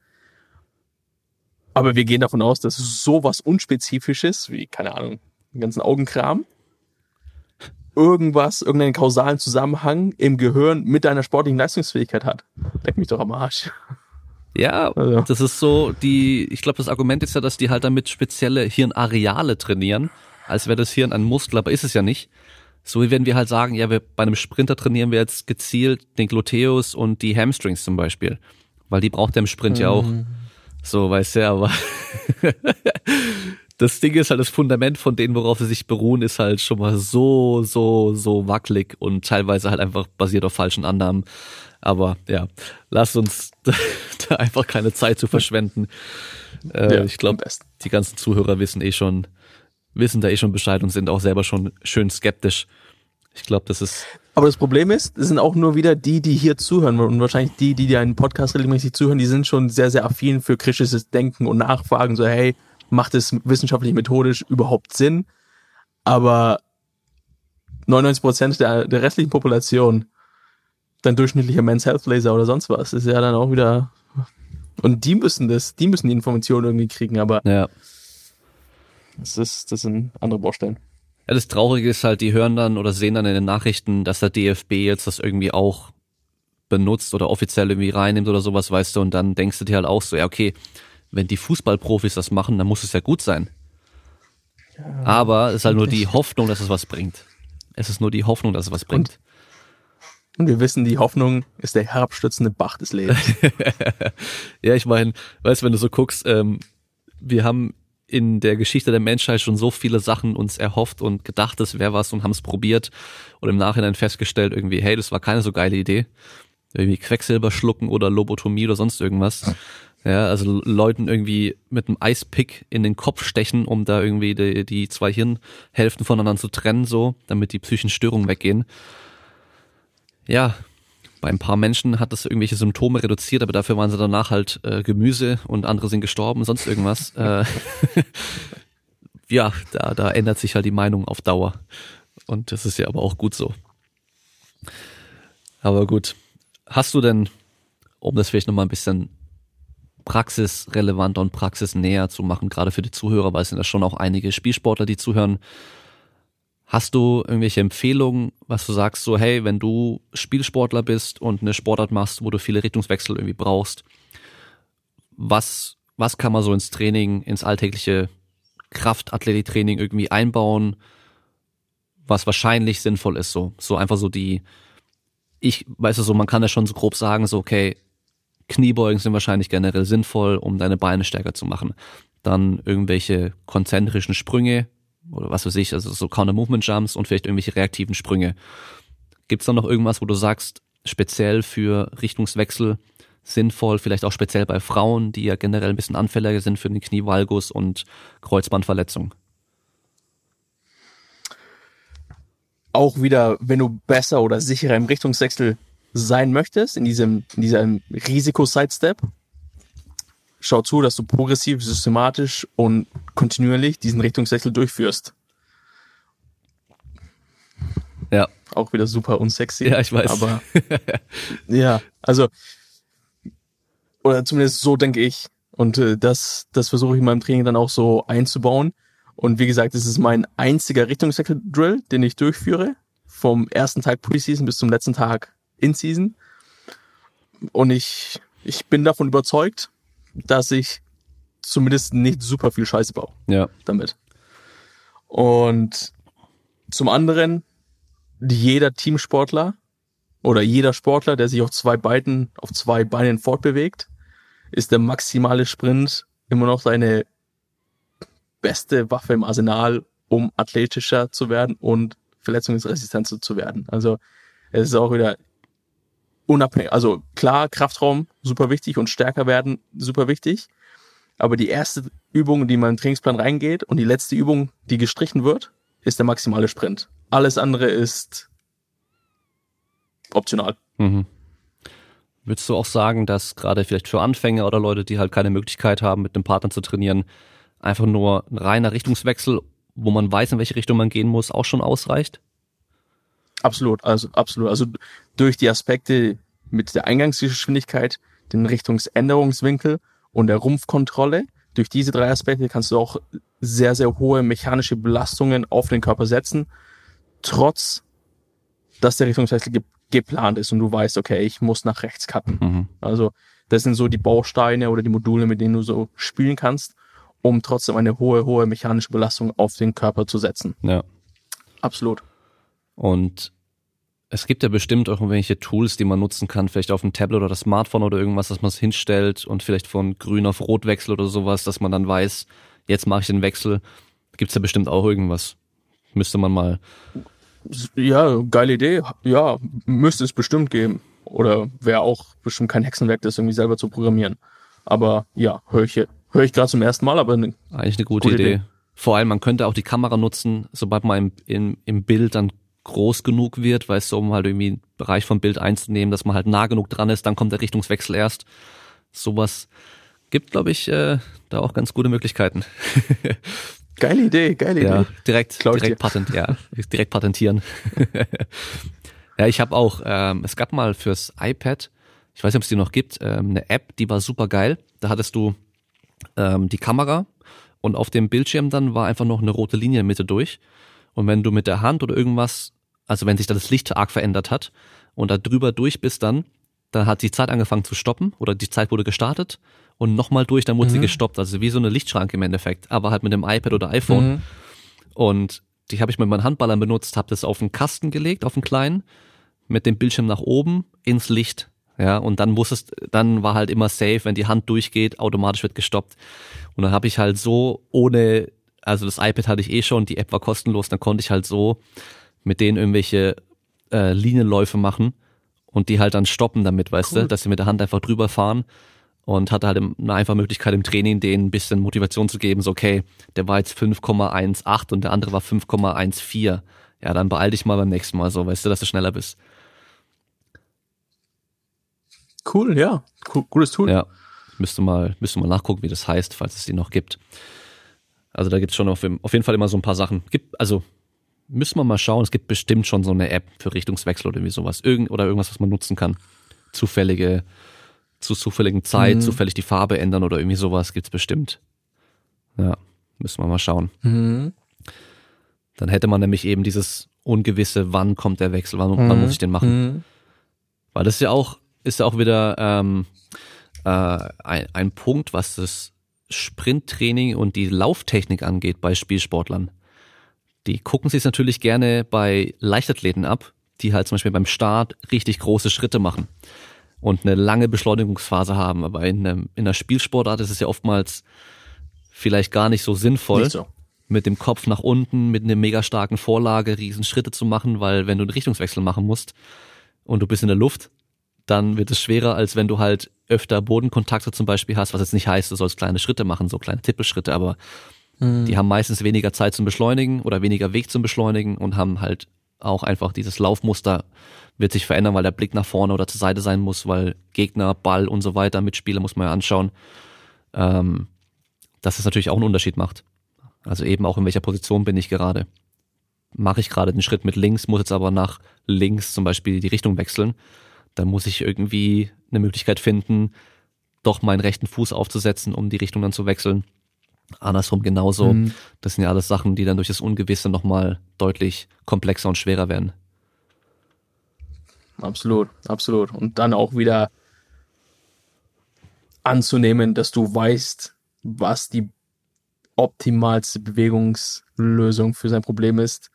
Speaker 2: Aber wir gehen davon aus, dass sowas Unspezifisches, wie, keine Ahnung, den ganzen Augenkram, irgendwas, irgendeinen kausalen Zusammenhang im Gehirn mit deiner sportlichen Leistungsfähigkeit hat. Leck mich doch am Arsch.
Speaker 1: Ja, also. das ist so, die, ich glaube, das Argument ist ja, dass die halt damit spezielle Hirnareale trainieren, als wäre das Hirn ein Muskel, aber ist es ja nicht. So wie wenn wir halt sagen, ja, wir bei einem Sprinter trainieren wir jetzt gezielt den Gluteus und die Hamstrings zum Beispiel. Weil die braucht der im Sprint mhm. ja auch. So, weißt du, aber das Ding ist halt, das Fundament von denen, worauf sie sich beruhen, ist halt schon mal so, so, so wackelig und teilweise halt einfach basiert auf falschen Annahmen. Aber ja, lass uns da einfach keine Zeit zu verschwenden. Äh, ja, ich glaube, die ganzen Zuhörer wissen eh schon, wissen da eh schon Bescheid und sind auch selber schon schön skeptisch. Ich glaube, das ist.
Speaker 2: Aber das Problem ist, es sind auch nur wieder die, die hier zuhören und wahrscheinlich die, die dir einen Podcast regelmäßig zuhören, die sind schon sehr, sehr affin für kritisches Denken und Nachfragen. So, hey, macht es wissenschaftlich methodisch überhaupt Sinn? Aber 99 Prozent der, der restlichen Population, dein durchschnittlicher Men's Health Laser oder sonst was, ist ja dann auch wieder. Und die müssen das, die müssen die Informationen irgendwie kriegen, aber
Speaker 1: ja.
Speaker 2: Das ist, das sind andere Baustellen.
Speaker 1: Ja, das Traurige ist halt, die hören dann oder sehen dann in den Nachrichten, dass der DFB jetzt das irgendwie auch benutzt oder offiziell irgendwie reinnimmt oder sowas, weißt du, und dann denkst du dir halt auch so, ja, okay, wenn die Fußballprofis das machen, dann muss es ja gut sein. Ja, Aber es ist halt nur die Hoffnung, dass es was bringt. Es ist nur die Hoffnung, dass es was bringt.
Speaker 2: Und, und wir wissen, die Hoffnung ist der herabstürzende Bach des Lebens.
Speaker 1: ja, ich meine, weißt du, wenn du so guckst, ähm, wir haben in der Geschichte der Menschheit schon so viele Sachen uns erhofft und gedacht, es wäre was und haben es probiert und im Nachhinein festgestellt irgendwie, hey, das war keine so geile Idee. Irgendwie Quecksilber schlucken oder Lobotomie oder sonst irgendwas. Ja, also Leuten irgendwie mit einem Eispick in den Kopf stechen, um da irgendwie die, die zwei Hirnhälften voneinander zu trennen, so, damit die psychischen Störungen weggehen. Ja, bei ein paar Menschen hat das irgendwelche Symptome reduziert, aber dafür waren sie danach halt äh, Gemüse und andere sind gestorben, sonst irgendwas. äh, ja, da, da ändert sich halt die Meinung auf Dauer. Und das ist ja aber auch gut so. Aber gut. Hast du denn, um das vielleicht nochmal ein bisschen praxisrelevanter und praxisnäher zu machen, gerade für die Zuhörer, weil es sind ja schon auch einige Spielsportler, die zuhören, Hast du irgendwelche Empfehlungen, was du sagst, so hey, wenn du Spielsportler bist und eine Sportart machst, wo du viele Richtungswechsel irgendwie brauchst, was was kann man so ins Training, ins alltägliche Kraftathletiktraining irgendwie einbauen, was wahrscheinlich sinnvoll ist, so. So einfach so die, ich, weißt du, so, man kann ja schon so grob sagen, so, okay, Kniebeugen sind wahrscheinlich generell sinnvoll, um deine Beine stärker zu machen. Dann irgendwelche konzentrischen Sprünge oder was weiß ich, also so Counter-Movement-Jumps und vielleicht irgendwelche reaktiven Sprünge. Gibt's da noch irgendwas, wo du sagst, speziell für Richtungswechsel sinnvoll, vielleicht auch speziell bei Frauen, die ja generell ein bisschen anfälliger sind für den Knievalgus und Kreuzbandverletzung?
Speaker 2: Auch wieder, wenn du besser oder sicherer im Richtungswechsel sein möchtest, in diesem, in diesem Risiko-Sidestep, schau zu, dass du progressiv, systematisch und kontinuierlich diesen Richtungswechsel durchführst.
Speaker 1: Ja.
Speaker 2: Auch wieder super unsexy.
Speaker 1: Ja, ich weiß.
Speaker 2: Aber ja, also oder zumindest so denke ich. Und äh, das, das versuche ich in meinem Training dann auch so einzubauen. Und wie gesagt, es ist mein einziger Richtungswechsel-Drill, den ich durchführe. Vom ersten Tag Preseason bis zum letzten Tag In-Season. Und ich, ich bin davon überzeugt, dass ich zumindest nicht super viel Scheiße baue.
Speaker 1: Ja.
Speaker 2: Damit. Und zum anderen, jeder Teamsportler oder jeder Sportler, der sich auf zwei Beinen, auf zwei Beinen fortbewegt, ist der maximale Sprint immer noch seine beste Waffe im Arsenal, um athletischer zu werden und verletzungsresistenter zu werden. Also es ist auch wieder unabhängig, also klar, Kraftraum super wichtig und stärker werden super wichtig. Aber die erste Übung, die man im Trainingsplan reingeht und die letzte Übung, die gestrichen wird, ist der maximale Sprint. Alles andere ist optional.
Speaker 1: Mhm. Würdest du auch sagen, dass gerade vielleicht für Anfänger oder Leute, die halt keine Möglichkeit haben, mit einem Partner zu trainieren, einfach nur ein reiner Richtungswechsel, wo man weiß, in welche Richtung man gehen muss, auch schon ausreicht?
Speaker 2: Absolut, also absolut. Also durch die Aspekte mit der Eingangsgeschwindigkeit, den Richtungsänderungswinkel und der Rumpfkontrolle, durch diese drei Aspekte kannst du auch sehr, sehr hohe mechanische Belastungen auf den Körper setzen, trotz dass der Richtungswechsel ge geplant ist und du weißt, okay, ich muss nach rechts cutten.
Speaker 1: Mhm.
Speaker 2: Also das sind so die Bausteine oder die Module, mit denen du so spielen kannst, um trotzdem eine hohe, hohe mechanische Belastung auf den Körper zu setzen.
Speaker 1: Ja.
Speaker 2: Absolut.
Speaker 1: Und es gibt ja bestimmt auch irgendwelche Tools, die man nutzen kann, vielleicht auf dem Tablet oder das Smartphone oder irgendwas, dass man es hinstellt und vielleicht von grün auf rot wechselt oder sowas, dass man dann weiß, jetzt mache ich den Wechsel. Gibt's ja bestimmt auch irgendwas. Müsste man mal.
Speaker 2: Ja, geile Idee. Ja, müsste es bestimmt geben. Oder wäre auch bestimmt kein Hexenwerk, das irgendwie selber zu programmieren. Aber ja, höre ich, hör ich gerade zum ersten Mal, aber ne,
Speaker 1: Eigentlich eine gute,
Speaker 2: Gute
Speaker 1: Idee.
Speaker 2: Idee.
Speaker 1: Vor allem, man könnte auch die Kamera nutzen, sobald man im, im, im Bild dann groß genug wird, weißt du, um halt irgendwie einen Bereich vom Bild einzunehmen, dass man halt nah genug dran ist, dann kommt der Richtungswechsel erst. Sowas gibt, glaube ich, äh, da auch ganz gute Möglichkeiten.
Speaker 2: geile Idee, geile
Speaker 1: Ja,
Speaker 2: Idee.
Speaker 1: direkt, direkt patent, ja, direkt patentieren. ja, ich habe auch, ähm, es gab mal fürs iPad, ich weiß nicht, ob es die noch gibt, ähm, eine App, die war super geil. Da hattest du ähm, die Kamera und auf dem Bildschirm dann war einfach noch eine rote Linie in der Mitte durch. Und wenn du mit der Hand oder irgendwas, also wenn sich da das Licht arg verändert hat und da drüber durch bist dann, dann hat die Zeit angefangen zu stoppen oder die Zeit wurde gestartet und nochmal durch, dann wurde sie gestoppt. Also wie so eine Lichtschranke im Endeffekt, aber halt mit dem iPad oder iPhone.
Speaker 2: Mhm.
Speaker 1: Und die habe ich mit meinen Handballern benutzt, habe das auf einen Kasten gelegt, auf einen kleinen, mit dem Bildschirm nach oben ins Licht. Ja, und dann wusstest, dann war halt immer safe, wenn die Hand durchgeht, automatisch wird gestoppt. Und dann habe ich halt so ohne, also das iPad hatte ich eh schon, die App war kostenlos, dann konnte ich halt so mit denen irgendwelche äh, Linienläufe machen und die halt dann stoppen damit, weißt du, dass sie mit der Hand einfach drüber fahren und hatte halt eine einfache Möglichkeit im Training, denen ein bisschen Motivation zu geben, so okay, der war jetzt 5,18 und der andere war 5,14. Ja, dann beeil dich mal beim nächsten Mal so, weißt du, dass du schneller bist.
Speaker 2: Cool, ja. Cool, cooles Tool.
Speaker 1: Ja, müsste mal, müsste mal nachgucken, wie das heißt, falls es die noch gibt. Also da gibt's schon auf, auf jeden Fall immer so ein paar Sachen. Gibt, also müssen wir mal schauen, es gibt bestimmt schon so eine App für Richtungswechsel oder irgendwie sowas. Irgend, oder irgendwas, was man nutzen kann. Zufällige, zu zufälligen Zeit,
Speaker 2: Mhm.
Speaker 1: zufällig die Farbe ändern oder irgendwie sowas gibt's bestimmt. Ja, müssen wir mal schauen.
Speaker 2: Mhm.
Speaker 1: Dann hätte man nämlich eben dieses ungewisse, wann kommt der Wechsel, wann, wann muss ich den machen.
Speaker 2: Mhm.
Speaker 1: Weil das ist ja auch, ist ja auch wieder ähm, äh, ein, ein Punkt, was das Sprinttraining und die Lauftechnik angeht bei Spielsportlern. Die gucken sich natürlich gerne bei Leichtathleten ab, die halt zum Beispiel beim Start richtig große Schritte machen und eine lange Beschleunigungsphase haben. Aber in, einem, in einer Spielsportart ist es ja oftmals vielleicht gar nicht so sinnvoll, nicht so. mit dem Kopf nach unten, mit einer mega starken Vorlage riesen Schritte zu machen, weil wenn du einen Richtungswechsel machen musst und du bist in der Luft, dann wird es schwerer, als wenn du halt öfter Bodenkontakte zum Beispiel hast, was jetzt nicht heißt, du sollst kleine Schritte machen, so kleine Tippelschritte, aber mhm. die haben meistens weniger Zeit zum Beschleunigen oder weniger Weg zum Beschleunigen und haben halt auch einfach dieses Laufmuster wird sich verändern, weil der Blick nach vorne oder zur Seite sein muss, weil Gegner, Ball und so weiter, Mitspieler muss man ja anschauen, ähm, dass es natürlich auch einen Unterschied macht. Also eben auch in welcher Position bin ich gerade. Mache ich gerade den Schritt mit links, muss jetzt aber nach links zum Beispiel die Richtung wechseln dann muss ich irgendwie eine Möglichkeit finden, doch meinen rechten Fuß aufzusetzen, um die Richtung dann zu wechseln. Andersrum genauso. Mhm. Das sind ja alles Sachen, die dann durch das Ungewisse nochmal deutlich komplexer und schwerer werden.
Speaker 2: Absolut, absolut. Und dann auch wieder anzunehmen, dass du weißt, was die optimalste Bewegungslösung für sein Problem ist.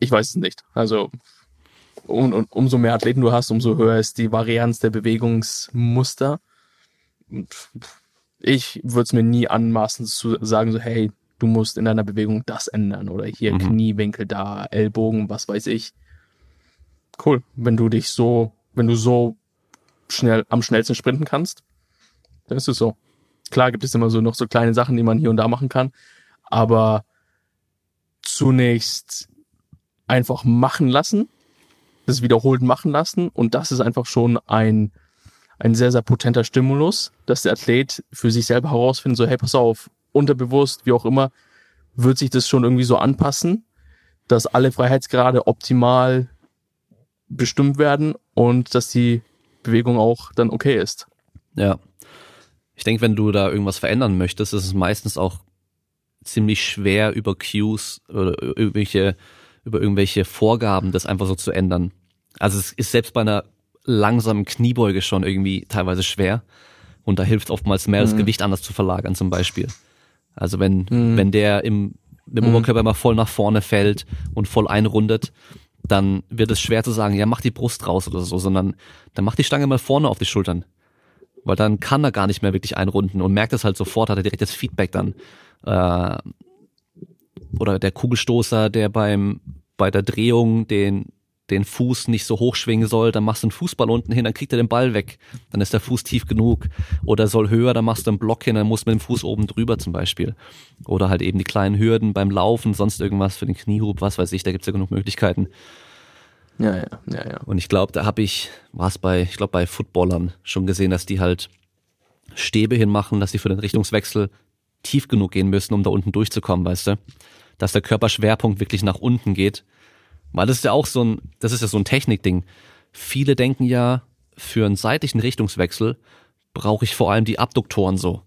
Speaker 2: Ich weiß es nicht. Also und, und umso mehr Athleten du hast, umso höher ist die Varianz der Bewegungsmuster. Ich würde es mir nie anmaßen zu sagen, so, hey, du musst in deiner Bewegung das ändern oder hier mhm. Kniewinkel da, Ellbogen, was weiß ich. Cool, wenn du dich so, wenn du so schnell am schnellsten sprinten kannst, dann ist es so. Klar gibt es immer so noch so kleine Sachen, die man hier und da machen kann, aber zunächst einfach machen lassen das wiederholt machen lassen. Und das ist einfach schon ein, ein sehr, sehr potenter Stimulus, dass der Athlet für sich selber herausfindet, so, hey, pass auf, unterbewusst, wie auch immer, wird sich das schon irgendwie so anpassen, dass alle Freiheitsgrade optimal bestimmt werden und dass die Bewegung auch dann okay ist.
Speaker 1: Ja. Ich denke, wenn du da irgendwas verändern möchtest, ist es meistens auch ziemlich schwer über Cues oder irgendwelche über irgendwelche Vorgaben, das einfach so zu ändern. Also es ist selbst bei einer langsamen Kniebeuge schon irgendwie teilweise schwer. Und da hilft oftmals mehr, mhm. das Gewicht anders zu verlagern zum Beispiel. Also wenn, mhm. wenn der im, im mhm. Oberkörper immer voll nach vorne fällt und voll einrundet, dann wird es schwer zu sagen, ja, mach die Brust raus oder so, sondern dann mach die Stange mal vorne auf die Schultern. Weil dann kann er gar nicht mehr wirklich einrunden und merkt es halt sofort, hat er direkt das Feedback dann. Äh, oder der Kugelstoßer, der beim bei der Drehung den den Fuß nicht so hoch schwingen soll, dann machst du einen Fußball unten hin, dann kriegt er den Ball weg. Dann ist der Fuß tief genug. Oder soll höher, dann machst du einen Block hin, dann musst du mit dem Fuß oben drüber zum Beispiel. Oder halt eben die kleinen Hürden beim Laufen, sonst irgendwas für den Kniehub, was weiß ich, da gibt's ja genug Möglichkeiten.
Speaker 2: Ja, ja, ja, ja.
Speaker 1: Und ich glaube, da habe ich, war es bei, ich glaube bei Footballern schon gesehen, dass die halt Stäbe hinmachen, dass sie für den Richtungswechsel tief genug gehen müssen, um da unten durchzukommen, weißt du? dass der Körperschwerpunkt wirklich nach unten geht. Weil das ist ja auch so ein, das ist ja so ein Technikding. Viele denken ja, für einen seitlichen Richtungswechsel brauche ich vor allem die Abduktoren so.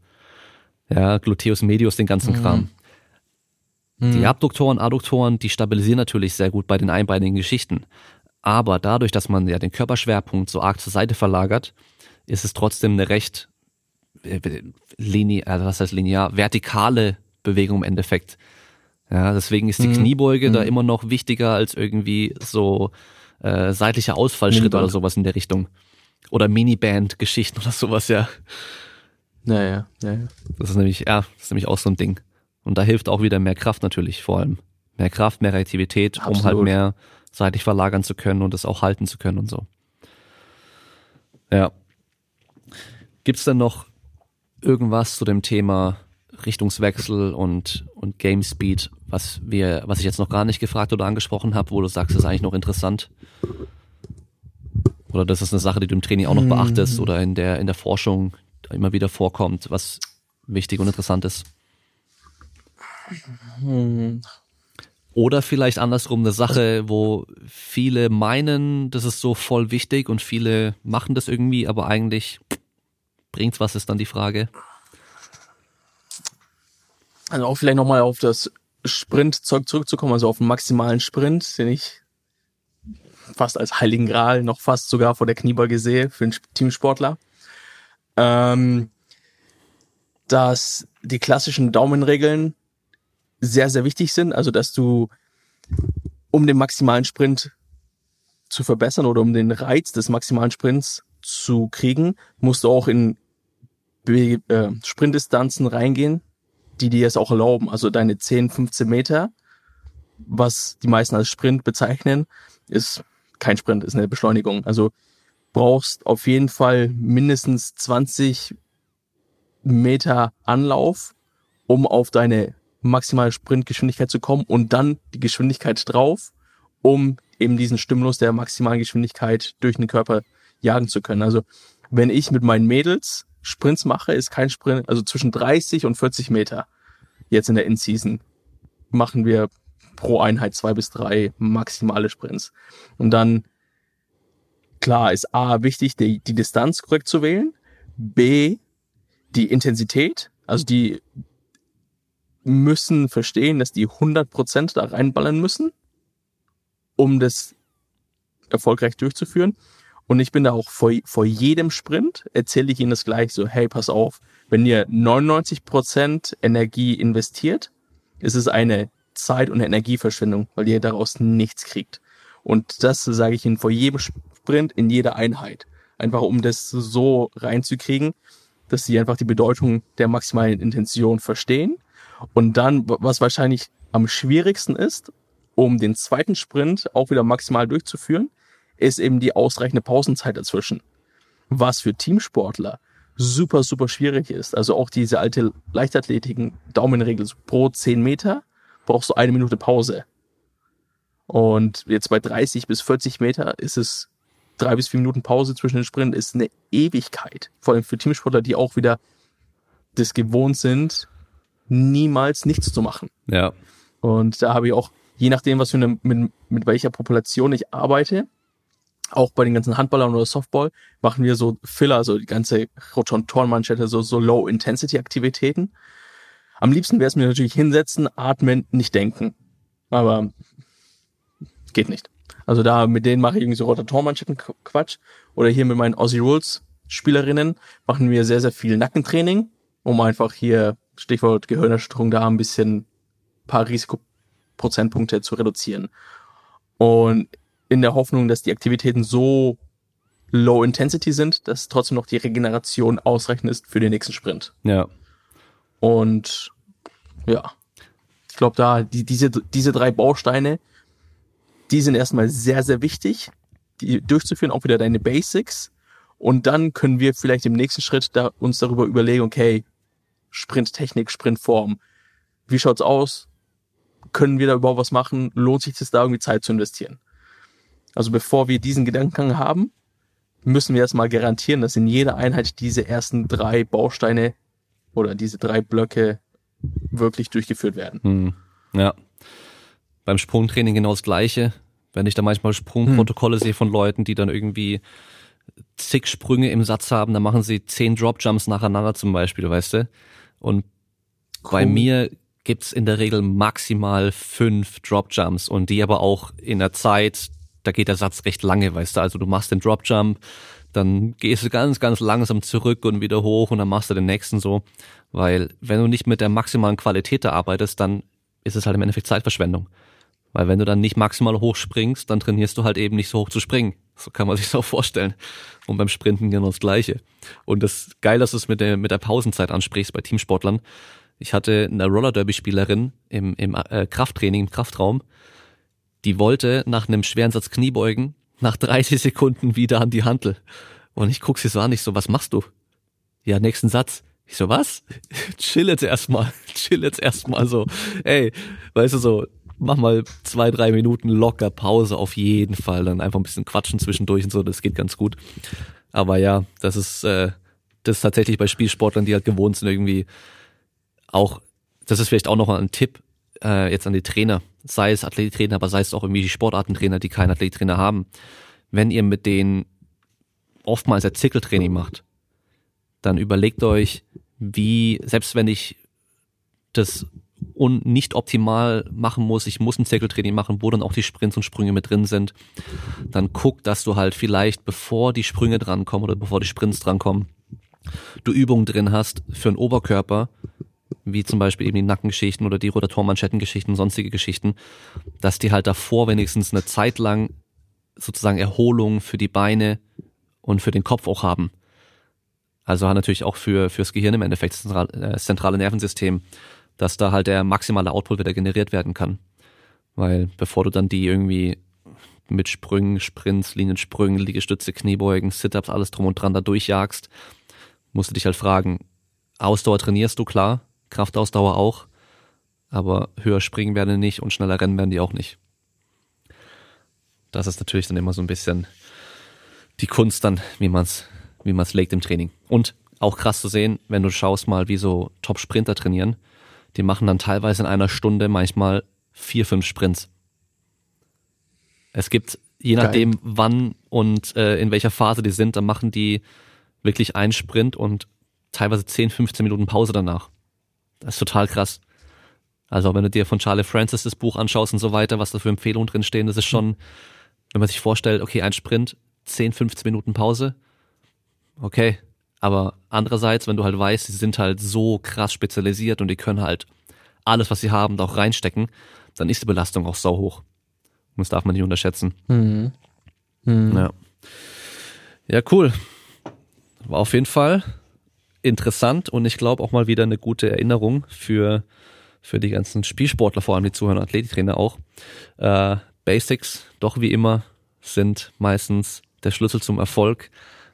Speaker 1: Ja, Gluteus medius, den ganzen mhm. Kram. Mhm. Die Abduktoren, Adduktoren, die stabilisieren natürlich sehr gut bei den einbeinigen Geschichten. Aber dadurch, dass man ja den Körperschwerpunkt so arg zur Seite verlagert, ist es trotzdem eine recht äh, linear, also was heißt linear, vertikale Bewegung im Endeffekt. Ja, deswegen ist die mhm. Kniebeuge mhm. da immer noch wichtiger als irgendwie so äh, seitlicher Ausfallschritt oder sowas in der Richtung. Oder Miniband-Geschichten oder sowas, ja.
Speaker 2: Naja, ja, ja.
Speaker 1: Das ist nämlich, ja, das ist nämlich auch so ein Ding. Und da hilft auch wieder mehr Kraft natürlich, vor allem. Mehr Kraft, mehr Reaktivität, Absolut. um halt mehr seitlich verlagern zu können und das auch halten zu können und so. Ja. Gibt's denn noch irgendwas zu dem Thema Richtungswechsel und, und Game Speed, was wir, was ich jetzt noch gar nicht gefragt oder angesprochen habe, wo du sagst, das ist eigentlich noch interessant? Oder das ist eine Sache, die du im Training auch noch beachtest oder in der, in der Forschung immer wieder vorkommt, was wichtig und interessant ist? Oder vielleicht andersrum eine Sache, wo viele meinen, das ist so voll wichtig und viele machen das irgendwie, aber eigentlich bringt's was, ist dann die Frage.
Speaker 2: Also auch vielleicht nochmal auf das Sprintzeug zurückzukommen, also auf den maximalen Sprint, den ich fast als Heiligen Gral noch fast sogar vor der Kniebeuge sehe für einen Teamsportler. Ähm, dass die klassischen Daumenregeln sehr, sehr wichtig sind. Also, dass du, um den maximalen Sprint zu verbessern oder um den Reiz des maximalen Sprints zu kriegen, musst du auch in Be äh, Sprintdistanzen reingehen, die dir es auch erlauben. Also deine 10, 15 Meter, was die meisten als Sprint bezeichnen, ist kein Sprint, ist eine Beschleunigung. Also brauchst auf jeden Fall mindestens 20 Meter Anlauf, um auf deine maximale Sprintgeschwindigkeit zu kommen und dann die Geschwindigkeit drauf, um eben diesen Stimulus der maximalen Geschwindigkeit durch den Körper jagen zu können. Also wenn ich mit meinen Mädels Sprints mache, ist kein Sprint, also zwischen 30 und 40 Meter jetzt in der In-Season machen wir pro Einheit zwei bis drei maximale Sprints. Und dann, klar, ist A wichtig, die, die Distanz korrekt zu wählen. B, die Intensität. Also die müssen verstehen, dass die 100% da reinballern müssen, um das erfolgreich durchzuführen. Und ich bin da auch vor, vor jedem Sprint, erzähle ich ihnen das gleich so, hey, pass auf, wenn ihr 99% Energie investiert, ist es eine Zeit- und Energieverschwendung, weil ihr daraus nichts kriegt. Und das sage ich ihnen vor jedem Sprint in jeder Einheit. Einfach um das so reinzukriegen, dass sie einfach die Bedeutung der maximalen Intention verstehen. Und dann, was wahrscheinlich am schwierigsten ist, um den zweiten Sprint auch wieder maximal durchzuführen, ist eben die ausreichende Pausenzeit dazwischen. Was für Teamsportler super, super schwierig ist. Also auch diese alte Leichtathletiken Daumenregel, so pro 10 Meter brauchst du eine Minute Pause. Und jetzt bei 30 bis 40 Meter ist es drei bis vier Minuten Pause zwischen den Sprinten ist eine Ewigkeit. Vor allem für Teamsportler, die auch wieder das gewohnt sind, niemals nichts zu machen.
Speaker 1: Ja.
Speaker 2: Und da habe ich auch, je nachdem, was für eine, mit, mit welcher Population ich arbeite, auch bei den ganzen Handballern oder Softball, machen wir so Filler, so die ganze Rotorenmanschette, so, so Low-Intensity-Aktivitäten. Am liebsten wäre es mir natürlich hinsetzen, atmen, nicht denken. Aber geht nicht. Also da mit denen mache ich irgendwie so Rotatormanschetten Quatsch. Oder hier mit meinen Aussie Rules Spielerinnen machen wir sehr, sehr viel Nackentraining, um einfach hier, Stichwort Gehirnerschütterung, da ein bisschen paar Risikoprozentpunkte zu reduzieren. Und in der Hoffnung, dass die Aktivitäten so low intensity sind, dass trotzdem noch die Regeneration ausreichend ist für den nächsten Sprint.
Speaker 1: Ja.
Speaker 2: Und ja, ich glaube, da die, diese, diese drei Bausteine, die sind erstmal sehr, sehr wichtig, die durchzuführen, auch wieder deine Basics. Und dann können wir vielleicht im nächsten Schritt da uns darüber überlegen, okay, Sprinttechnik, Sprintform. Wie schaut's aus? Können wir da überhaupt was machen? Lohnt sich das da irgendwie Zeit zu investieren? Also bevor wir diesen Gedanken haben, müssen wir erstmal garantieren, dass in jeder Einheit diese ersten drei Bausteine oder diese drei Blöcke wirklich durchgeführt werden.
Speaker 1: Hm. Ja. Beim Sprungtraining genau das Gleiche. Wenn ich da manchmal Sprungprotokolle hm. sehe von Leuten, die dann irgendwie zig Sprünge im Satz haben, dann machen sie zehn Dropjumps nacheinander zum Beispiel, weißt du? Und cool. bei mir gibt's in der Regel maximal fünf Dropjumps und die aber auch in der Zeit, da geht der Satz recht lange, weißt du? Also du machst den Dropjump, dann gehst du ganz, ganz langsam zurück und wieder hoch und dann machst du den nächsten so. Weil wenn du nicht mit der maximalen Qualität da arbeitest, dann ist es halt im Endeffekt Zeitverschwendung. Weil wenn du dann nicht maximal hoch springst, dann trainierst du halt eben nicht so hoch zu springen. So kann man sich das auch vorstellen. Und beim Sprinten genau das Gleiche. Und das geil, dass du es mit der, mit der Pausenzeit ansprichst bei Teamsportlern. Ich hatte eine Roller Derby Spielerin im, im äh, Krafttraining, im Kraftraum. Die wollte nach einem schweren Satz Kniebeugen nach 30 Sekunden wieder an die Hantel. Und ich guck sie so an, ich so, was machst du? Ja, nächsten Satz. Ich so, was? chill jetzt erstmal, chill jetzt erstmal so. Ey, weißt du so, mach mal zwei, drei Minuten locker Pause auf jeden Fall. Dann einfach ein bisschen quatschen zwischendurch und so, das geht ganz gut. Aber ja, das ist, äh, das ist tatsächlich bei Spielsportlern, die halt gewohnt sind, irgendwie auch, das ist vielleicht auch noch ein Tipp, äh, jetzt an die Trainer, sei es Athletiktrainer, aber sei es auch irgendwie die Sportartentrainer, die keinen Athletiktrainer haben. Wenn ihr mit denen oftmals ein Zirkeltraining macht, dann überlegt euch, wie, selbst wenn ich das und nicht optimal machen muss, ich muss ein Zirkeltraining machen, wo dann auch die Sprints und Sprünge mit drin sind, dann guck, dass du halt vielleicht, bevor die Sprünge drankommen oder bevor die Sprints drankommen, du Übungen drin hast für den Oberkörper, wie zum Beispiel eben die Nackengeschichten oder die Rotatormanschettengeschichten und sonstige Geschichten, dass die halt davor wenigstens eine Zeit lang sozusagen Erholung für die Beine und für den Kopf auch haben. Also natürlich auch für fürs Gehirn im Endeffekt, das zentrale, äh, zentrale Nervensystem, dass da halt der maximale Output wieder generiert werden kann. Weil bevor du dann die irgendwie mit Sprüngen, Sprints, Liniensprüngen, Liegestütze, Kniebeugen, Sit-ups, alles drum und dran da durchjagst, musst du dich halt fragen, Ausdauer trainierst du klar, Kraftausdauer auch, aber höher springen werden die nicht und schneller rennen werden die auch nicht. Das ist natürlich dann immer so ein bisschen die Kunst dann, wie man es wie man's legt im Training. Und auch krass zu sehen, wenn du schaust mal, wie so Top-Sprinter trainieren, die machen dann teilweise in einer Stunde manchmal vier, fünf Sprints. Es gibt, je nachdem Geil. wann und äh, in welcher Phase die sind, dann machen die wirklich einen Sprint und teilweise 10, 15 Minuten Pause danach. Das ist total krass. Also wenn du dir von Charlie Francis das Buch anschaust und so weiter, was da für Empfehlungen drin stehen, das ist schon, wenn man sich vorstellt, okay, ein Sprint, 10, 15 Minuten Pause, okay. Aber andererseits, wenn du halt weißt, sie sind halt so krass spezialisiert und die können halt alles, was sie haben, da auch reinstecken, dann ist die Belastung auch sau hoch. Und das darf man nicht unterschätzen. Mhm. Mhm. Ja. ja, cool. War auf jeden Fall interessant und ich glaube auch mal wieder eine gute Erinnerung für, für die ganzen Spielsportler, vor allem die Zuhörer und Athletiktrainer auch. Äh, Basics, doch wie immer, sind meistens der Schlüssel zum Erfolg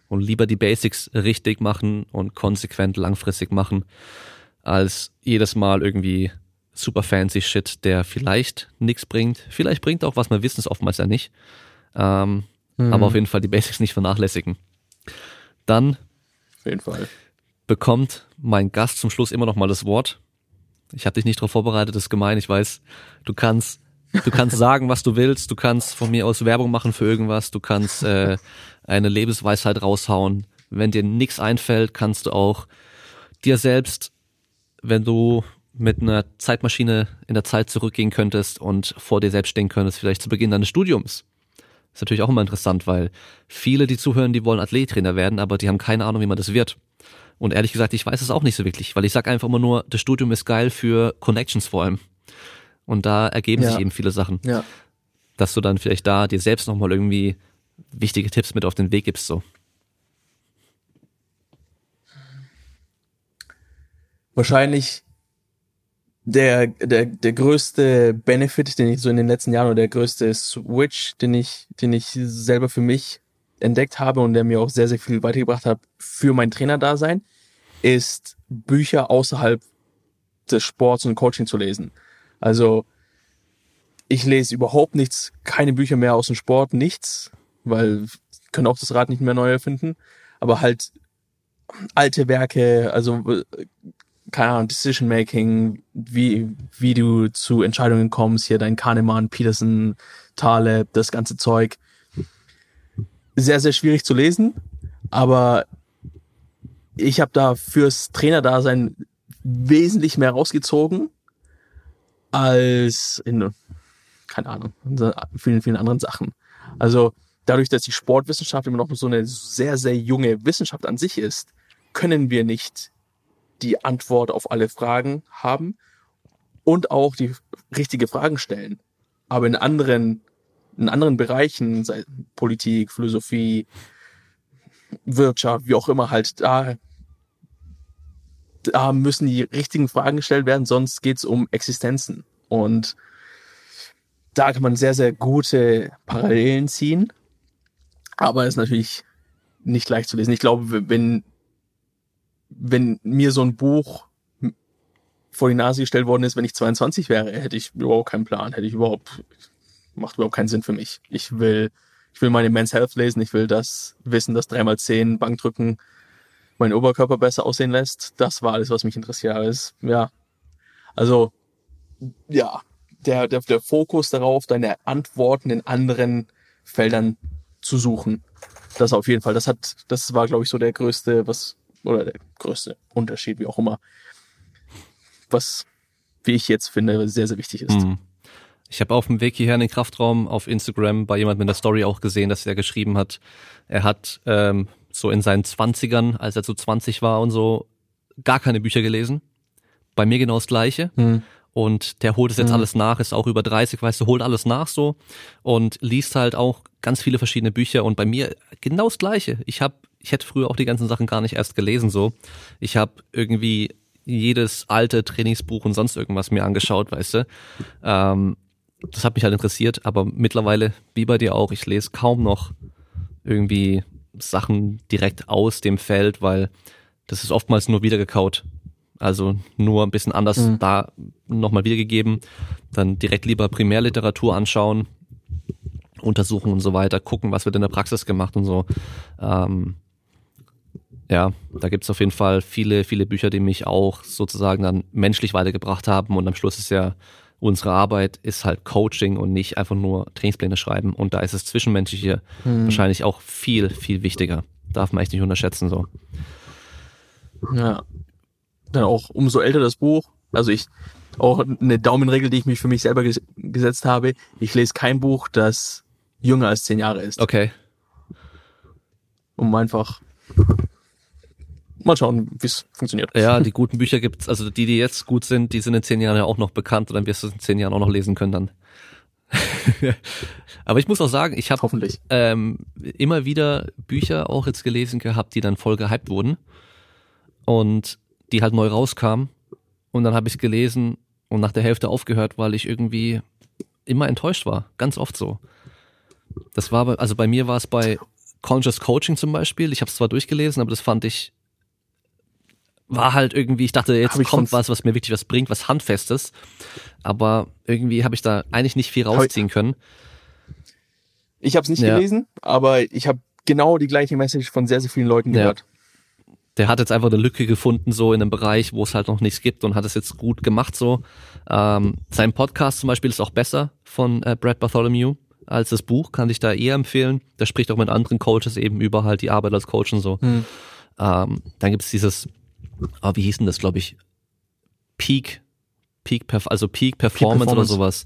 Speaker 1: und lieber die Basics richtig machen und konsequent langfristig machen, als jedes Mal irgendwie super fancy Shit, der vielleicht nichts bringt. Vielleicht bringt auch was, wir wissen es oftmals ja nicht. Ähm, mhm. Aber auf jeden Fall die Basics nicht vernachlässigen. Dann
Speaker 2: auf jeden Fall.
Speaker 1: Bekommt mein Gast zum Schluss immer noch mal das Wort. Ich habe dich nicht darauf vorbereitet, das ist gemein, ich weiß. Du kannst, du kannst sagen, was du willst, du kannst von mir aus Werbung machen für irgendwas, du kannst äh, eine Lebensweisheit raushauen. Wenn dir nichts einfällt, kannst du auch dir selbst, wenn du mit einer Zeitmaschine in der Zeit zurückgehen könntest und vor dir selbst stehen könntest, vielleicht zu Beginn deines Studiums. Das ist natürlich auch immer interessant, weil viele, die zuhören, die wollen Athlettrainer werden, aber die haben keine Ahnung, wie man das wird. Und ehrlich gesagt, ich weiß es auch nicht so wirklich, weil ich sag einfach immer nur, das Studium ist geil für Connections vor allem. Und da ergeben ja. sich eben viele Sachen. Ja. Dass du dann vielleicht da dir selbst nochmal irgendwie wichtige Tipps mit auf den Weg gibst, so.
Speaker 2: Wahrscheinlich der, der, der größte Benefit, den ich so in den letzten Jahren oder der größte Switch, den ich, den ich selber für mich entdeckt habe und der mir auch sehr, sehr viel weitergebracht hat für mein Trainerdasein, ist Bücher außerhalb des Sports und Coaching zu lesen. Also ich lese überhaupt nichts, keine Bücher mehr aus dem Sport, nichts, weil können auch das Rad nicht mehr neu erfinden, aber halt alte Werke, also keine Ahnung, Decision Making, wie, wie du zu Entscheidungen kommst, hier dein Kahnemann, Peterson, Taleb, das ganze Zeug. Sehr, sehr schwierig zu lesen, aber ich habe da fürs Trainerdasein wesentlich mehr rausgezogen als in, keine Ahnung, in vielen, vielen anderen Sachen. Also dadurch, dass die Sportwissenschaft immer noch so eine sehr, sehr junge Wissenschaft an sich ist, können wir nicht die Antwort auf alle Fragen haben und auch die richtige Fragen stellen. Aber in anderen, in anderen Bereichen, sei Politik, Philosophie, Wirtschaft, wie auch immer halt, da, da müssen die richtigen Fragen gestellt werden, sonst geht's um Existenzen. Und da kann man sehr, sehr gute Parallelen ziehen. Aber es ist natürlich nicht leicht zu lesen. Ich glaube, wenn wenn mir so ein Buch vor die Nase gestellt worden ist, wenn ich 22 wäre, hätte ich überhaupt keinen Plan, hätte ich überhaupt, macht überhaupt keinen Sinn für mich. Ich will, ich will meine Men's Health lesen, ich will das wissen, dass 3x10 Bankdrücken meinen Oberkörper besser aussehen lässt. Das war alles, was mich interessiert. Alles, ja. Also, ja, der, der, der Fokus darauf, deine Antworten in anderen Feldern zu suchen. Das auf jeden Fall. Das hat, das war, glaube ich, so der größte, was, oder der größte Unterschied, wie auch immer, was, wie ich jetzt finde, sehr, sehr wichtig ist. Mhm.
Speaker 1: Ich habe auf dem Weg hierher in den Kraftraum auf Instagram bei jemandem in der Story auch gesehen, dass er geschrieben hat, er hat ähm, so in seinen Zwanzigern, als er so 20 war und so, gar keine Bücher gelesen. Bei mir genau das Gleiche.
Speaker 2: Hm.
Speaker 1: Und der holt es jetzt
Speaker 2: Mhm.
Speaker 1: alles nach, ist auch über 30, weißt du, holt alles nach so und liest halt auch ganz viele verschiedene Bücher. Und bei mir genau das Gleiche. Ich habe, ich hätte früher auch die ganzen Sachen gar nicht erst gelesen so. Ich habe irgendwie jedes alte Trainingsbuch und sonst irgendwas mir angeschaut, weißt du. Ähm, das hat mich halt interessiert, aber mittlerweile, wie bei dir auch, ich lese kaum noch irgendwie Sachen direkt aus dem Feld, weil das ist oftmals nur wiedergekaut. Also nur ein bisschen anders
Speaker 2: Mhm.
Speaker 1: da nochmal wiedergegeben. Dann direkt lieber Primärliteratur anschauen, untersuchen und so weiter, gucken, was wird in der Praxis gemacht und so. Ähm, ja, da gibt's auf jeden Fall viele, viele Bücher, die mich auch sozusagen dann menschlich weitergebracht haben. Und am Schluss ist ja unsere Arbeit ist halt Coaching und nicht einfach nur Trainingspläne schreiben. Und da ist das Zwischenmenschliche
Speaker 2: Hm.
Speaker 1: wahrscheinlich auch viel, viel wichtiger. Darf man echt nicht unterschätzen so.
Speaker 2: Ja. Dann auch umso älter das Buch. Also ich, auch eine Daumenregel, die ich mich für mich selber ges gesetzt habe. Ich lese kein Buch, das jünger als zehn Jahre ist.
Speaker 1: Okay.
Speaker 2: Um einfach mal schauen, wie es funktioniert.
Speaker 1: Ja, die guten Bücher gibt's, also die, die jetzt gut sind, die sind in zehn Jahren ja auch noch bekannt und dann wirst du es in zehn Jahren auch noch lesen können dann. Aber ich muss auch sagen, ich habe ähm, immer wieder Bücher auch jetzt gelesen gehabt, die dann voll gehypt wurden und die halt neu rauskamen und dann habe ich gelesen und nach der Hälfte aufgehört, weil ich irgendwie immer enttäuscht war, ganz oft so. Das war, also bei mir war es bei Conscious Coaching zum Beispiel. Ich habe es zwar durchgelesen, aber das fand ich war halt irgendwie, ich dachte, jetzt
Speaker 2: ich
Speaker 1: kommt was, was mir wirklich was bringt, was handfestes. Aber irgendwie habe ich da eigentlich nicht viel rausziehen können.
Speaker 2: Ich habe es nicht
Speaker 1: Ja.
Speaker 2: gelesen, aber ich habe genau die gleiche Message von sehr, sehr vielen Leuten
Speaker 1: Ja.
Speaker 2: gehört.
Speaker 1: der hat jetzt einfach eine Lücke gefunden, so in einem Bereich, wo es halt noch nichts gibt und hat es jetzt gut gemacht so. Ähm, sein Podcast zum Beispiel ist auch besser von äh, Brad Bartholomew als das Buch, kann ich da eher empfehlen. Der spricht auch mit anderen Coaches eben über halt die Arbeit als Coach und so.
Speaker 2: Hm.
Speaker 1: Ähm, dann gibt's dieses, oh, wie hieß denn das, glaube ich, Peak, Peak, also Peak Performance, oder
Speaker 2: Performance.
Speaker 1: sowas.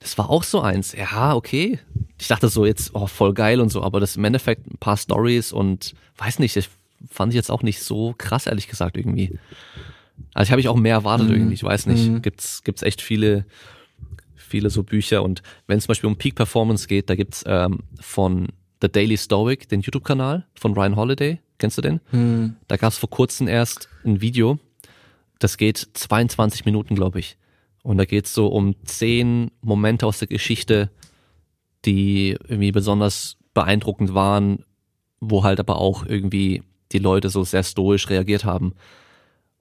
Speaker 1: Das war auch so eins. Ja, okay. Ich dachte so jetzt, oh, voll geil und so, aber das im Endeffekt ein paar Stories und weiß nicht, das fand ich jetzt auch nicht so krass, ehrlich gesagt, irgendwie. Also ich habe ich auch mehr erwartet
Speaker 2: Mhm.
Speaker 1: irgendwie, ich weiß nicht.
Speaker 2: Mhm.
Speaker 1: Gibt's, gibt's echt viele, viele so Bücher und wenn es zum Beispiel um Peak Performance geht, da gibt's ähm, von The Daily Stoic, den YouTube-Kanal von Ryan Holiday. Kennst du den?
Speaker 2: Hm.
Speaker 1: Da gab es vor kurzem erst ein Video, das geht 22 Minuten, glaube ich. Und da geht es so um zehn Momente aus der Geschichte, die irgendwie besonders beeindruckend waren, wo halt aber auch irgendwie die Leute so sehr stoisch reagiert haben.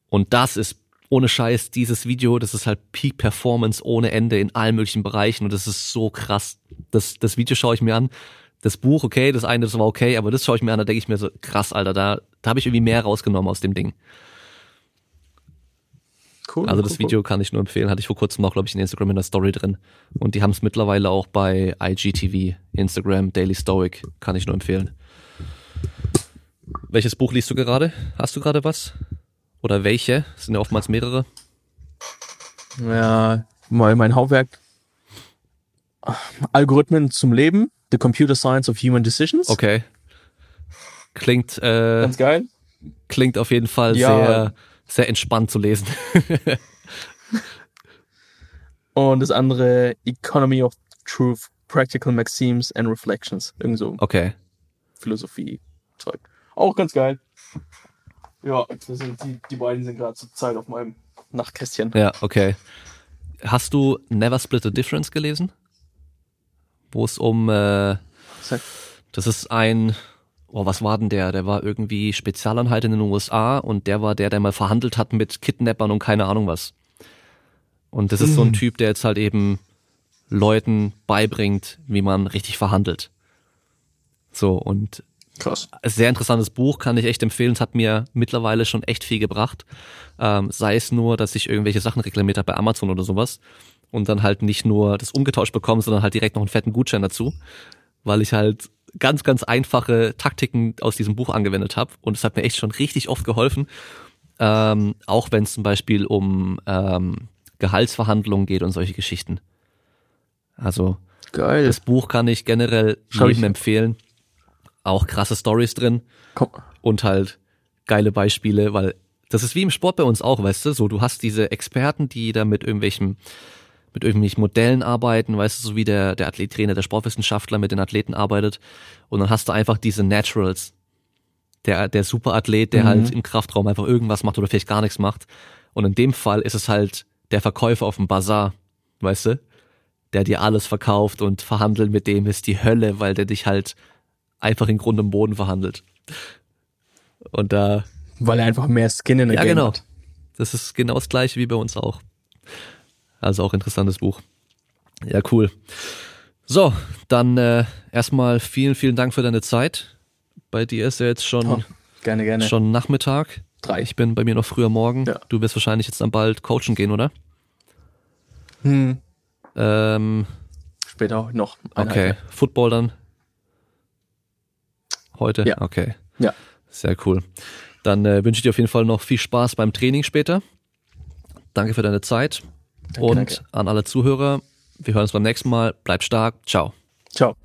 Speaker 1: Und das ist ohne Scheiß dieses Video, das ist halt Peak Performance ohne Ende in allen möglichen Bereichen und das ist so krass. Das, das Video schaue ich mir an. Das Buch, okay, das eine, das war okay, aber das schaue ich mir an, da denke ich mir so, krass, Alter, da, da habe ich irgendwie mehr rausgenommen aus dem Ding.
Speaker 2: Cool.
Speaker 1: Also
Speaker 2: cool,
Speaker 1: das Video kann ich nur empfehlen, hatte ich vor kurzem auch, glaube ich, in Instagram in der Story drin. Und die haben es mittlerweile auch bei IGTV, Instagram, Daily Stoic, kann ich nur empfehlen. Welches Buch liest du gerade? Hast du gerade was? Oder welche? Es sind ja oftmals mehrere.
Speaker 2: Cool. Ja, mal mein Hauptwerk. Algorithmen zum Leben. The Computer Science of Human Decisions.
Speaker 1: Okay. Klingt, äh,
Speaker 2: Ganz geil.
Speaker 1: klingt auf jeden Fall
Speaker 2: Ja.
Speaker 1: sehr, sehr entspannt zu lesen.
Speaker 2: Und das andere Economy of Truth, Practical Maxims and Reflections. Irgend so
Speaker 1: Okay.
Speaker 2: Philosophie-Zeug. Auch ganz geil. Ja, das sind die, die beiden sind gerade zur Zeit auf meinem Nachtkästchen.
Speaker 1: Ja, okay. Hast du Never Split the Difference gelesen? Wo es um, äh, das ist ein, oh, was war denn der? Der war irgendwie Spezialeinheit in den USA und der war der, der mal verhandelt hat mit Kidnappern und keine Ahnung was. Und das ist so ein Typ, der jetzt halt eben Leuten beibringt, wie man richtig verhandelt. So, und
Speaker 2: Krass.
Speaker 1: sehr interessantes Buch, kann ich echt empfehlen. Es hat mir mittlerweile schon echt viel gebracht. Ähm, sei es nur, dass ich irgendwelche Sachen reklamiert habe bei Amazon oder sowas und dann halt nicht nur das umgetauscht bekomme, sondern halt direkt noch einen fetten Gutschein dazu, weil ich halt ganz, ganz einfache Taktiken aus diesem Buch angewendet habe und es hat mir echt schon richtig oft geholfen. Ähm, auch wenn es zum Beispiel um ähm, Gehaltsverhandlungen geht und solche Geschichten. Also
Speaker 2: Geil.
Speaker 1: das Buch kann ich generell jedem empfehlen. auch krasse Stories drin
Speaker 2: Komm.
Speaker 1: und halt geile Beispiele, weil das ist wie im Sport bei uns auch, weißt du, so du hast diese Experten, die da mit irgendwelchen mit irgendwelchen Modellen arbeiten, weißt du, so wie der der Athlettrainer, der Sportwissenschaftler mit den Athleten arbeitet und dann hast du einfach diese Naturals. Der der Superathlet, der
Speaker 2: Mhm.
Speaker 1: halt im Kraftraum einfach irgendwas macht oder vielleicht gar nichts macht und in dem Fall ist es halt der Verkäufer auf dem Bazar, weißt du? Der dir alles verkauft und verhandeln mit dem ist die Hölle, weil der dich halt einfach in Grund und Boden verhandelt. Und da,
Speaker 2: Weil er einfach mehr Skin in der
Speaker 1: ja
Speaker 2: Game
Speaker 1: genau,
Speaker 2: hat.
Speaker 1: das ist genau das gleiche wie bei uns auch. Also auch interessantes Buch. Ja, cool. So, dann äh, erstmal vielen, vielen Dank für deine Zeit. Bei dir ist ja jetzt schon,
Speaker 2: Oh, gerne, gerne.
Speaker 1: schon Nachmittag.
Speaker 2: Drei.
Speaker 1: Ich bin bei mir noch früher morgen.
Speaker 2: Ja.
Speaker 1: Du wirst wahrscheinlich jetzt dann bald coachen gehen, oder?
Speaker 2: Hm.
Speaker 1: Ähm,
Speaker 2: Später auch noch. eine
Speaker 1: okay.
Speaker 2: Einheit.
Speaker 1: Football dann? Heute?
Speaker 2: Ja.
Speaker 1: Okay.
Speaker 2: Ja.
Speaker 1: Sehr cool. Dann äh, wünsche ich dir auf jeden Fall noch viel Spaß beim Training später. Danke für deine Zeit.
Speaker 2: Danke,
Speaker 1: und
Speaker 2: danke.
Speaker 1: an alle Zuhörer, wir hören uns beim nächsten Mal. Bleibt stark. Ciao. Ciao.